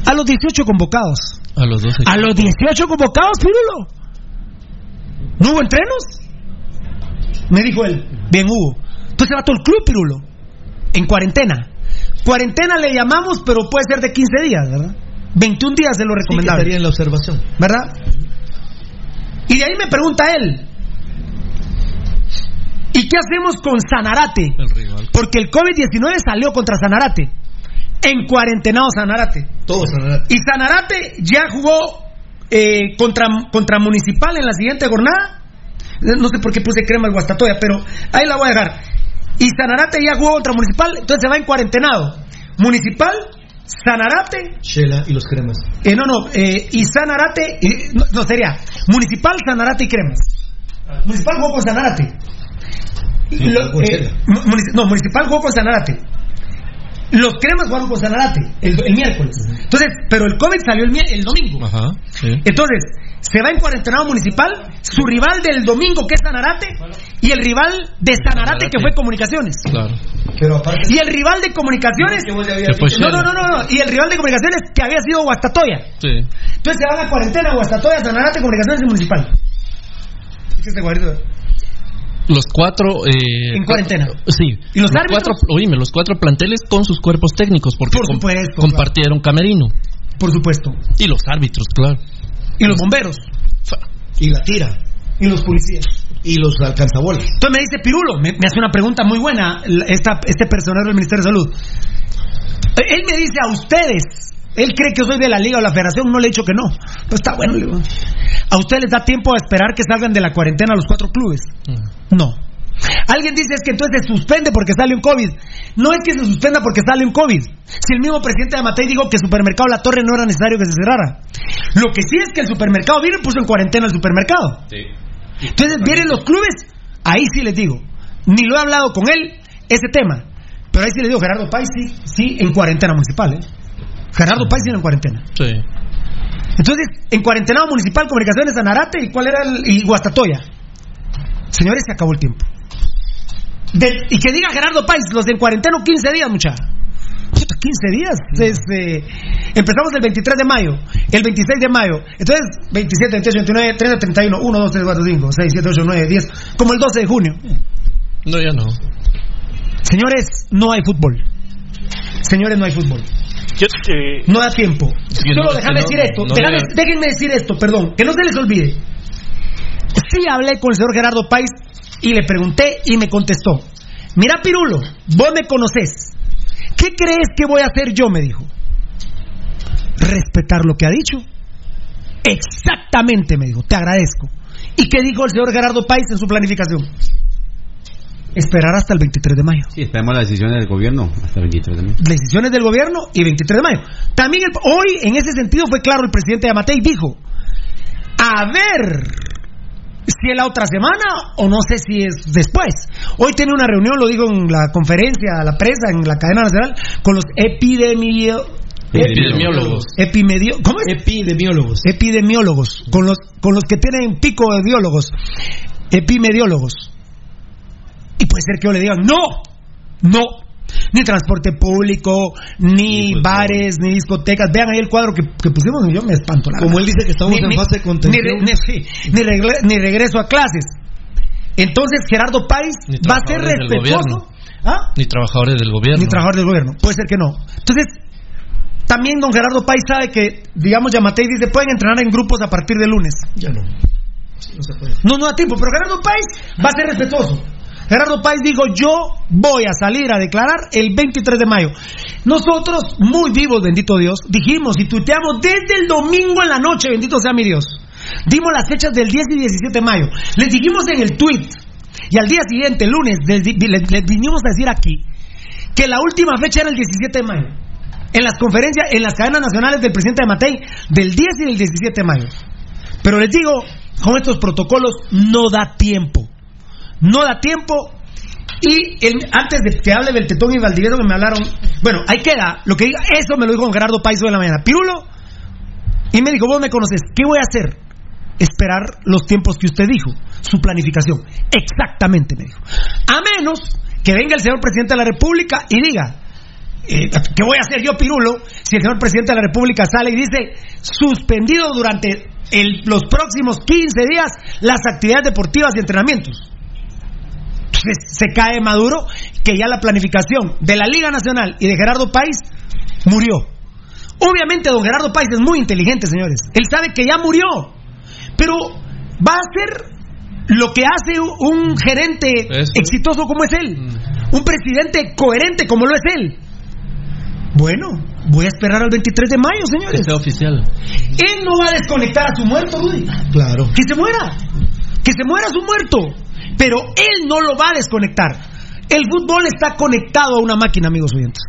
A los 18 convocados. A los 12. A los 18 convocados, Pirulo. ¿No hubo entrenos? Me dijo él. Bien, hubo. Entonces va todo el club, Pirulo. En cuarentena. Cuarentena le llamamos, pero puede ser de 15 días, ¿verdad? 21 días es lo Sí, que recomendable. estaría en la observación. ¿Verdad? Y de ahí me pregunta él, ¿y qué hacemos con Sanarate? Porque el COVID-19 salió contra Sanarate. En cuarentenado Sanarate. Todo Sanarate. Y Sanarate ya jugó eh, contra, contra Municipal en la siguiente jornada. No sé por qué puse crema al Guastatoya, pero ahí la voy a dejar. Y Sanarate ya jugó contra Municipal, entonces se va en cuarentenado. Municipal, Sanarate, Shela y los cremas. eh, no, no, eh, y Sanarate, eh, no, no, sería Municipal, Sanarate y Cremas. Municipal jugó con Sanarate. Lo- eh, no, Municipal jugó con Sanarate. Los Cremas jugaron con Sanarate el, el miércoles. Entonces, pero el COVID salió el, el domingo. Ajá, sí. Entonces, se va en cuarentenado municipal, su rival del domingo que es Sanarate y el rival de Sanarate que fue Comunicaciones. Claro. Pero aparte. Y el rival de Comunicaciones. No, no, no, no, no. Y el rival de Comunicaciones que había sido Guastatoya. Sí. Entonces se van a cuarentena, Guastatoya, Sanarate, Comunicaciones y Municipal. ¿Qué es este cuadrito? Los cuatro. Eh, En cuarentena. Sí. ¿Y los árbitros? cuatro, oíme, los cuatro planteles con sus cuerpos técnicos, porque Por com- supuesto, compartieron camerino. Por supuesto. Y los árbitros, claro. Y los bomberos. Y la tira. Y los policías. Y los alcanzabolas. Entonces me dice Pirulo, me, me hace una pregunta muy buena esta, este personero del Ministerio de Salud. Él me dice a ustedes, él cree que soy de la liga o la federación, no le he dicho que no. Pero está bueno, le digo. ¿A ustedes les da tiempo a esperar que salgan de la cuarentena los cuatro clubes? No. Alguien dice es que entonces se suspende porque sale un COVID. No es que se suspenda porque sale un COVID. Si el mismo presidente de Matei dijo que el supermercado La Torre no era necesario que se cerrara. Lo que sí es que el supermercado vino y puso en cuarentena el supermercado. Entonces vienen los clubes, ahí sí les digo, ni lo he hablado con él ese tema, pero ahí sí le digo, Gerardo Pais sí, sí en cuarentena municipal, ¿eh? Gerardo Pais sí en cuarentena. Sí. Entonces, en cuarentena municipal, comunicaciones Anarate y cuál era el y Guastatoya. Señores, se acabó el tiempo. De- y que diga Gerardo Pais, los de en cuarentena 15 días, muchachos. 15 días. Es, eh, empezamos el 23 de mayo, el 26 de mayo. Entonces, 27, 28, 29, 30, 31, 1, 2, 3, 4, 5, 6, 7, 8, 9, 10. Como el 12 de junio. No, ya no. Señores, no hay fútbol. Señores, no hay fútbol. Yo, eh, No da tiempo. Sí, Solo no, déjame decir esto. no déjame- le- Déjenme decir esto, perdón. Que no se les olvide. Sí hablé con el señor Gerardo Pais y le pregunté y me contestó. Mira, Pirulo, vos me conoces. ¿Qué crees que voy a hacer yo? Me dijo. Respetar lo que ha dicho. Exactamente, me dijo. Te agradezco. ¿Y qué dijo el señor Gerardo Pais en su planificación? Esperar hasta el 23 de mayo. Sí, esperamos las decisiones del gobierno hasta el 23 de mayo. decisiones del gobierno y 23 de mayo. También el- hoy, en ese sentido, fue claro el presidente de Amatei dijo, a ver si es la otra semana o no sé si es después. Hoy tiene una reunión, lo digo en la conferencia, a la prensa, en la cadena nacional, con los epidemio... Epidemiólogos. Epimedio, ¿Cómo es? Epidemiólogos. Epidemiólogos, con los, con los que tienen pico de biólogos, epimediólogos. Y puede ser que yo le digan, no, no, ni transporte público, ni bares, ni discotecas. Vean ahí el cuadro que, que pusimos y yo me espanto. la Como verdad. él dice que estamos en fase de contención. Ni, re- ni- sí, ni regle- ni regreso a clases. Entonces Gerardo Páez va a ser trabajadores respetuoso. ¿Ah? Ni trabajadores del gobierno. Ni trabajador del gobierno. Puede ser que no. Entonces, también don Gerardo Páez sabe que, digamos, Yamatei dice, pueden entrenar en grupos a partir de lunes. Ya no. No se puede. No, no da tiempo, pero Gerardo Páez va a ser respetuoso. Gerardo Páez dijo, yo voy a salir a declarar el 23 de mayo. Nosotros, muy vivos, bendito Dios, dijimos y tuiteamos desde el domingo en la noche, bendito sea mi Dios. Dimos las fechas del 10 y 17 de mayo. Les dijimos en el tweet y al día siguiente, lunes, les, vinimos a decir aquí que la última fecha era el 17 de mayo. En las conferencias, en las cadenas nacionales del presidente de Matei, del 10 y del 17 de mayo. Pero les digo, con estos protocolos no da tiempo. No da tiempo. Y antes de que hable del Tetón y Valdivieso que me hablaron, bueno, ahí queda, lo que diga, eso me lo dijo Gerardo Paiso en la mañana. Pirulo, y me dijo, vos me conoces, ¿qué voy a hacer? Esperar los tiempos que usted dijo, su planificación. Exactamente, me dijo. A menos que venga el señor presidente de la República y diga, eh, ¿qué voy a hacer yo, Pirulo, si el señor presidente de la República sale y dice, suspendido durante el- los próximos 15 días las actividades deportivas y entrenamientos? Entonces se cae Maduro, que ya la planificación de la Liga Nacional y de Gerardo País murió. Obviamente don Gerardo País es muy inteligente, señores. Él sabe que ya murió. Pero va a hacer lo que hace un gerente exitoso como es él, un presidente coherente como lo es él. Bueno, voy a esperar al 23 de mayo, señores. Que sea oficial. Él no va a desconectar a su muerto, Rudy. Claro. Que se muera. Que se muera su muerto. Pero él no lo va a desconectar. El fútbol está conectado a una máquina, amigos oyentes.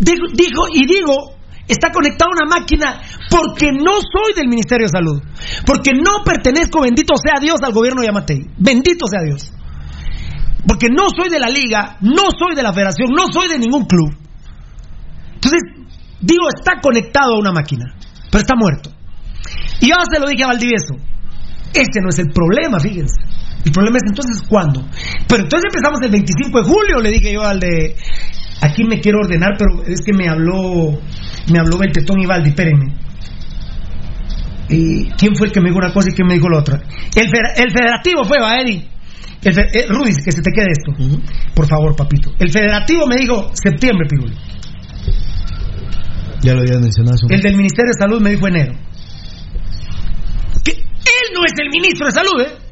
Digo, y digo, está conectado a una máquina porque no soy del Ministerio de Salud. Porque no pertenezco, bendito sea Dios, al gobierno de Yamatei. Bendito sea Dios. Porque no soy de la liga, no soy de la federación, no soy de ningún club. Entonces, digo, está conectado a una máquina, pero está muerto. Y yo se lo dije a Valdivieso. Este no es el problema, fíjense. El problema es entonces cuándo. Pero entonces empezamos el 25 de julio, le dije yo al de. Aquí me quiero ordenar, pero es que me habló. Me habló Beltetón y Valdi, espérenme. ¿Y ¿Quién fue el que me dijo una cosa y quién me dijo la otra? El, el federativo fue, va, Eddie. El eh, Rudy, que se te quede esto. Por favor, papito. El federativo me dijo septiembre, Pirulo. Ya lo habías mencionado. El del Ministerio de Salud me dijo enero. Que él no es el ministro de Salud, ¿eh?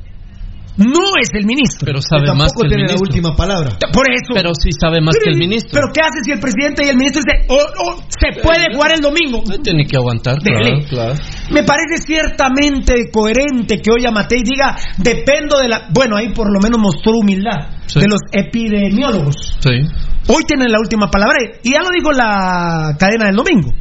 No es el ministro. Pero sabe más que el ministro. palabra. Por eso. Pero sí sabe más que el ministro. Pero ¿qué hace si el presidente y el ministro dicen, oh, oh, se puede jugar el domingo? Tiene que aguantar, claro, Dele. claro. Me parece ciertamente coherente que hoy a Matei diga, dependo de la... Bueno, ahí por lo menos mostró humildad Sí. de los epidemiólogos. Sí. Hoy tienen la última palabra y ya lo dijo la cadena del domingo.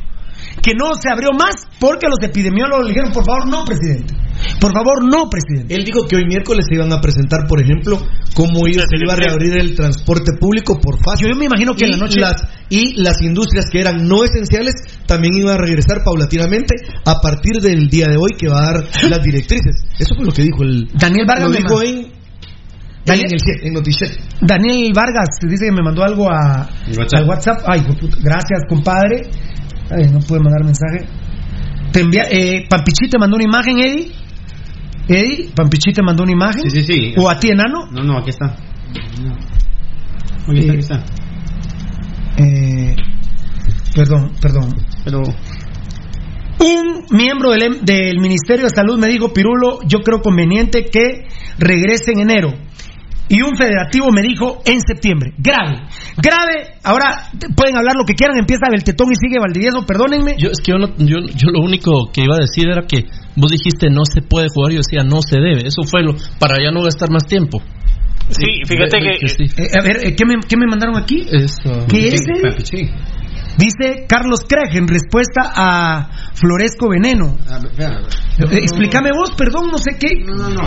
Que no se abrió más porque los epidemiólogos le dijeron, por favor, no, presidente. Por favor, no, presidente. Él dijo que hoy miércoles se iban a presentar, por ejemplo, cómo ellos se iba a reabrir el transporte público por fase. Yo me imagino que en la noche- Las, y las industrias que eran no esenciales también iban a regresar paulatinamente a partir del día de hoy que va a dar las directrices. Eso fue lo que dijo el... Daniel Vargas Lo me dijo en... Daniel- en el en. Daniel Vargas dice que me mandó algo a, WhatsApp. al WhatsApp. Ay, puta. gracias, compadre. Ay, no pude mandar mensaje. Te envía, eh, Pampichi te mandó una imagen, Eddie. Eddie, Pampichi te mandó una imagen. Sí, sí, sí. ¿O a ti, enano? No, no, aquí está. Aquí está, aquí está. Eh, perdón, perdón. Pero Un miembro del, em- del Ministerio de Salud me dijo, Pirulo, yo creo conveniente que regrese en enero. Y un federativo me dijo en septiembre. Grave, grave. Ahora pueden hablar lo que quieran. Empieza Beltetón y sigue Valdivieso. Perdónenme. Yo, es que yo, no- yo, yo lo único que iba a decir era que vos dijiste no se puede jugar, yo decía no se debe. Eso fue lo para ya no gastar más tiempo. Sí, fíjate que- sí. Eh, a ver, eh, ¿qué, me, qué me mandaron aquí? Eso. ¿Qué es? eh? Dice Carlos Craig en respuesta a Floresco Veneno. Eh, explícame vos, perdón, no sé qué.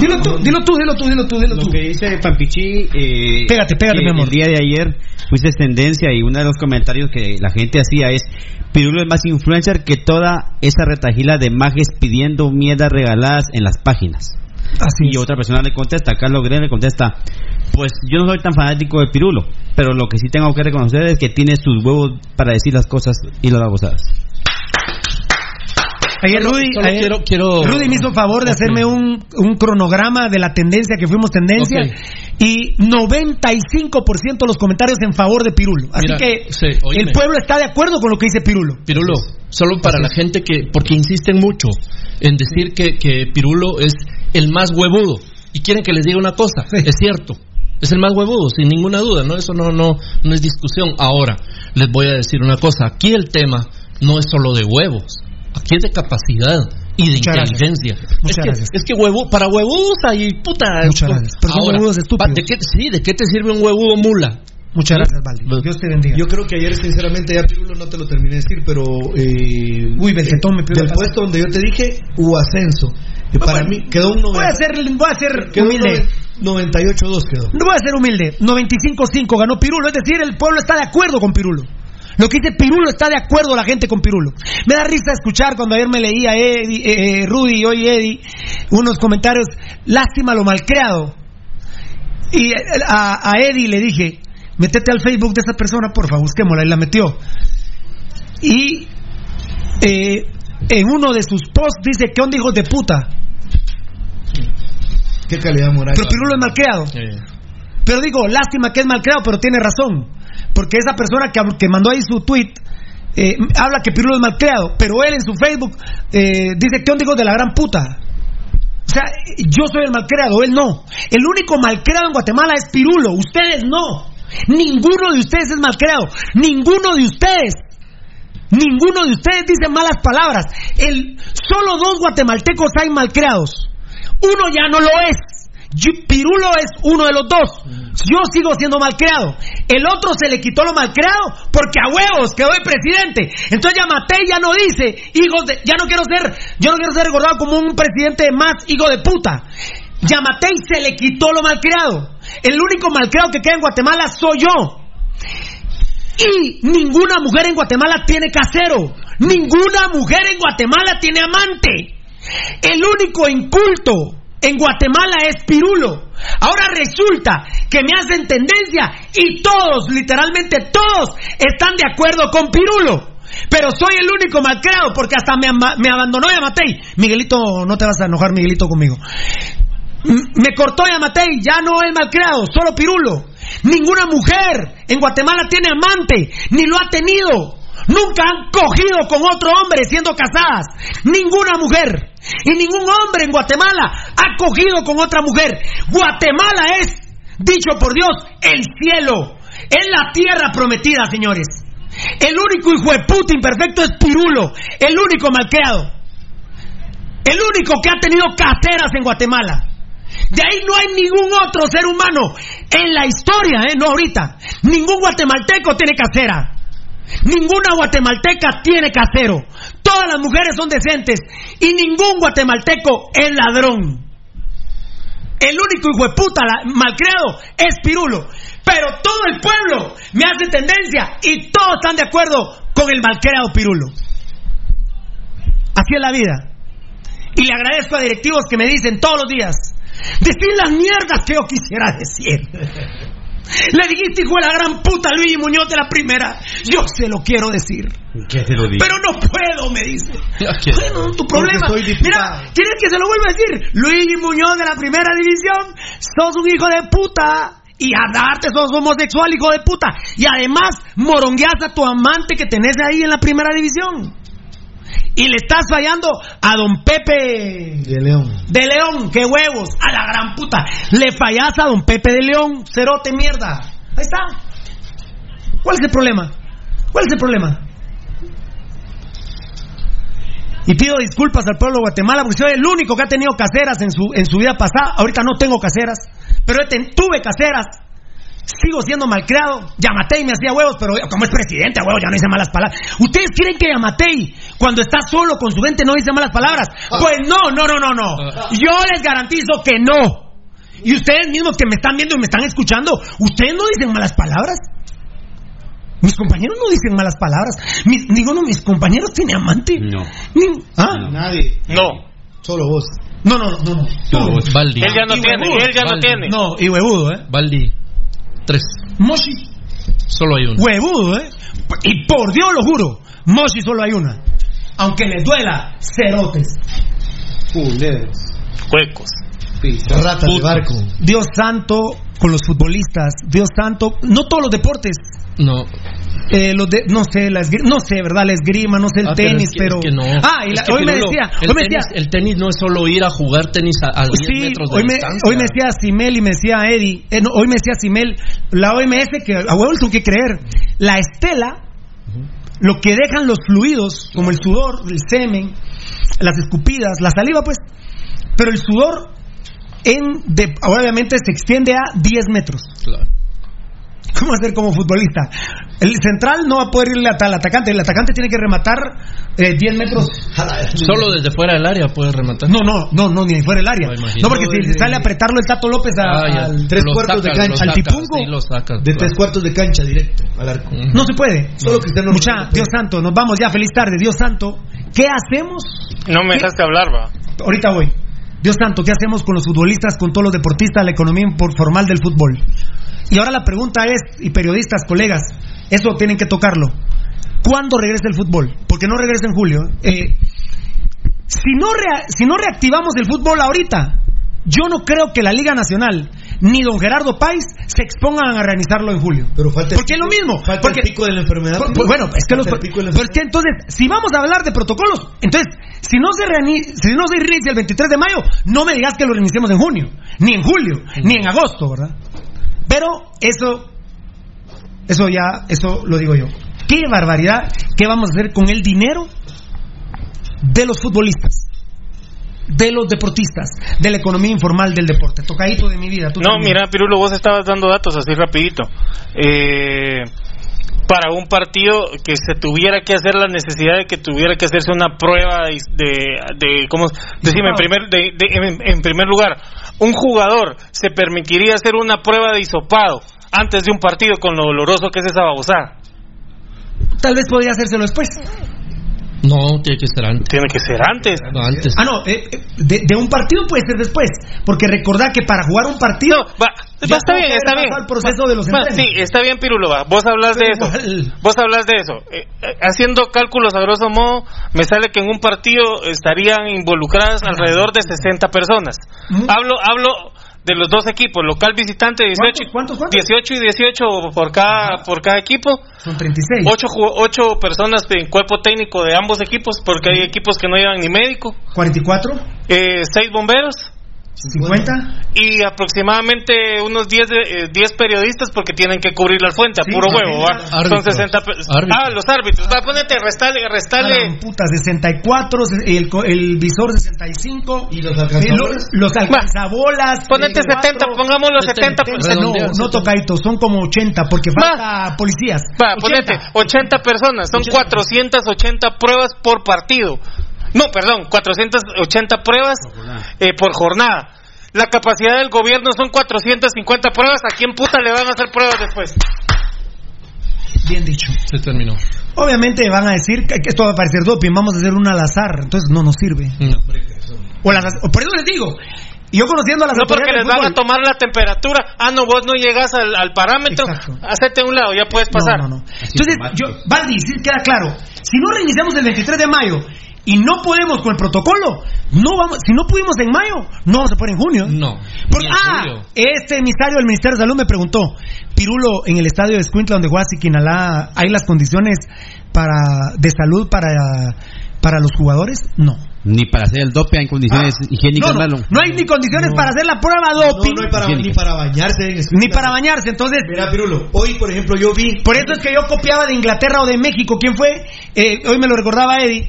dilo tú, dilo tú, dilo tú, dilo tú, dilo Lo tú. que dice Pampichi. Eh, Pégate, pégate, que mi amor. El día de ayer fuiste tendencia y uno de los comentarios que la gente hacía es: Pirulo es más influencer que toda esa retajila de mages pidiendo mierdas regaladas en las páginas. Y otra persona le contesta, Carlos Gren le contesta: Pues yo no soy tan fanático de Pirulo, pero lo que sí tengo que reconocer es que tiene sus huevos para decir las cosas y las babosadas. Ayer Rudy, solo ayer quiero- quiero- Rudy me hizo favor de hacerme un, un cronograma de la tendencia que fuimos tendencia Ok. y 95% de los comentarios en favor de Pirulo. Así Mira, que sí, el pueblo está de acuerdo con lo que dice Pirulo. Pirulo, solo para la gente que, porque insisten mucho en decir que, que Pirulo es el más huevudo y quieren que les diga una cosa, es cierto, es el más huevudo, sin ninguna duda, no eso no no no es discusión. Ahora les voy a decir una cosa, aquí el tema no es solo de huevos, aquí es de capacidad y de Muchas gracias. inteligencia. Muchas es que, gracias. es que huevo, para huevudos hay puta. Muchas gracias. Pero son huevudos estúpidos. ¿de qué, sí, ¿de qué te sirve un huevudo mula? Muchas gracias, Valdi. Dios te bendiga. Yo creo que ayer, sinceramente, ya Pirulo no te lo terminé de decir, pero. Eh, Uy, Beltetón me pidió Del puesto donde yo te dije, hubo ascenso. Y para mí quedó un Voy a 90 ser, voy a ser quedó humilde. 98-2 quedó. No voy a ser humilde. 95-5 ganó Pirulo. Es decir, el pueblo está de acuerdo con Pirulo. Lo que dice Pirulo está de acuerdo la gente con Pirulo. Me da risa escuchar cuando ayer me leía Eddie, eh, eh, Rudy y hoy Eddie unos comentarios. Lástima lo malcreado. Y eh, a, a Eddie le dije, métete al Facebook de esa persona, porfa, busquémosla. Y la metió. Y eh, en uno de sus posts dice, ¿qué onda hijos de puta? Qué calidad moral. Pero Pirulo es malcriado. Pero digo, lástima que es malcriado, pero tiene razón. Porque esa persona que, que mandó ahí su tweet eh, habla que Pirulo es malcriado, pero él en su Facebook eh, dice que un hijo de la gran puta. O O sea, yo soy el malcriado, él no. El único malcriado en Guatemala es Pirulo, ustedes no. Ninguno de ustedes es malcriado, ninguno de ustedes. Ninguno de ustedes dice malas palabras. El, solo dos guatemaltecos hay malcriados. Uno ya no lo es. Pirulo es uno de los dos. Yo sigo siendo malcriado. El otro se le quitó lo malcriado porque a huevos quedó de presidente. Entonces ya Matei ya no dice, hijos de, ya no quiero ser, yo no quiero ser recordado como un presidente más hijo de puta. Yamatei se le quitó lo malcriado. El único malcriado que queda en Guatemala soy yo. Y ninguna mujer en Guatemala tiene casero. Ninguna mujer en Guatemala tiene amante. El único inculto en Guatemala es Pirulo. Ahora resulta que me hacen tendencia y todos, literalmente todos, están de acuerdo con Pirulo. Pero soy el único malcriado porque hasta me, me abandonó Yamatei. Miguelito, no te vas a enojar, Miguelito, conmigo. Me cortó Yamatei, ya no es malcriado, solo Pirulo. Ninguna mujer en Guatemala tiene amante, ni lo ha tenido. Nunca han cogido con otro hombre siendo casadas. Ninguna mujer. Y ningún hombre en Guatemala ha cogido con otra mujer. Guatemala es, dicho por Dios, el cielo. Es la tierra prometida, señores. El único hijo de puta imperfecto es Pirulo. El único malcriado. El único que ha tenido caseras en Guatemala. De ahí no hay ningún otro ser humano en la historia, ¿eh? no ahorita. Ningún guatemalteco tiene casera. Ninguna guatemalteca tiene casero. Todas las mujeres son decentes y ningún guatemalteco es ladrón. El único hijo de puta malcriado es Pirulo. Pero todo el pueblo me hace tendencia y todos están de acuerdo con el malcriado Pirulo. Así es la vida. Y le agradezco a directivos que me dicen todos los días, decir las mierdas que yo quisiera decir. Le dijiste, hijo de la gran puta, Luis Muñoz de la primera. Yo se lo quiero decir. ¿Qué se lo digo? Pero no puedo, me dice. Bueno, tu problema. Mira, ¿quieres que se lo vuelva a decir? Luis Muñoz de la primera división, sos un hijo de puta. Y a darte sos homosexual, hijo de puta. Y además, morongueas a tu amante que tenés ahí en la primera división. Y le estás fallando a don Pepe De León. de León, qué huevos, a la gran puta. Le fallas a don Pepe de León, cerote mierda. Ahí está. ¿Cuál es el problema? ¿Cuál es el problema? Y pido disculpas al pueblo de Guatemala porque soy el único que ha tenido caseras en su, en su vida pasada. Ahorita no tengo caseras, pero ten- tuve caseras. Sigo siendo malcriado. Yamatei me hacía huevos, pero como es presidente, a huevos, ya no dice malas palabras. ¿Ustedes creen que Yamatei, cuando está solo con su gente, no dice malas palabras? Pues no, no, no, no, no. Yo les garantizo que no. Y ustedes mismos que me están viendo y me están escuchando, ustedes no dicen malas palabras. Mis compañeros no dicen malas palabras. Mis, ninguno de mis compañeros tiene amante. No. Ni- ¿Ah? Nadie. No. Solo vos. No, no, no, no. No, Baldi. Él ya no Y tiene, huevudo. él ya no tiene. No, y huevudo, ¿eh? Baldi. Tres. Moshi. Solo hay uno. Huevudo, ¿eh? Y por Dios lo juro, Moshi solo hay una. Aunque les duela, cerotes. Culeros. Huecos. Ratas de barco. Dios santo con los futbolistas. Dios santo. No todos los deportes. No. Eh, los de, no sé, la esgri- no sé, ¿verdad? La esgrima, no sé el Ah, pero tenis, es que- pero. es que no. Ah, y la- hoy me decía, hoy me tenis, decía, el tenis no es solo ir a jugar tenis a, a 10 Sí, metros de hoy me, distancia. hoy me decía Simel y me decía Eddie, eh, no, hoy me decía Simel, la OMS que a huevo tengo que creer, la estela, lo que dejan los fluidos, como el sudor, el semen, las escupidas, la saliva, pues, pero el sudor, en, de, obviamente se extiende a 10 metros. Claro. ¿Cómo hacer como futbolista? El central no va a poder irle hasta el atacante, el atacante tiene que rematar eh, 10 metros. Solo desde fuera del área puedes rematar. No, no, no, no, ni fuera del área. No. No, porque si sale a apretarlo el Tato López a- Ah, al Tres Lo cuartos de cancha. al tipungo. sí, lo sacas, De claro. tres cuartos de cancha directo al arco. No se puede. Solo Cristiano Mucha, Dios santo, nos vamos ya, feliz tarde, Dios santo. ¿Qué hacemos? No me ¿Qué? dejaste hablar, va. Ahorita voy. Dios santo, ¿qué hacemos con los futbolistas, con todos los deportistas, la economía formal del fútbol? Y ahora la pregunta es, y periodistas, colegas, eso tienen que tocarlo. ¿Cuándo regresa el fútbol? Porque no regresa en julio. Eh, si, no si no reactivamos el fútbol ahorita, yo no creo que la Liga Nacional ni don Gerardo Páez se expongan a realizarlo en julio. Pero falta Porque es lo mismo. Falta porque, el pico de la enfermedad. por- por- bueno, es que los. Falta el pico de la pero es que entonces, si vamos a hablar de protocolos, entonces, si no se reani- si no se reinicia el 23 de mayo, no me digas que lo reiniciemos en junio, ni en julio, ni en agosto, ¿verdad? Pero eso, eso ya, eso lo digo yo. Qué barbaridad, ¿qué vamos a hacer con el dinero de los futbolistas? De los deportistas, de la economía informal del deporte. Tocadito de mi vida. tú No, también. mira, Pirulo, vos estabas dando datos así rapidito. Eh, para un partido que se tuviera que hacer la necesidad de que tuviera que hacerse una prueba de, de, de- ¿cómo? Decime, en primer, de- de- en, en primer lugar, un jugador se permitiría hacer una prueba de hisopado antes de un partido con lo doloroso que es esa babosada. Tal vez podría hacérselo después. No, tiene que ser antes. Tiene que ser antes. No, antes. Ah, no, eh, eh, de, de un partido puede ser después. Porque recordad que para jugar un partido. va, ya está bien, está bien. el proceso de los Va, sí, está bien, Pirulo. va. Vos hablas de eso. igual. Vos hablas de eso. Eh, eh, haciendo cálculos a grosso modo, me sale que en un partido estarían involucradas alrededor de 60 personas. Hablo, hablo de los dos equipos, local visitante 18, ¿Cuántos, 18 y 18 por cada por cada equipo. Son 36. Ocho, ju- ocho personas en cuerpo técnico de ambos equipos, porque hay equipos que no llevan ni médico. 44, Eh, seis bomberos 50. y aproximadamente unos 10, de- eh, 10 periodistas porque tienen que cubrir la fuente a Sí, puro huevo. ¿va? Son Árbitros. 60 pe- Árbitros. Ah, los árbitros. Va, ponete, restale, restale. puta, 64, se- el, el visor 65. ¿Y los alcanzabolas? lo- Los alcanzabolas. Ponete 70, 34. pongamos los 70. No, no tocaito, son como 80 porque falta policías. Va, 80. ponete, 80 personas, son 480 pruebas por partido. No, perdón, 480 pruebas eh, por jornada. La capacidad del gobierno son 450 pruebas. ¿A quién puta le van a hacer pruebas después? Bien dicho. Se terminó. Obviamente van a decir que esto va a parecer doping, vamos a hacer un al azar, entonces no nos sirve. O las, o por eso les digo, y yo conociendo a las No porque les van a tomar la temperatura. Ah, no, vos no llegas al, al parámetro. Hacete a un lado, ya puedes pasar. No, no, no. Entonces, yo, Valdi, sí queda claro, si no reiniciamos el 23 de mayo y no podemos con el protocolo, no vamos, si no pudimos en mayo, no vamos a poder en junio. No. Porque, ah, julio. este emisario del Ministerio de Salud me preguntó, Pirulo, en el estadio de Escuintla donde juega Siquinalá, ¿hay las condiciones para de salud para, para los jugadores? No. Ni para hacer el dope en condiciones higiénicas, Ah. No, no, Marlon. no hay ni condiciones para hacer la prueba doping. No, no hay para, ni para bañarse. en Ni para bañarse, entonces. Mira, Pirulo, hoy, por ejemplo, yo vi. Por eso es que yo copiaba de Inglaterra o de México. ¿Quién fue? Eh, hoy me lo recordaba Eddie.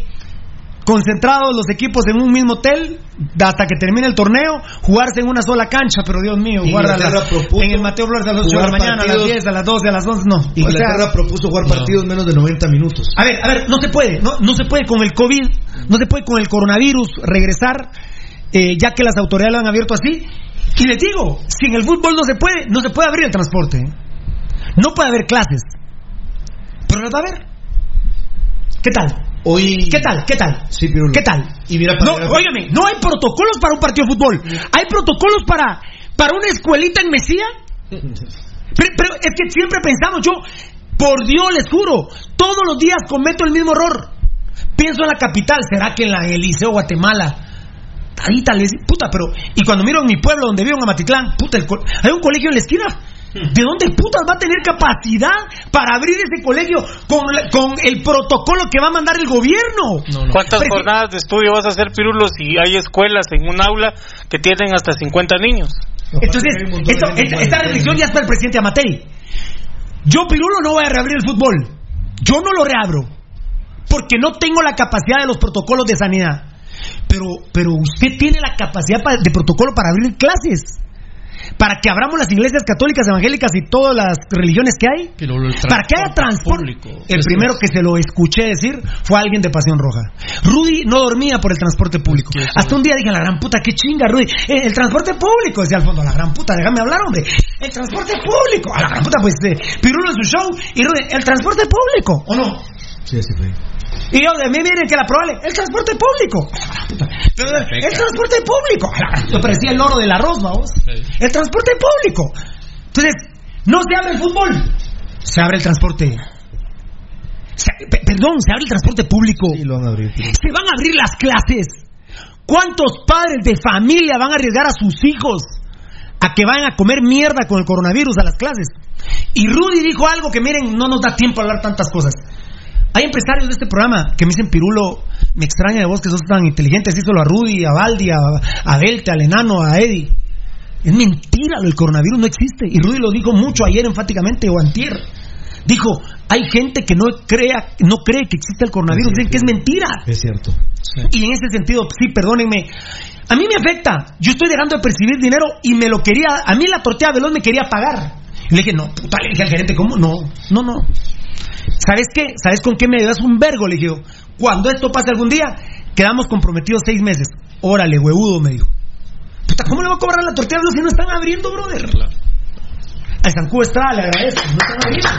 Concentrados los equipos en un mismo hotel hasta que termine el torneo, jugarse en una sola cancha, pero Dios mío, jugar a Inglaterra las- propuso en el Mateo Flores a las 8 de la mañana, a las partidos- 10, a las 12, a las 11, no. O Inglaterra sea, propuso jugar partidos menos de 90 minutos. a ver, a ver, no se puede, no, no se puede con el COVID, no se puede con el coronavirus regresar, eh, ya que las autoridades lo han abierto así. Y les digo, si en el fútbol no se puede, no se puede abrir el transporte. ¿eh? No puede haber clases. Pero las va a haber. ¿Qué tal? Hoy. ¿Qué tal? ¿Qué tal? Sí, Pirulo. ¿Qué tal? Y mira, No, óigame, no hay protocolos para un partido de fútbol. Hay protocolos para, para una escuelita en Mesía. Pero, pero es que siempre pensamos, yo, por Dios les juro, todos los días cometo el mismo error. Pienso en la capital, ¿será que en, la, en el Liceo Guatemala? Ahí tal vez, puta, pero. Y cuando miro en mi pueblo donde vivo en Amatitlán, puta, el hay un colegio en la esquina. ¿De dónde putas va a tener capacidad para abrir ese colegio con, la- con el protocolo que va a mandar el gobierno? ¿Cuántas Presi- jornadas de estudio vas a hacer, Pirulo, si hay escuelas en un aula que tienen hasta 50 niños? Entonces, esto- esta, esta reflexión ya está el presidente Amatei. Yo, Pirulo, no voy a reabrir el fútbol. Yo no lo reabro. Porque no tengo la capacidad de los protocolos de sanidad. Pero, pero usted tiene la capacidad pa- de protocolo para abrir clases. Para que abramos las iglesias católicas, evangélicas y todas las religiones que hay. Pero Para que haya transporte. público. El primero que se lo escuché decir fue alguien de Pasión Roja. Rudy no dormía por el transporte público. Hasta un día dije, la gran puta, qué chinga, Rudy. Eh, el transporte público, decía al fondo, la gran puta, déjame hablar, hombre. El transporte público. A la gran puta, pues, eh, Pirulo en su show y Rudy, el transporte público, ¿o no? Sí, así fue. Y yo, de mí miren que la probable, el transporte público. El transporte público. Yo parecía el loro del arroz, vamos. El transporte público. Entonces, no se abre el fútbol, se abre el transporte. Se- perdón, se abre el transporte público. Sí, lo van a abrir. Se van a abrir las clases. ¿Cuántos padres de familia van a arriesgar a sus hijos a que vayan a comer mierda con el coronavirus a las clases. Y Rudy dijo algo que miren, no nos da tiempo a hablar tantas cosas. Empresarios de este programa que me dicen, Pirulo, me extraña de vos que sos tan inteligente, díselo a Rudy, a Valdi, a, a Belte, al enano, a Eddie. Es mentira, el coronavirus no existe. Y Rudy lo dijo mucho ayer enfáticamente, o antier. Dijo, hay gente que no, crea, no cree que existe el coronavirus, dicen que es mentira. Es cierto. Y en ese sentido, sí, perdónenme. A mí me afecta. Yo estoy dejando de percibir dinero y me lo quería. A mí la tortilla veloz me quería pagar. Y le dije, no, puta, le dije al gerente, ¿cómo? No, no, no. ¿Sabes qué? ¿Sabes con qué me ayudas un vergo? Le dije, yo. cuando esto pase algún día, quedamos comprometidos seis meses. Órale, huevudo, me dijo. Puta, ¿cómo le voy a cobrar la tortilla si no están abriendo, brother? Al Zancudo está, le agradezco, no están abriendo.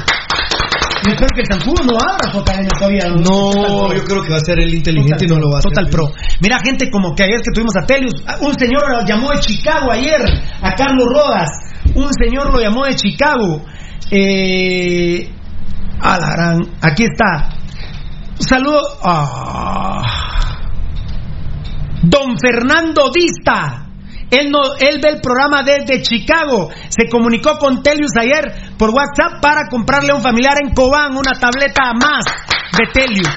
Yo espero que el Zancudo no abra JN todavía. No, yo creo que va a ser el inteligente y no lo va a hacer. Total Pro. Mira, gente como que ayer que tuvimos a Telius, un señor lo llamó de Chicago ayer, a Carlos Rodas. Un señor lo llamó de Chicago. Eh, a la gran. Aquí está. Saludo. ah. Don Fernando Dista. Él, él ve el programa desde Chicago. Se comunicó con Telius ayer por WhatsApp para comprarle a un familiar en Cobán una tableta más de Telius.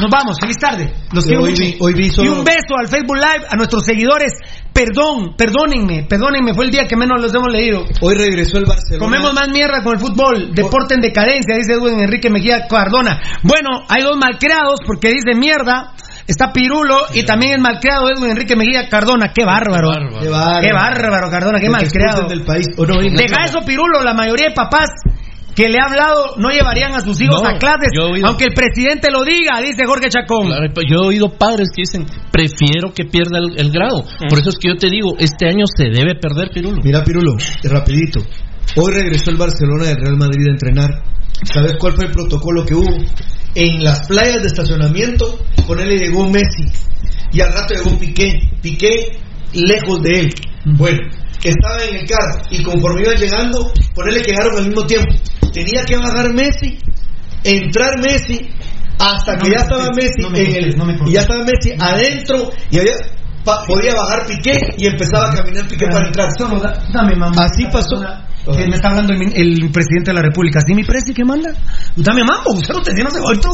Nos vamos, feliz tarde. Los quiero hoy mucho. vi- hoy vi Y solo- un beso al Facebook Live, a nuestros seguidores. Perdón, perdónenme, perdónenme, fue el día que menos los hemos leído. Hoy regresó el Barcelona. Comemos más mierda con el fútbol. Deporte en decadencia, dice Edwin Enrique Mejía Cardona. Bueno, hay dos malcriados porque dice mierda. Está Pirulo y también es malcriado Edwin Enrique Mejía Cardona. Qué bárbaro. Qué bárbaro. Qué bárbaro, Cardona, qué malcriado. del país. O no, y- Deja eso, Pirulo. La mayoría de papás que le ha hablado no llevarían a sus hijos No, a clases, oído- aunque el presidente lo diga, dice Jorge Chacón. Yo he oído padres que dicen, prefiero que pierda el, el grado. Por eso es que yo te digo, este año se debe perder, Pirulo. Mira, Pirulo, rapidito. Hoy regresó el Barcelona del Real Madrid a entrenar. ¿Sabes cuál fue el protocolo que hubo? En las playas de estacionamiento, con él le llegó Messi. Y al rato llegó Piqué. Piqué lejos de él. Bueno, estaba en el carro y conforme iban llegando, ponerle que llegaron al mismo tiempo. Tenía que bajar Messi, entrar Messi, hasta que No ya estaba Messi no me en el- no me contés. y ya estaba Messi adentro y había pa- podía bajar Piqué y empezaba a caminar Piqué para entrar. Solo da- dame, mamá. Así pasó. Que me está hablando el, el presidente de la República. ¿Sí, mi presi, qué manda? Dame mambo, usted no te no se vuelto.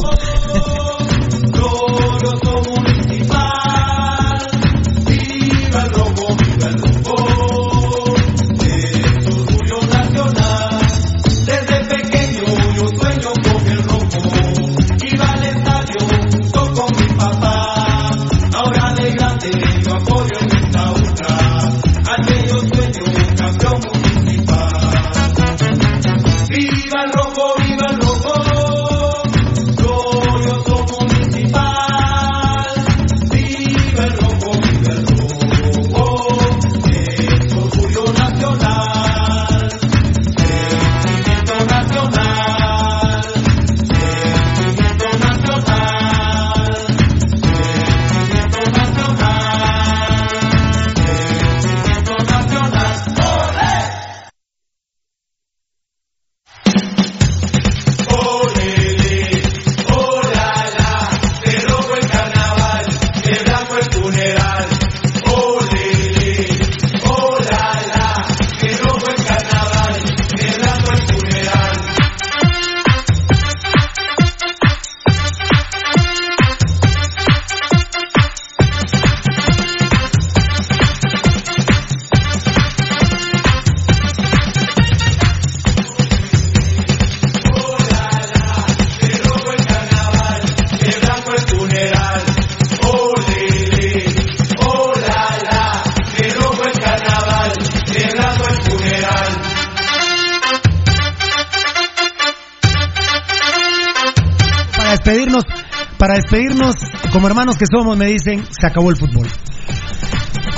Despedirnos, como hermanos que somos, me dicen, se acabó el fútbol.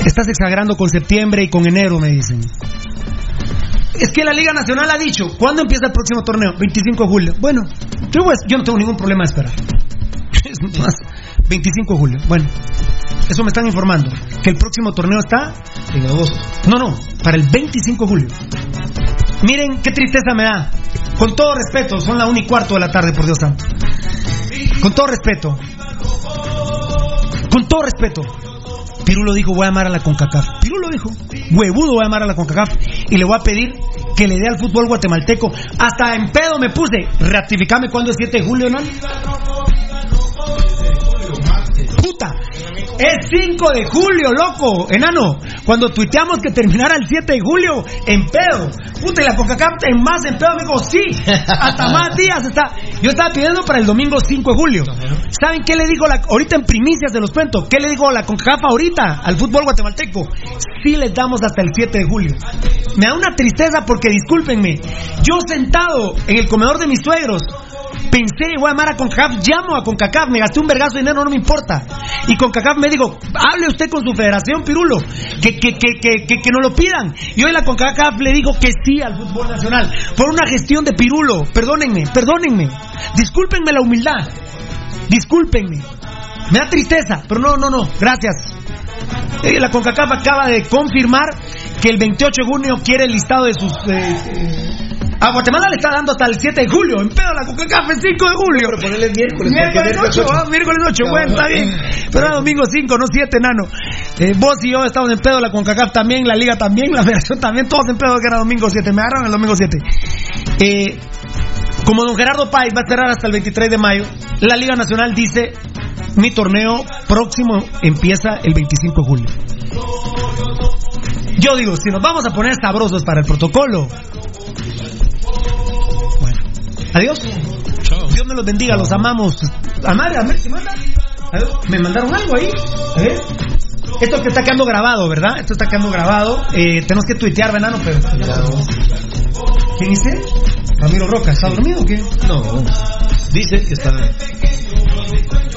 Estás exagerando con septiembre y con enero, me dicen. Es que la Liga Nacional ha dicho, ¿cuándo empieza el próximo torneo? 25 de julio. Bueno, yo, pues, yo no tengo ningún problema de esperar. Es más, 25 de julio. Bueno, eso me están informando. Que el próximo torneo está... En agosto. No, no, para el 25 de julio. Miren qué tristeza me da. Con todo respeto, son la 1 y cuarto de la tarde, por Dios santo. Con todo respeto. Con todo respeto. Pirulo dijo, voy a amar a la CONCACAF. Pirulo dijo, huevudo voy a amar a la CONCACAF y le voy a pedir que le dé al fútbol guatemalteco. Hasta en pedo me puse, ratificame cuando es 7 de julio, ¿no? Es 5 de julio, loco, enano. Cuando tuiteamos que terminara el 7 de julio, en pedo. Puta, y la CONCACAF en más en pedo me dijo, sí, hasta más días está. Yo estaba pidiendo para el domingo 5 de julio. ¿Saben qué le digo la, ahorita en primicias de los cuentos? ¿Qué le digo la CONCACAF ahorita al fútbol guatemalteco? Sí les damos hasta el 7 de julio. Me da una tristeza porque, discúlpenme, yo sentado en el comedor de mis suegros, Pensé, voy a amar a CONCACAF, llamo a CONCACAF, me gasté un vergazo de dinero, no me importa. Y CONCACAF me dijo, hable usted con su federación, Pirulo, que, que, que, que, no lo pidan. Y hoy la CONCACAF le dijo que sí al fútbol nacional, por una gestión de Pirulo. Perdónenme, perdónenme. Discúlpenme la humildad. Discúlpenme. Me da tristeza, pero no, no, no, gracias. Eh, la CONCACAF acaba de confirmar que el 28 de junio quiere el listado de sus... eh, eh, a Guatemala le está dando hasta el 7 de julio. En pedo la CONCACAF el 5 de julio. Pero ponerle miércoles. Miércoles porque 8, ah, miércoles 8, bueno, está bien. Pero era domingo 5, no 7, nano. Eh, vos y yo estamos en pedo, la CONCACAF también, la Liga también, la Federación también, todos en pedo que era domingo 7. Me agarran el domingo 7. Eh, como don Gerardo Páez va a cerrar hasta el 23 de mayo, la Liga Nacional dice: mi torneo próximo empieza el 25 de julio. Yo digo, si nos vamos a poner sabrosos para el protocolo. Adiós. Dios me los bendiga, los amamos. Amar, a ver si manda. Me mandaron algo ahí. A ver. Esto que está quedando grabado, ¿verdad? Esto está quedando grabado. Eh, tenemos que tuitear, venano, pero. ¿Quién él? Ramiro Roca, ¿está dormido o qué? No. Dice que está.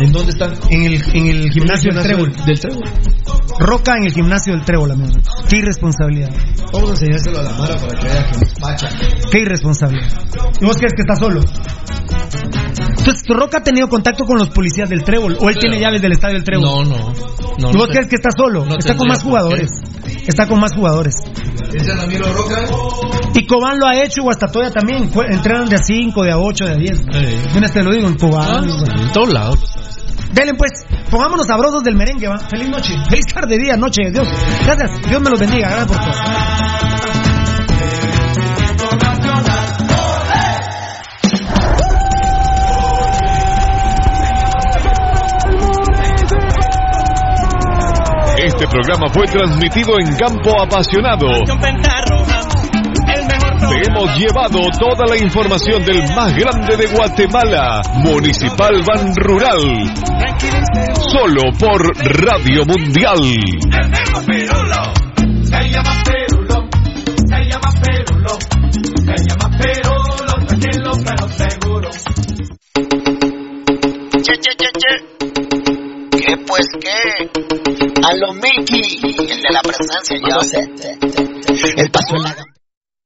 ¿En dónde está? En el, en el gimnasio del Trébol. Del Trébol. Roca en el gimnasio del Trébol, amigo. Qué irresponsabilidad. Vamos a enseñárselo a la Mara para que vea que nos pacha. Qué irresponsabilidad. ¿Y vos crees que está solo? Entonces, ¿Roca ha tenido contacto con los policías del Trébol? ¿O él tiene llaves del estadio del Trébol? No, no. no ¿Y vos crees que está solo? no está con más jugadores. Está con más jugadores. ¿Ese es Ramiro Roca? Y Cobán lo ha hecho, o hasta todavía también. Entrenan de a 5, de a 8, de a 10. Vienes te lo digo, en Cobán. En todos lados. Delen pues, pongámonos sabrosos del merengue, va. Feliz noche, feliz tarde, día, noche, Dios. Gracias, Dios me los bendiga, gracias por todo. Este programa fue transmitido en Campo Apasionado. Te hemos llevado toda la información del más grande de Guatemala, Municipal Ban Rural. Solo por Radio Mundial. Se llama Perulo, se llama Perulo, se llama Perulo, tranquilo pero seguro. Che, che, che, che. ¿Qué pues qué? A lo Mickey, el de la presencia, ya sé. El paso en la